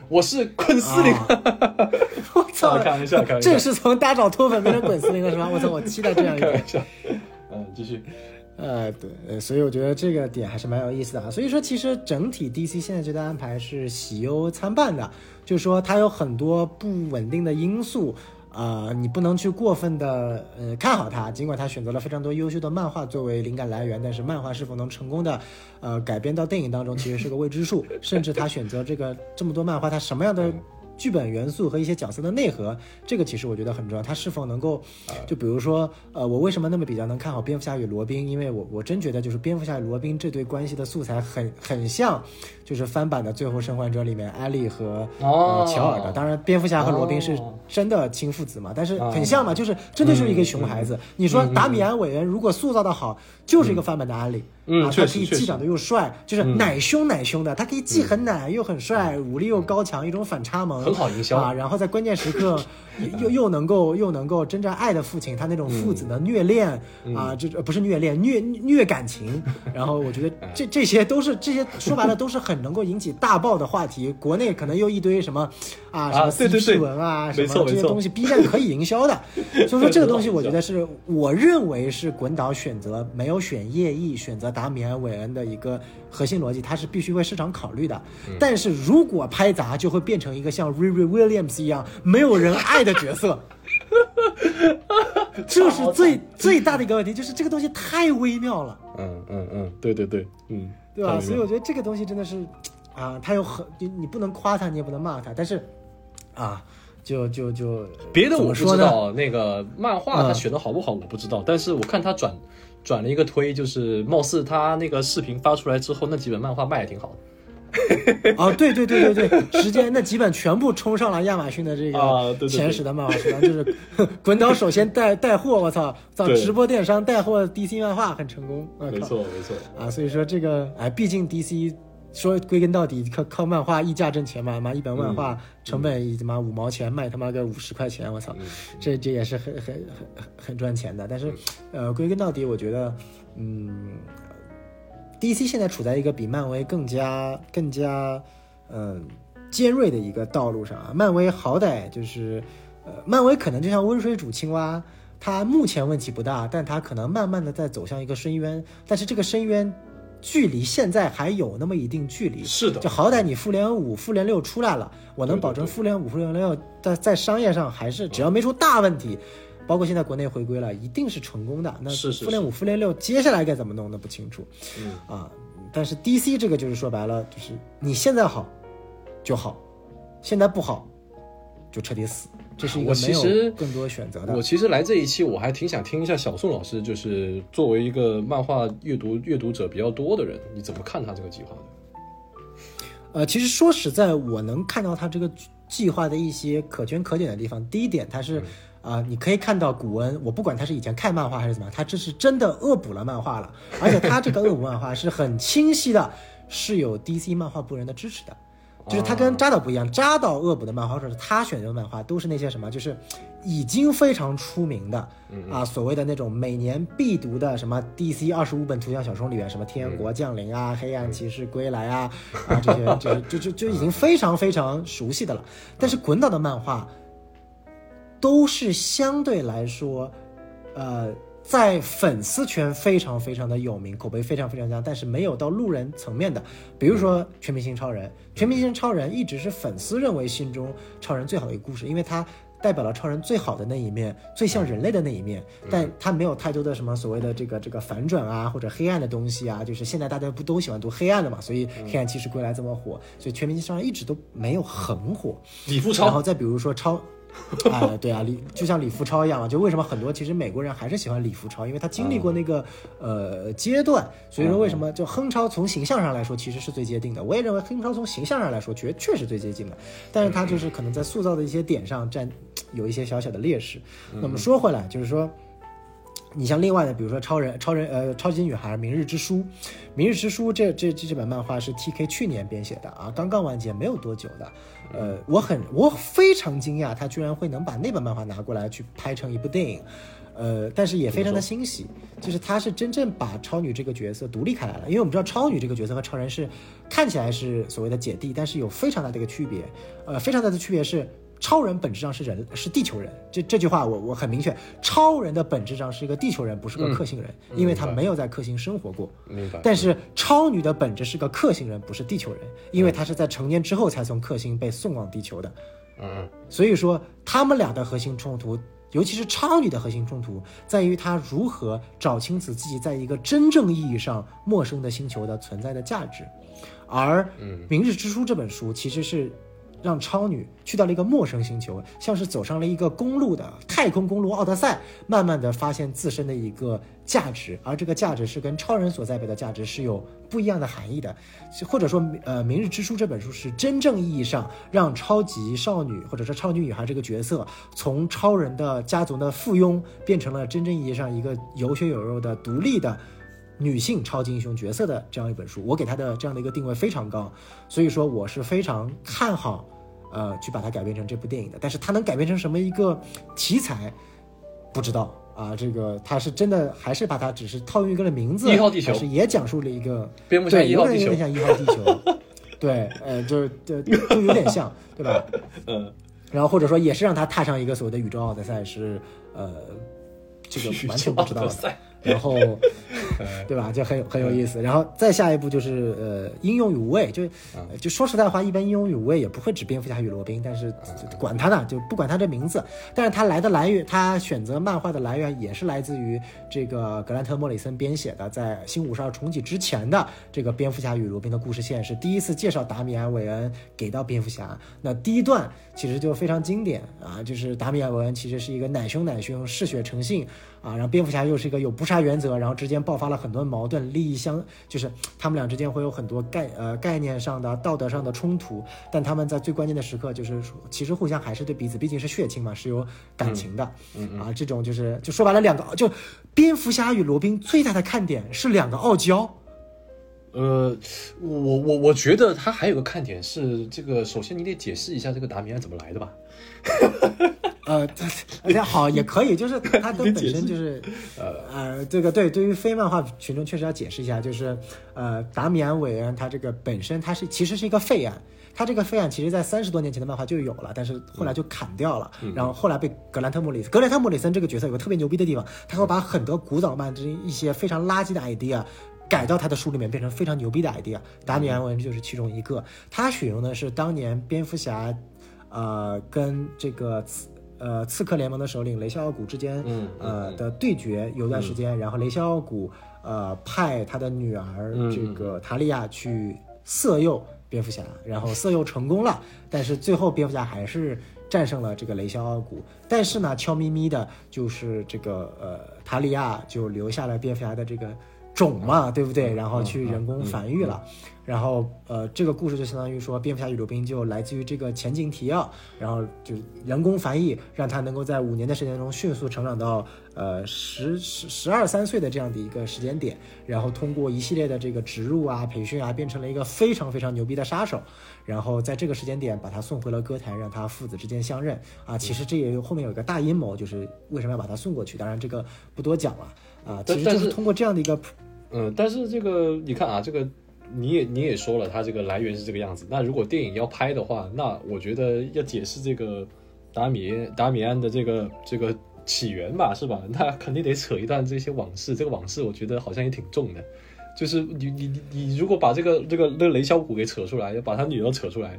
我是昆斯林，啊 我操！啊开玩笑开玩笑这是从大找脱粉变成滚司令了是吧？我操！我期待这样一个开玩。笑。嗯，继续。呃，对，呃所以我觉得这个点还是蛮有意思的啊。所以说，其实整体 DC 现在这段安排是喜忧参半的，就是说它有很多不稳定的因素。啊、你不能去过分的呃看好它，尽管它选择了非常多优秀的漫画作为灵感来源，但是漫画是否能成功的呃改编到电影当中，其实是个未知数。甚至他选择这个这么多漫画，它什么样的剧本元素和一些角色的内核，这个其实我觉得很重要。它是否能够，就比如说，呃，我为什么那么比较能看好蝙蝠侠与罗宾？因为我我真觉得就是蝙蝠侠与罗宾这对关系的素材很很像，就是翻版的《最后生还者》里面艾丽和、哦呃乔尔的。当然，蝙蝠侠和罗宾是哦真的亲父子嘛，但是很像嘛，就是真的就是一个熊孩子。你说达米安·韦恩如果塑造的好，就是一个翻版的艾莉。嗯啊，他可以既长得又帅，就是奶凶奶凶的，他可以既很奶又很帅，武力又高强，一种反差萌，很好营销啊。然后在关键时刻 又又又能够又能够真正爱的父亲，他那种父子的虐恋啊，这呃不是虐恋，虐虐感情。然后我觉得这这些都是这些说白了都是很能够引起大爆的话题。国内可能又一堆什么啊什么 CP 文啊什么这些东西，B 站可以营销的。所以说这个东西我觉得是我认为是滚导选择没有选叶毅，选择达米安·韦恩的一个核心逻辑，它是必须为市场考虑的。但是如果拍砸，就会变成一个像 Riri Williams 一样没有人爱的角色。这是最最大的一个问题，就是这个东西太微妙了，嗯嗯嗯，对对对，嗯，对吧？太明白所以我觉得这个东西真的是，啊，他有很你你不能夸他，你也不能骂他，但是，啊，就就就别的我不？知道，那个漫画他嗯选的好不好我不知道，但是我看他转转了一个推，就是貌似他那个视频发出来之后，那几本漫画卖的挺好的。哦，对对对对对，时间那几本全部冲上了亚马逊的这个前十的漫画书单，就是 滚导首先带带货，我操，操对。直播电商带货 DC 漫画很成功，没错没错，啊，所以说这个哎，毕竟 DC 说归根到底靠靠漫画溢价挣钱嘛，妈一本漫画成本他妈五毛钱卖他妈个五十块钱，我操，这这也是很很很很很赚钱的。但是呃，归根到底，我觉得嗯，DC 现在处在一个比漫威更加更加嗯、尖锐的一个道路上啊。漫威好歹就是呃，漫威可能就像温水煮青蛙。它目前问题不大，但它可能慢慢的在走向一个深渊，但是这个深渊距离现在还有那么一定距离。是的就好歹你复联五、复联六出来了，我能保证复联五、复联六在在商业上还是只要没出大问题，包括现在国内回归了，一定是成功的。那复联五、复联六接下来该怎么弄，那不清楚。嗯啊，但是 DC 这个就是说白了，就是你现在好就好，现在不好就彻底死，这是一个我没有更多选择的我。其实来这一期，我还挺想听一下小宋老师，就是作为一个漫画阅读阅读者比较多的人，你怎么看他这个计划的？呃，其实说实在，我能看到他这个计划的一些可圈可点的地方。第一点，他是啊、你可以看到古恩，我不管他是以前看漫画还是怎么样，他这是真的恶补了漫画了，而且他这个恶补漫画是很清晰的，是有 DC 漫画部人的支持的。就是他跟扎导不一样，扎导恶补的漫画，或者是他选择的漫画，都是那些什么，就是已经非常出名的啊，所谓的那种每年必读的什么 DC 二十五本图像小说里面，什么天国降临啊、黑暗骑士归来啊啊这些，就就就就已经非常非常熟悉的了。但是滚导的漫画都是相对来说，呃，在粉丝圈非常非常的有名，口碑非常非常佳，但是没有到路人层面的。比如说《全明星超人》，《全明星超人》一直是粉丝认为心中超人最好的一个故事，因为它代表了超人最好的那一面，最像人类的那一面，但它没有太多的什么所谓的这个这个反转啊，或者黑暗的东西啊。就是现在大家不都喜欢读黑暗的嘛，所以《黑暗骑士归来》这么火，所以《全明星超人》一直都没有很火。李富超，然后再比如说超，啊、对啊，李就像李福超一样嘛，就为什么很多其实美国人还是喜欢李福超，因为他经历过那个、呃阶段，所以说为什么就亨超从形象上来说其实是最接近的，我也认为亨超从形象上来说确确实最接近的，但是他就是可能在塑造的一些点上占有一些小小的劣势。那么说回来，就是说。你像另外的，比如说超人、超人呃超级女孩、明日之书，明日之书这这这这本漫画是 T K 去年编写的啊，刚刚完结没有多久的，呃，我很我非常惊讶，他居然会能把那本漫画拿过来去拍成一部电影。呃，但是也非常的欣喜，就是他是真正把超女这个角色独立开来了，因为我们知道超女这个角色和超人是看起来是所谓的姐弟，但是有非常大的一个区别，呃，非常大的区别是。超人本质上是人，是地球人。这这句话我我很明确，超人的本质上是一个地球人，不是个克星人，因为他没有在克星生活过。明白？但是超女的本质是个克星人，不是地球人，因为她是在成年之后才从克星被送往地球的。嗯嗯所以说，他们俩的核心冲突，尤其是超女的核心冲突，在于她如何找清楚自己在一个真正意义上陌生的星球的存在的价值。而《明日之书》这本书其实是让超女去到了一个陌生星球，像是走上了一个公路的太空公路奥德赛，慢慢的发现自身的一个价值，而这个价值是跟超人所代表的价值是有不一样的含义的，或者说，呃，《明日之书》这本书是真正意义上让超级少女或者说超级女孩这个角色从超人的家族的附庸变成了真正意义上一个有血有肉的独立的。女性超级英雄角色的这样一本书，我给它的这样的一个定位非常高，所以说我是非常看好，呃，去把它改编成这部电影的。但是它能改编成什么一个题材，不知道啊。这个它是真的还是把它只是套用一个的名字，一号地球还是也讲述了一个蝙蝠侠对，一号地球有点有点，像一号地球，对，呃，就是就就有点像，对吧？嗯，然后或者说也是让他踏上一个所谓的宇宙奥德赛，是呃，这个 完全不知道的。然后，对吧？就很有很有意思。然后再下一步就是呃，英勇与无畏。就呃就说实在话，一般英勇与无畏也不会指蝙蝠侠与罗宾，但是管他呢，就不管他这名字。但是他来的来源，他选择漫画的来源也是来自于这个格兰特·莫里森编写的，在新五十二重启之前的这个蝙蝠侠与罗宾的故事线，是第一次介绍达米安·韦恩给到蝙蝠侠。那第一段其实就非常经典啊，就是达米安·文其实是一个奶凶奶凶、嗜血成性。啊，然后蝙蝠侠又是一个有不杀原则，然后之间爆发了很多矛盾，利益相就是他们俩之间会有很多概呃概念上的、道德上的冲突，但他们在最关键的时刻，就是其实互相还是对彼此，毕竟是血亲嘛，是有感情的，啊，这种就是就说白了两个就蝙蝠侠与罗宾最大的看点是两个傲娇。呃，我我我觉得他还有个看点是这个，首先你得解释一下这个达米安怎么来的吧？呃，而且好也可以，就是他的本身就是，呃呃，这个对，对于非漫画群众确实要解释一下，就是呃，达米安·韦恩他这个本身他是其实是一个废案，他这个废案其实在三十多年前的漫画就有了，但是后来就砍掉了，然后后来被格兰特·莫里斯，格兰特·莫里森这个角色有个特别牛逼的地方，他会把很多古早漫这一些非常垃圾的 idea。改到他的书里面变成非常牛逼的 idea，达米安·韦恩就是其中一个。他选用的是当年蝙蝠侠，呃，跟这个刺呃刺客联盟的首领雷肖奥古之间，嗯呃的对决有段时间，然后雷肖奥古呃派他的女儿嗯这个塔利亚去色诱蝙蝠侠，然后色诱成功了，但是最后蝙蝠侠还是战胜了这个雷肖奥古，但是呢，悄咪咪的，就是这个呃塔利亚就留下了蝙蝠侠的这个种嘛，对不对？然后去人工繁育了。然后，呃，这个故事就相当于说，蝙蝠侠宇宙兵就来自于这个前景提要，然后就人工繁育，让他能够在五年的时间中迅速成长到呃十十十二三岁的这样的一个时间点，然后通过一系列的这个植入啊、培训啊，变成了一个非常非常牛逼的杀手，然后在这个时间点把他送回了歌坛，让他父子之间相认啊。其实这也有后面有一个大阴谋，就是为什么要把他送过去？当然这个不多讲了啊，其实就是是通过这样的一个嗯，但是这个你看啊，这个你也你也说了，它这个来源是这个样子。那如果电影要拍的话，那我觉得要解释这个达米达米安的这个这个起源吧，是吧？那肯定得扯一段这些往事。这个往事我觉得好像也挺重的，就是你你你你如果把这个这个那个雷小虎给扯出来，要把他女儿扯出来。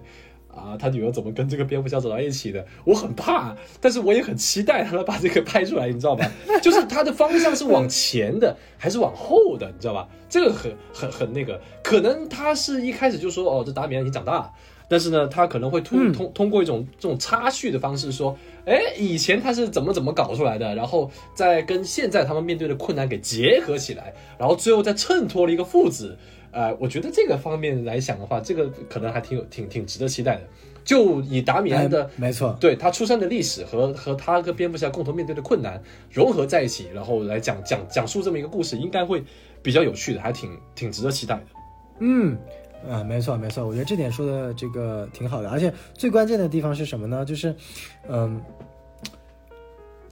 啊，他女儿怎么跟这个蝙蝠侠走到一起的？我很怕，但是我也很期待他能把这个拍出来，你知道吧？就是他的方向是往前的还是往后的，你知道吧？这个很很很那个，可能他是一开始就说哦，这达米安已经长大了，但是呢，他可能会通通通过一种这种插叙的方式说，哎，以前他是怎么怎么搞出来的，然后再跟现在他们面对的困难给结合起来，然后最后再衬托了一个父子。呃，我觉得这个方面来想的话，这个可能还挺有挺挺值得期待的。就以达米安的、哎没错，对他出生的历史和和他跟蝙蝠侠共同面对的困难融合在一起，然后来讲讲讲述这么一个故事，应该会比较有趣的，还挺挺值得期待的。嗯，啊，没错没错，我觉得这点说的这个挺好的，而且最关键的地方是什么呢？就是，嗯，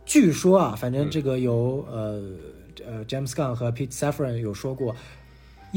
据说啊，反正这个有、呃呃 James Gunn 和 Pete Safran 有说过。《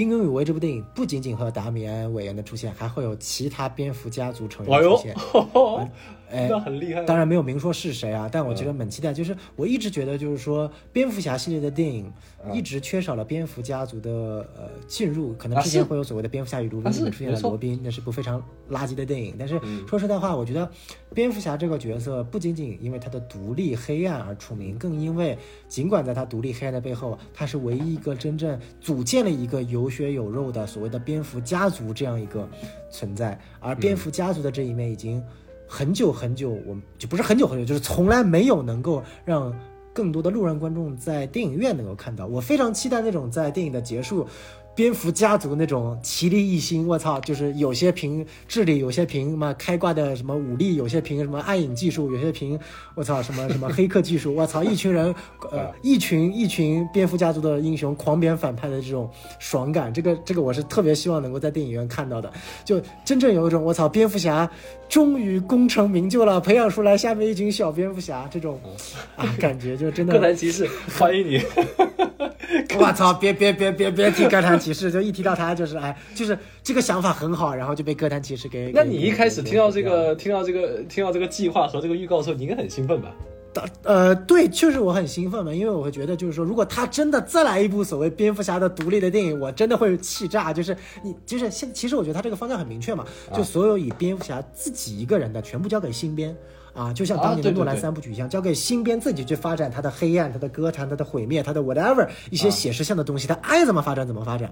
英雄与为》这部电影不仅仅会有达米安·韦恩的出现，还会有其他蝙蝠家族成员出现。哎那很厉害。当然没有明说是谁啊，但我觉得蛮期待。就是我一直觉得，就是说蝙蝠侠系列的电影一直缺少了蝙蝠家族的呃进入，可能之前会有所谓的蝙蝠侠与罗宾出现了罗宾，那是部非常垃圾的电影。但是嗯说实在话，我觉得蝙蝠侠这个角色不仅仅因为他的独立黑暗而出名，更因为尽管在他独立黑暗的背后，他是唯一一个真正组建了一个有血有肉的所谓的蝙蝠家族这样一个存在，而蝙蝠家族的这一面已经。很久很久，我们就不是很久很久，就是从来没有能够让更多的路人观众在电影院能够看到。我非常期待那种在电影的结束，蝙蝠家族那种奇力一心，我操，就是有些凭智力，有些凭什么开挂的什么武力，有些凭什么暗影技术，有些凭我操什么什么黑客技术，我操，一群人，呃，一群一群蝙蝠家族的英雄狂扁反派的这种爽感，这个这个我是特别希望能够在电影院看到的，就真正有一种我操，蝙蝠侠终于功成名就了，培养出来下面一群小蝙蝠侠这种啊感觉，就真的 哥谭骑士，欢迎你。我操！别别别别别提哥谭骑士，就一提到他就是哎，就是这个想法很好，然后就被哥谭骑士给。那你一开始听到这，个、听到这个、听到这个计划和这个预告的时候，你应该很兴奋吧？给呃，对，确实我很兴奋嘛，因为我会觉得就是说，如果他真的再来一部所谓蝙蝠侠的独立的电影，我真的会气炸。就是你就是现，其实我觉得他这个方向很明确嘛，就所有以蝙蝠侠自己一个人的全部交给新编。啊，就像当年的诺兰三部曲一样，交给新编自己去发展他的黑暗、他的歌坛、他的毁灭、他的 whatever 一些写实向的东西，他爱怎么发展怎么发展。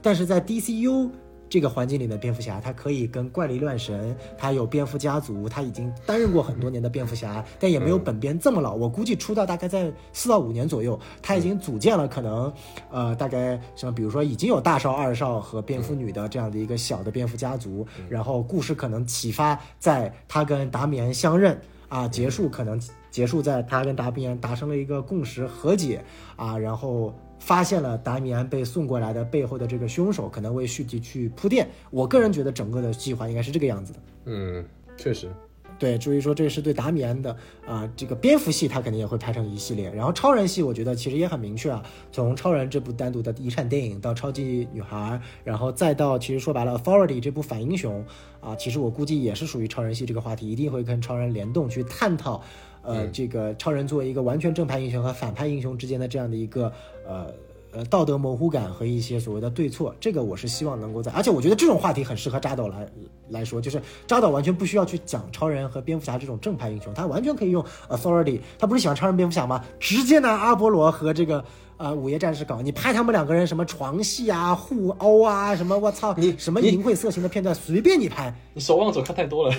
但是在 DCU 这个环境里的蝙蝠侠，他可以跟怪力乱神，他有蝙蝠家族，他已经担任过很多年的蝙蝠侠，但也没有本编这么老。我估计出道大概在四到五年左右，他已经组建了可能，呃，大概像，比如说已经有大少、二少和蝙蝠女的这样的一个小的蝙蝠家族，然后故事可能启发在他跟达米安相认啊，结束可能结束在他跟达米安达成了一个共识和解啊，然后。发现了达米安被送过来的背后的这个凶手，可能为续集去铺垫。我个人觉得整个的计划应该是这个样子的。嗯，确实，对，至于说这是对达米安的啊，这个蝙蝠系他肯定也会拍成一系列。然后超人系，我觉得其实也很明确啊，从超人这部单独的遗产电影到超级女孩，然后再到其实说白了 Authority 这部反英雄啊，其实我估计也是属于超人系这个话题，一定会跟超人联动去探讨。呃，这个超人作为一个完全正派英雄和反派英雄之间的这样的一个呃呃道德模糊感和一些所谓的对错，这个我是希望能够在，而且我觉得这种话题很适合扎导来来说，就是扎导完全不需要去讲超人和蝙蝠侠这种正派英雄，他完全可以用 authority，他不是喜欢超人蝙蝠侠吗？直接拿阿波罗和这个。啊，午夜战士搞，你拍他们两个人什么床戏啊、互殴啊，什么我操，你什么淫秽色情的片段随便你拍，你守望者看太多了，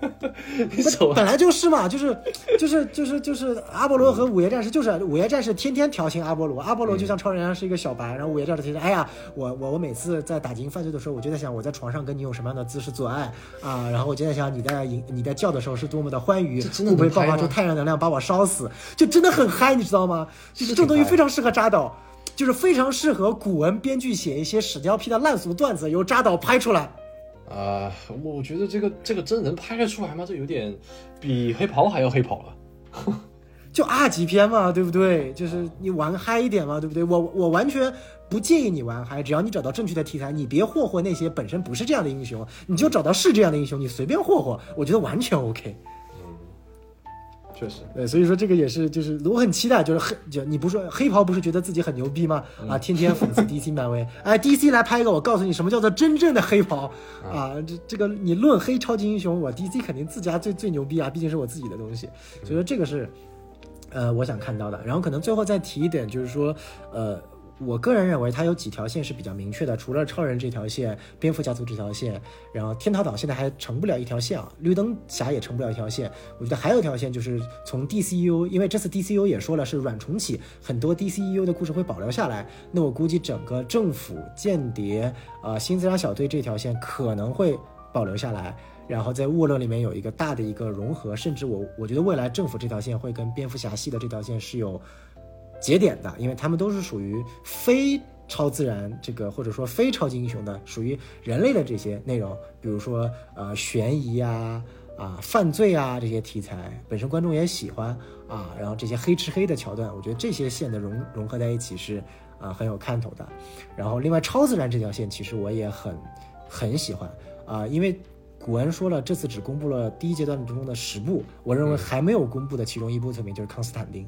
你守本来就是嘛，就是就是就是就是阿波罗和午夜战士就是午夜战士天天调情阿波罗，阿波罗就像超人一样是一个小白，然后午夜战士天天哎呀，我我我每次在打击犯罪的时候，我就在想我在床上跟你用什么样的姿势做爱啊，然后我就在想你在你你在叫的时候是多么的欢愉，会不会爆发出太阳能量把我烧死，就真的很嗨，你知道吗？就是这种东西非常适合。扎导就是非常适合古文编剧写一些屎尿屁的烂俗段子，由扎导拍出来。啊，我觉得这个这个真人拍得出来吗？这有点比黑袍还要黑袍了。就二级片嘛，对不对？就是你玩嗨一点嘛，对不对？我我完全不介意你玩嗨，只要你找到正确的题材，你别霍霍那些本身不是这样的英雄，你就找到是这样的英雄，你随便霍霍，我觉得完全 OK。确实，对，所以说这个也是，就是我很期待，就是黑，就你不是说黑袍不是觉得自己很牛逼吗？啊，天天讽刺 DC 漫威，哎，DC 来拍一个，我告诉你什么叫做真正的黑袍啊！这这个你论黑超级英雄，我 DC 肯定自家最最牛逼啊，毕竟是我自己的东西，所以说这个是，呃，我想看到的。然后可能最后再提一点，就是说，呃。我个人认为，它有几条线是比较明确的，除了超人这条线、蝙蝠家族这条线，然后天堂岛现在还成不了一条线啊，绿灯侠也成不了一条线。我觉得还有一条线就是从 DCU，因为这次 DCU 也说了是软重启，很多 DCU 的故事会保留下来。那我估计整个政府间谍啊新自杀小队这条线可能会保留下来，然后在沃勒里面有一个大的一个融合，甚至我我觉得未来政府这条线会跟蝙蝠侠系的这条线是有。节点的，因为他们都是属于非超自然这个或者说非超级英雄的，属于人类的这些内容，比如说呃悬疑啊啊犯罪啊这些题材，本身观众也喜欢啊，然后这些黑吃黑的桥段，我觉得这些线的融融合在一起是啊很有看头的。然后另外超自然这条线其实我也很很喜欢啊，因为古恩说了这次只公布了第一阶段中的十部，我认为还没有公布的其中一部作品就是康斯坦丁。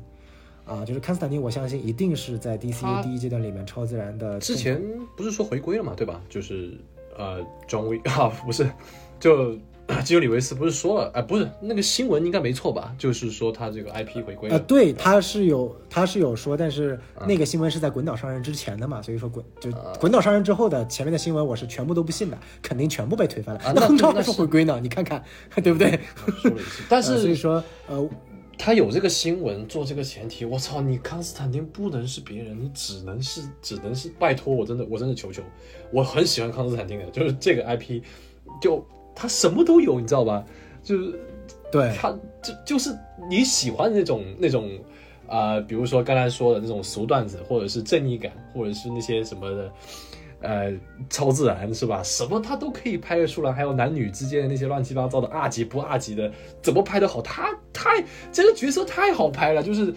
啊，就是康斯坦丁，我相信一定是在 DCU 第一阶段里面超自然的。之前不是说回归了嘛，对吧？就是呃，John Wick 啊，不是，就 基努里维斯不是说了？哎，不是那个新闻应该没错吧？就是说他这个 IP 回归了。啊，对，他是有他是有说，但是那个新闻是在滚岛上任之前的嘛，所以说滚就滚岛上任之后的前面的新闻我是全部都不信的，肯定全部被推翻了。那超还说回归呢？你看看，对不对？说了一次，但是 所以说呃。他有这个新闻做这个前提，我操，你康斯坦丁不能是别人，你只能是只能是拜托我真的我真的求求，我很喜欢康斯坦丁的，就是这个 IP，就他什么都有，你知道吧？就是对他就就是你喜欢那种那种啊，比如说刚才说的那种俗段子，或者是正义感，或者是那些什么的。呃，超自然是吧？什么他都可以拍得出来，还有男女之间的那些乱七八糟的二级不二级的，怎么拍的好？他太这个角色太好拍了，就是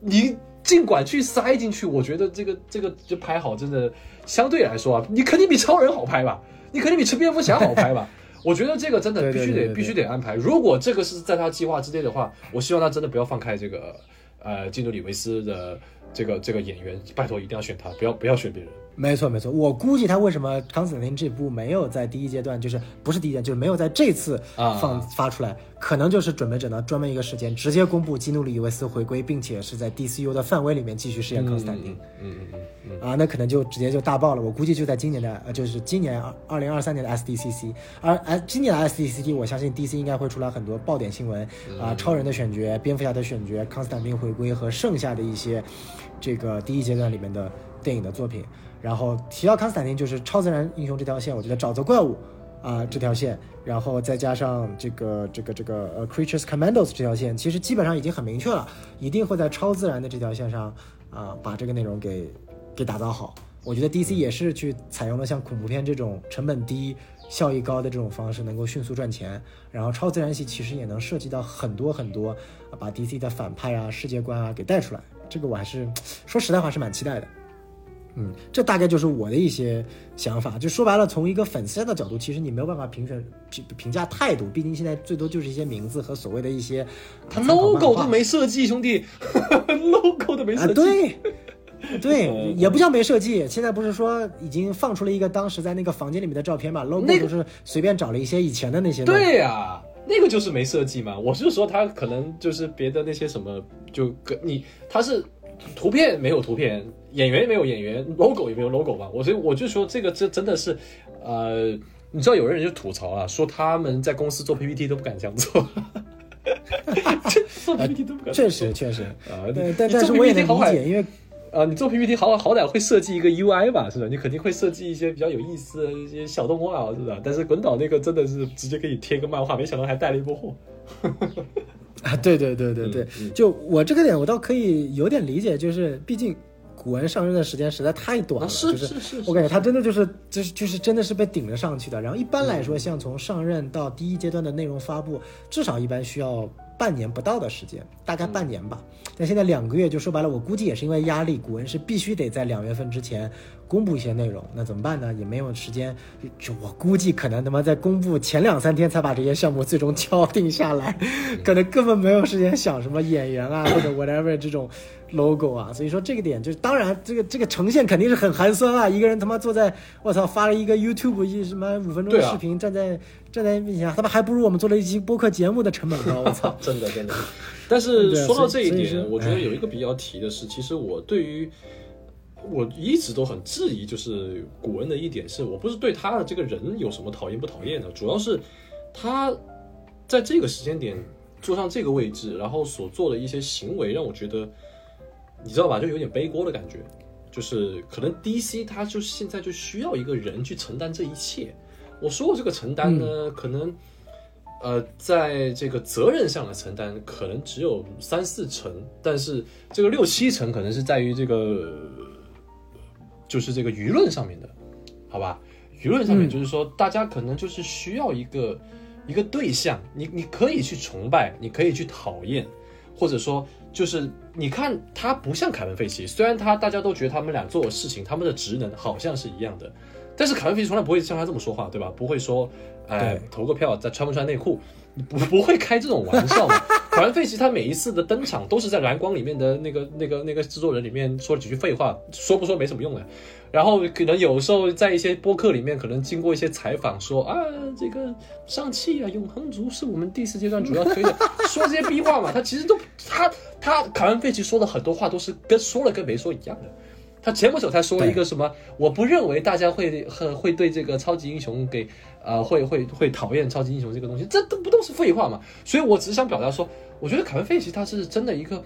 你尽管去塞进去，我觉得这个这个就拍好，真的相对来说啊，你肯定比超人好拍吧？你肯定比吃蝙蝠侠好拍吧？我觉得这个真的必须得必须得安排。如果这个是在他计划之内的话，我希望他真的不要放开这个呃基努里维斯的。这个这个演员，拜托一定要选他，不要不要选别人。没错没错，我估计他为什么康斯坦丁这部没有在第一阶段，就是不是第一阶段，就是没有在这次啊放、发出来，可能就是准备着呢专门一个时间直接公布基努里维斯回归，并且是在 DCU 的范围里面继续饰演康斯坦丁。嗯嗯嗯嗯啊，那可能就直接就大爆了。我估计就在今年的，呃，就是今年二二零二三年的 SDCC，而今年的 SDCC，我相信 DC 应该会出来很多爆点新闻啊，超人的选角、蝙蝠侠的选角、康斯坦丁回归和剩下的一些这个第一阶段里面的电影的作品。然后提到康斯坦丁，就是超自然英雄这条线，我觉得沼泽怪物啊、这条线，然后再加上这个这个这个呃 Creatures Commandos 这条线，其实基本上已经很明确了，一定会在超自然的这条线上啊、把这个内容给给打造好。我觉得 DC 也是去采用了像恐怖片这种成本低、效益高的这种方式，能够迅速赚钱。然后超自然系其实也能涉及到很多很多，啊把 DC 的反派啊、世界观啊给带出来。这个我还是说实在话是蛮期待的。嗯，这大概就是我的一些想法。就说白了，从一个粉丝的角度，其实你没有办法评选评评价态度，毕竟现在最多就是一些名字和所谓的一些他 logo 都没设计，兄弟，logo 都没啊，设计。对。嗯对，也不叫没设计。现在不是说已经放出了一个当时在那个房间里面的照片嘛？logo 那个都是随便找了一些以前的那些。对呀、那个就是没设计嘛。我是说他可能就是别的那些什么，就跟你他是图片没有图片，演员也没有演员，logo 也没有 logo 吧。我所以我就说这个这真的是，呃，你知道有人就吐槽啊，说他们在公司做 PPT 都不敢这样做。做 PPT 都不敢做，确实确实。啊，但但是我也能理解，因为啊，你做 PPT 好好歹会设计一个 UI 吧，是吧？你肯定会设计一些比较有意思的一些小动画，是吧？但是滚导那个真的是直接给你贴个漫画，没想到还带了一波货。啊，对对对对对，嗯就我这个点我倒可以有点理解，就是毕竟古文上任的时间实在太短了，啊是就是是是我感觉他真的就是就是就是真的是被顶着上去的。然后一般来嗯说，像从上任到第一阶段的内容发布，至少一般需要半年不到的时间，大概半年吧。但现在两个月，就说白了，我估计也是因为压力，古文是必须得在两月份之前公布一些内容。那怎么办呢？也没有时间，就我估计可能他妈在公布前两三天才把这些项目最终敲定下来，可能根本没有时间想什么演员啊 或者 whatever 这种 logo 啊。所以说这个点就是，当然这个这个呈现肯定是很寒酸啊，一个人他妈坐在我操发了一个 YouTube 一什么五分钟的视频，站在站在面前，他妈还不如我们做了一期播客节目的成本高，我操。真 的真的。但是说到这一点，我觉得有一个比较提的是，其实我对于我一直都很质疑，就是古恩的一点是我不是对他的这个人有什么讨厌不讨厌的，主要是他在这个时间点坐上这个位置，然后所做的一些行为，让我觉得你知道吧，就有点背锅的感觉。就是可能 DC 他就现在就需要一个人去承担这一切。我说过这个承担呢，可能呃，在这个责任上的承担可能只有三四成，但是这个六七成可能是在于这个，就是这个舆论上面的，好吧？舆论上面就是说，大家可能就是需要一个一个对象，你你可以去崇拜，你可以去讨厌，或者说就是你看他不像凯文·费奇，虽然他大家都觉得他们俩做的事情，他们的职能好像是一样的，但是凯文·费奇从来不会像他这么说话，对吧？不会说，哎对，投个票再穿不穿内裤，不不会开这种玩笑嘛？卡文·费奇他每一次的登场都是在蓝光里面的那个那个那个制作人里面说了几句废话，说不说没什么用的。然后可能有时候在一些播客里面，可能经过一些采访说啊，这个上汽啊，永恒族是我们第四阶段主要推的，说这些逼话嘛，他其实都 他他卡文·费奇说的很多话都是跟说了跟没说一样的。他前不久才说了一个什么，我不认为大家会很会对这个超级英雄给呃会会会讨厌超级英雄这个东西，这都不都是废话嘛？所以我只是想表达说，我觉得凯文·费奇他是真的一个，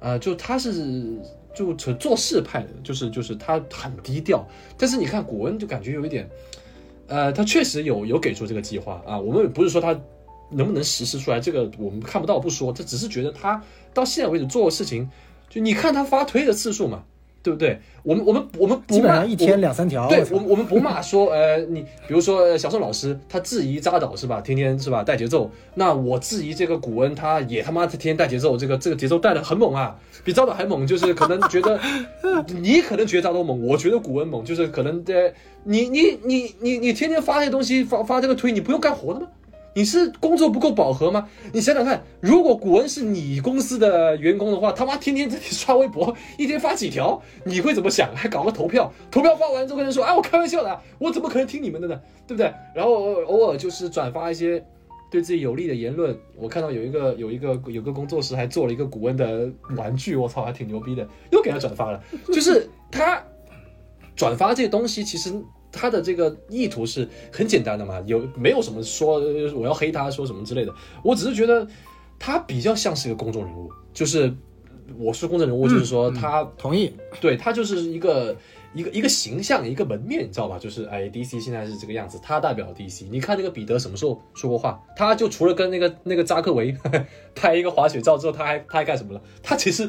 呃，就他是就纯做事派的，就是就是他很低调，但是你看古恩就感觉有一点，呃，他确实有有给出这个计划啊，我们不是说他能不能实施出来，这个我们看不到不说，这只是觉得他到现在为止做的事情，就你看他发推的次数嘛。对不对？我们我们我们不基本上一天两三条。对我我们我们不骂 说，呃，你比如说呃小宋老师他质疑扎导是吧？天天是吧带节奏，那我质疑这个古恩他也他妈天天带节奏，这个这个节奏带的很猛啊，比扎导还猛，就是可能觉得 你可能觉得扎导猛，我觉得古恩猛，就是可能呃你你你你你天天发那些东西发发这个推，你不用干活的吗？你是工作不够饱和吗？你想想看，如果古恩是你公司的员工的话，他妈天天在刷微博，一天发几条，你会怎么想？还搞个投票，投票发完之后跟人说，哎，我开玩笑的，我怎么可能听你们的呢？对不对？然后偶尔就是转发一些对自己有利的言论。我看到有一个有一个有个工作室还做了一个古恩的玩具，我操，还挺牛逼的，又给他转发了。就是他转发这些东西，其实。他的这个意图是很简单的嘛，有没有什么说我要黑他说什么之类的？我只是觉得他比较像是一个公众人物，就是我是公众人物，就是说他同意，对他就是一个一个一个形象，一个门面，你知道吧？就是哎，DC 现在是这个样子，他代表 DC。你看那个彼得什么时候说过话？他就除了跟那个那个扎克维拍一个滑雪照之后，他还他还干什么了？他其实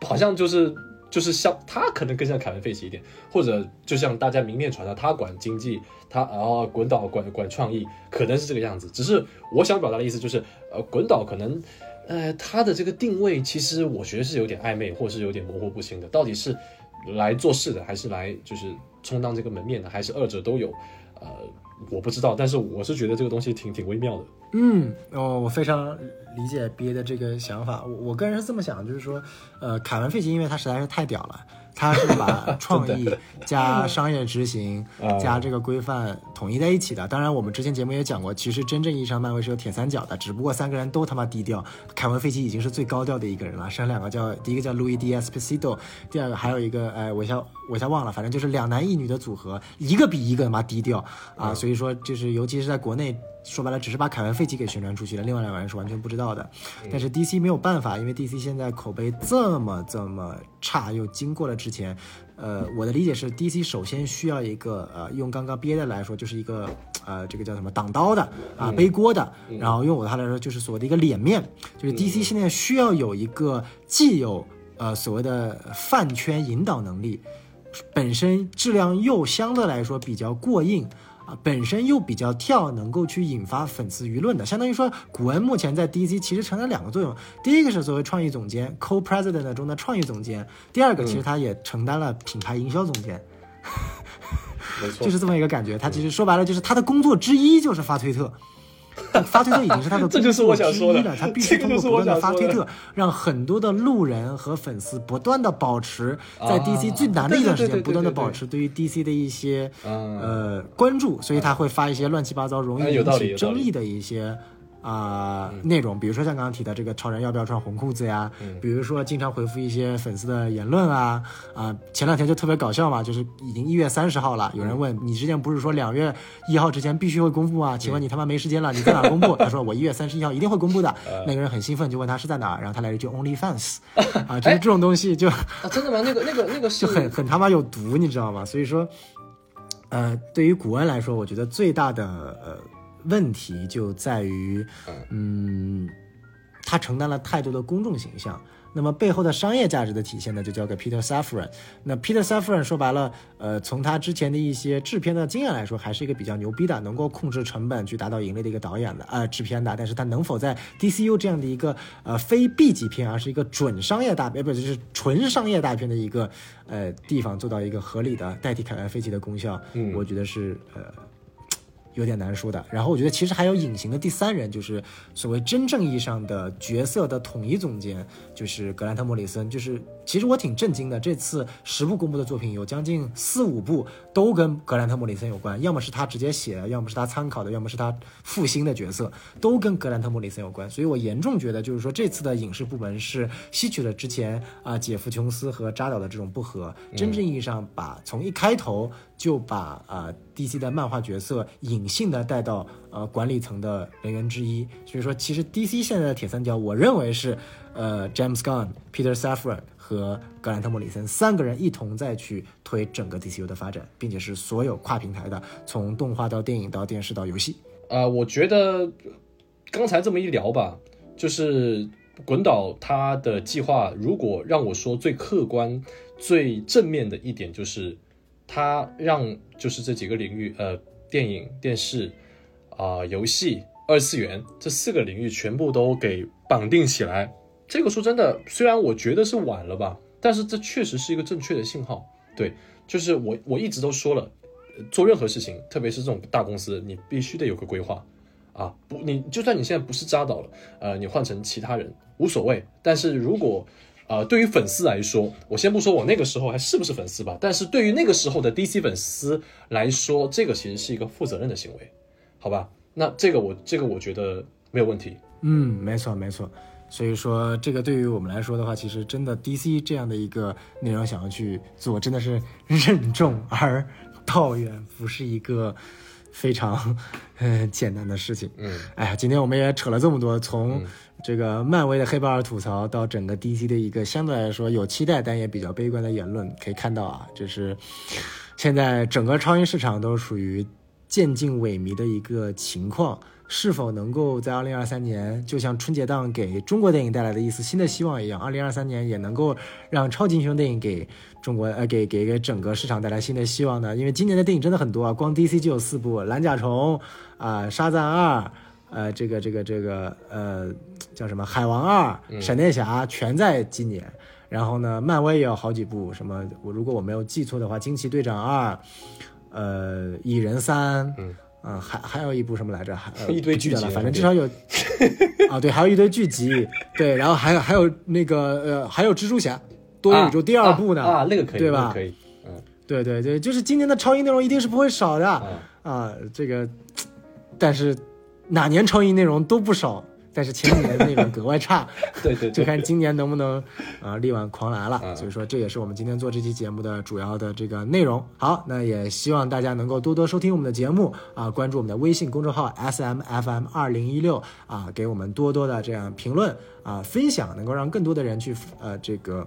好像就是。就是像他可能更像凯文·费奇一点，或者就像大家明面传的，他管经济，他然后滚导管管创意，可能是这个样子。只是我想表达的意思就是，呃，滚导可能，呃，他的这个定位其实我觉得是有点暧昧，或是有点模糊不清的。到底是来做事的，还是来就是充当这个门面的，还是二者都有？呃，我不知道。但是我是觉得这个东西挺挺微妙的。嗯，哦，我非常。理解憋的这个想法，我我个人是这么想，就是说，呃，凯文·费奇因为他实在是太屌了。他是把 创意加商业执行加这个规范统一在一起的。当然，我们之前节目也讲过，其实真正意义上漫威是有铁三角的，只不过三个人都他妈低调。凯文·费奇已经是最高调的一个人了，剩两个叫第一个叫路易·斯皮西多，第二个还有一个哎，我一下我一下忘了，反正就是两男一女的组合，一个比一个他妈低调啊。所以说，就是尤其是在国内，说白了只是把凯文·费奇给宣传出去了，另外两个人是完全不知道的。但是 DC 没有办法，因为 DC 现在口碑这么这么差，又经过了。之前，呃，我的理解是，DC 首先需要一个，呃，用刚刚憋的来说，就是一个，呃，这个叫什么挡刀的啊，背锅的。然后用我的话来说，就是所谓的一个脸面，就是 DC 现在需要有一个既有呃所谓的饭圈引导能力，本身质量又相对来说比较过硬。啊，本身又比较跳，能够去引发粉丝舆论的，相当于说，古恩目前在 DC 其实承担两个作用，第一个是作为创意总监，Co-President 中的创意总监，第二个其实他也承担了品牌营销总监，没错，就是这么一个感觉，他其实说白了就是他的工作之一就是发推特。发推特已经是他的 工作之一了，他必须通过不断的发推特，让很多的路人和粉丝 不断的保持在 DC 最难的一段时间，不断的保持对于 DC 的一些呃关注，所以他会发一些乱七八糟、容易引起争议的一些。啊，内容，比如说像刚刚提的这个超人要不要穿红裤子呀？比如说经常回复一些粉丝的言论啊，啊，前两天就特别搞笑嘛，就是已经一月三十号了，有人问你之前不是说两月一号之前必须会公布吗？请问你他妈没时间了，你在哪公布？他说我一月三十一号一定会公布的。那个人很兴奋，就问他是在哪，然后他来了一句 Only Fans，啊，就是这种东西就啊，真的吗？那个那个那个 就很很他妈有毒，你知道吗？所以说，呃，对于古恩来说，我觉得最大的呃。问题就在于，嗯，他承担了太多的公众形象，那么背后的商业价值的体现呢，就交给 Peter Safran。那 Peter Safran 说白了，呃，从他之前的一些制片的经验来说，还是一个比较牛逼的，能够控制成本去达到盈利的一个导演的啊制片的。但是他能否在 DCU 这样的一个呃非 B 级片，而是一个准商业大片，不就是纯商业大片的一个呃地方做到一个合理的代替凯文·费奇的功效？嗯，我觉得是呃。有点难说的，然后我觉得其实还有隐形的第三人，就是所谓真正意义上的角色的统一总监，就是格兰特·莫里森。就是其实我挺震惊的，这次十部公布的作品有将近四五部都跟格兰特·莫里森有关，要么是他直接写的，要么是他参考的，要么是他复兴的角色，都跟格兰特·莫里森有关。所以我严重觉得，就是说这次的影视部门是吸取了之前啊杰夫·琼斯和扎导的这种不合，真正意义上把从一开头。就把啊 DC 的漫画角色隐性的带到呃管理层的人员之一，所以说其实 DC 现在的铁三角，我认为是呃 James Gunn、Peter Safran 和格兰特·莫里森三个人一同在去推整个 DCU 的发展，并且是所有跨平台的，从动画到电影到电视到游戏。啊，我觉得刚才这么一聊吧，就是滚导他的计划，如果让我说最客观、最正面的一点就是。他让就是这几个领域，呃，电影、电视，啊，游戏、二次元这四个领域全部都给绑定起来。这个说真的，虽然我觉得是晚了吧，但是这确实是一个正确的信号。对，就是我我一直都说了，做任何事情，特别是这种大公司，你必须得有个规划，啊，不，你就算你现在不是扎导了，呃，你换成其他人无所谓。但是如果呃，对于粉丝来说，我先不说我那个时候还是不是粉丝吧，但是对于那个时候的 DC 粉丝来说，这个其实是一个负责任的行为，好吧？那这个我这个我觉得没有问题。嗯，没错没错。所以说，这个对于我们来说的话，其实真的 DC 这样的一个内容想要去做，真的是 任重而道远，不是一个非常嗯 简单的事情。嗯，哎呀，今天我们也扯了这么多，从这个漫威的黑豹二吐槽到整个 DC 的一个相对来说有期待但也比较悲观的言论，可以看到啊，就是现在整个超英市场都属于渐进萎靡的一个情况。是否能够在二零二三年，就像春节档给中国电影带来的一丝新的希望一样，二零二三年也能够让超级英雄电影给中国呃给给给整个市场带来新的希望呢？因为今年的电影真的很多啊，光 DC 就有四部，《蓝甲虫》啊，《沙赞二》呃，这个这个这个呃叫什么《海王二》《闪电侠》全在今年。然后呢，漫威也有好几部，什么我如果我没有记错的话，《惊奇队长二》呃，《蚁人三》嗯。啊，还还有一部什么来着？还 一堆剧集，反正至少有啊，对，还有一堆剧集，对，然后还有还有那个呃，还有蜘蛛侠多元宇宙第二部呢啊，那个可以，对吧？可以，嗯，对对对，就是今年的超英内容一定是不会少的啊，这个，但是哪年超英内容都不少。但是前几年内容格外差，对对，就看今年能不能啊力挽狂澜了。所以说这也是我们今天做这期节目的主要的这个内容。好，那也希望大家能够多多收听我们的节目啊，关注我们的微信公众号 S M F M 二零一六啊，给我们多多的这样评论啊分享，能够让更多的人去呃这个。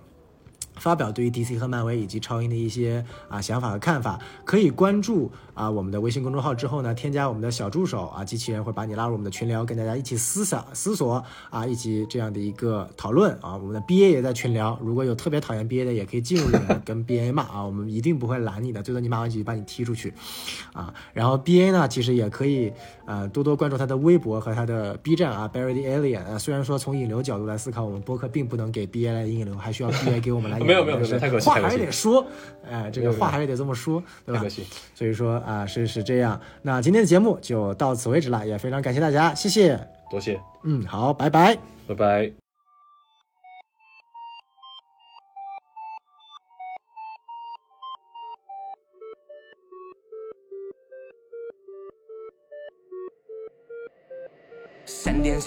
发表对于 DC 和漫威以及超英的一些啊想法和看法，可以关注啊我们的微信公众号之后呢，添加我们的小助手啊，机器人会把你拉入我们的群聊，跟大家一起思想思索啊，一起这样的一个讨论啊。我们的 BA 也在群聊，如果有特别讨厌 BA 的，也可以进入里面 跟 BA 骂啊，我们一定不会拦你的，最多你骂完几句把你踢出去啊。然后 BA 呢，其实也可以呃多多关注他的微博和他的 B 站啊，Barry the Alien 啊。虽然说从引流角度来思考，我们播客并不能给 BA 来引流，还需要 BA 给我们来。没有没有没有，太可惜，话还得说，哎，这个话还得这么说，对吧？所以说啊，是是这样。那今天的节目就到此为止了，也非常感谢大家，谢谢，多谢。嗯，好，拜拜，拜拜。闪电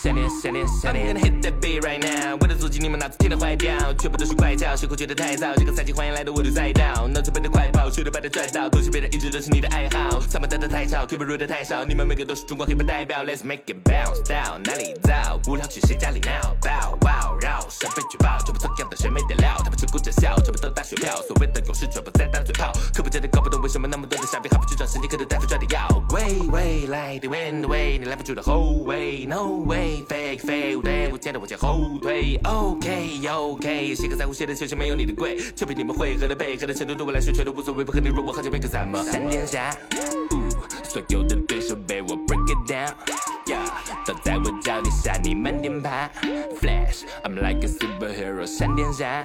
想念想念想念，Gonna hit that beat right now。我的足迹你们脑子听得坏掉，全部都是怪叫，谁会觉得太早？这个赛季欢迎来到我的赛道，脑子背的快跑，谁都把它赚到，恭喜别人一直都是你的爱好。他们打的太少，腿部弱的太少，你们每个都是中国黑帮代表。Let's make it bounce down，哪里早？无聊去谁家里闹？Bow wow 绕，设备举报，全部同样的谁没得料？他们只顾着笑，全部都打水漂。所谓的勇士全部在打嘴炮，可不真的搞不懂为什么那么多的傻逼还不去找神经科的大夫抓的药。喂喂，来的 win the wind way，你拦不住的后卫，No way。Fake fake，对我见到我前后退。OK OK，写个在乎谁的球鞋没有你的贵，就凭你们会和的配合的程度对我来说全都无所谓，不和你弱我好像没个怎么。闪电侠，所有的对手被我 break it down，yeah，都在我脚底下，你慢点爬。Flash，I'm like a superhero，闪电侠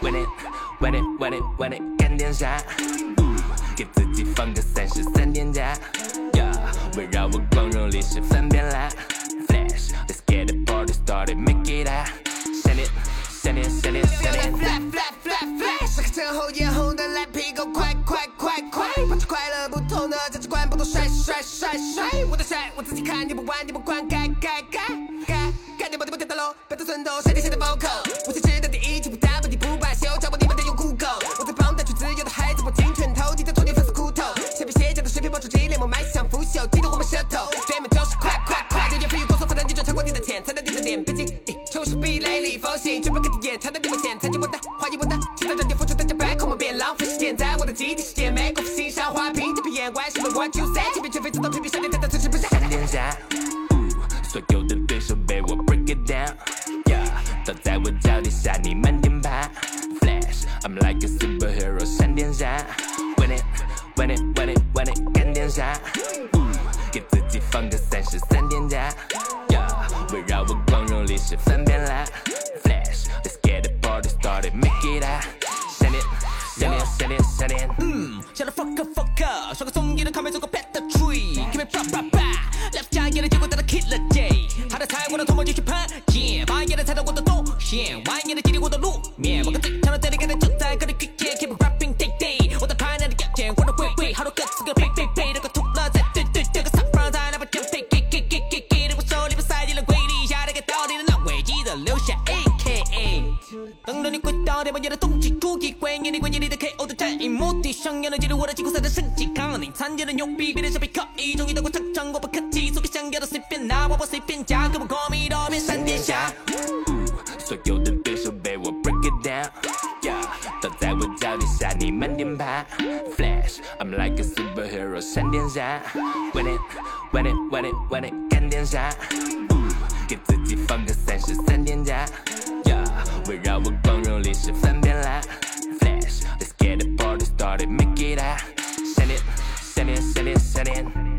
，Win it，Win it，Win it，Win it，干电侠，给自己放个三十三天假，yeah，围绕我光荣历史翻遍啦。Let's get the party started, make it out. Send it, send it, send it, send it. Flat, flat, flat, flat. 是个趁后眼红的烂皮狗，快快快快！保持快乐不同的价值观，不懂帅帅帅帅！我的帅我自己看，你不玩你不管，该该该该该你不你不掉大楼，不要寸头，谁领先的暴口？我坚持的第一，气不打不你不罢休，教过你们得用酷狗。我在旁带去自由的孩子，我金拳头，你在拖你粉丝裤头。下面写着的视频爆出激烈，我迈向腐朽，激动我们舌头，毕竟你出师必来礼佛，绝不给眼馋的给我点，曾经我的怀疑我的，期待着颠付出代价白，恐怕变浪费时间，在我的集体时间没空欣赏花瓶，这批眼观什么 one two three，千变非走到偏偏想念他的城市不是闪电侠，所有的对手被我 break it down，倒在我脚底下你慢点爬，flash，I'm like a superhero，闪电侠，win it，win it，win it，win 干点啥，给自己放个三十三天假。围绕我。是分辨啦。Flash，let's get the party started，make it up。闪电，闪电，闪电，闪电。嗯，shut the fuck up fuck up，耍个综艺的卡面做个 pet tree，give me ba ba ba，left 家野的结果带来 kill the day，他的菜我的头毛继续喷，yeah，把野的踩到我的动线，蜿蜒的基地我的路面，我跟最强的这里，刚才就在跟留下 AKA。等着你回到电波，也的动机出击，回应你，回应你的 KO 的战役目的，想要能进入我的季后赛的升级，抗你参加的牛逼，别的小比可以，终于到我上场，我不客气，所有想要的随便拿，我我随便加，跟我 call me 多变闪电侠。所有的对手被我 break it down。Yo，都在我脚底下，你慢点爬。Flash，I'm like a superhero，闪电侠，Win it，Win it，Win it，Win it，干点啥？给自己放个三十三家。Yeah，围绕我光荣历史翻遍啦。Flash，let's get the party started，make it hot，send it，send it，send it，send it。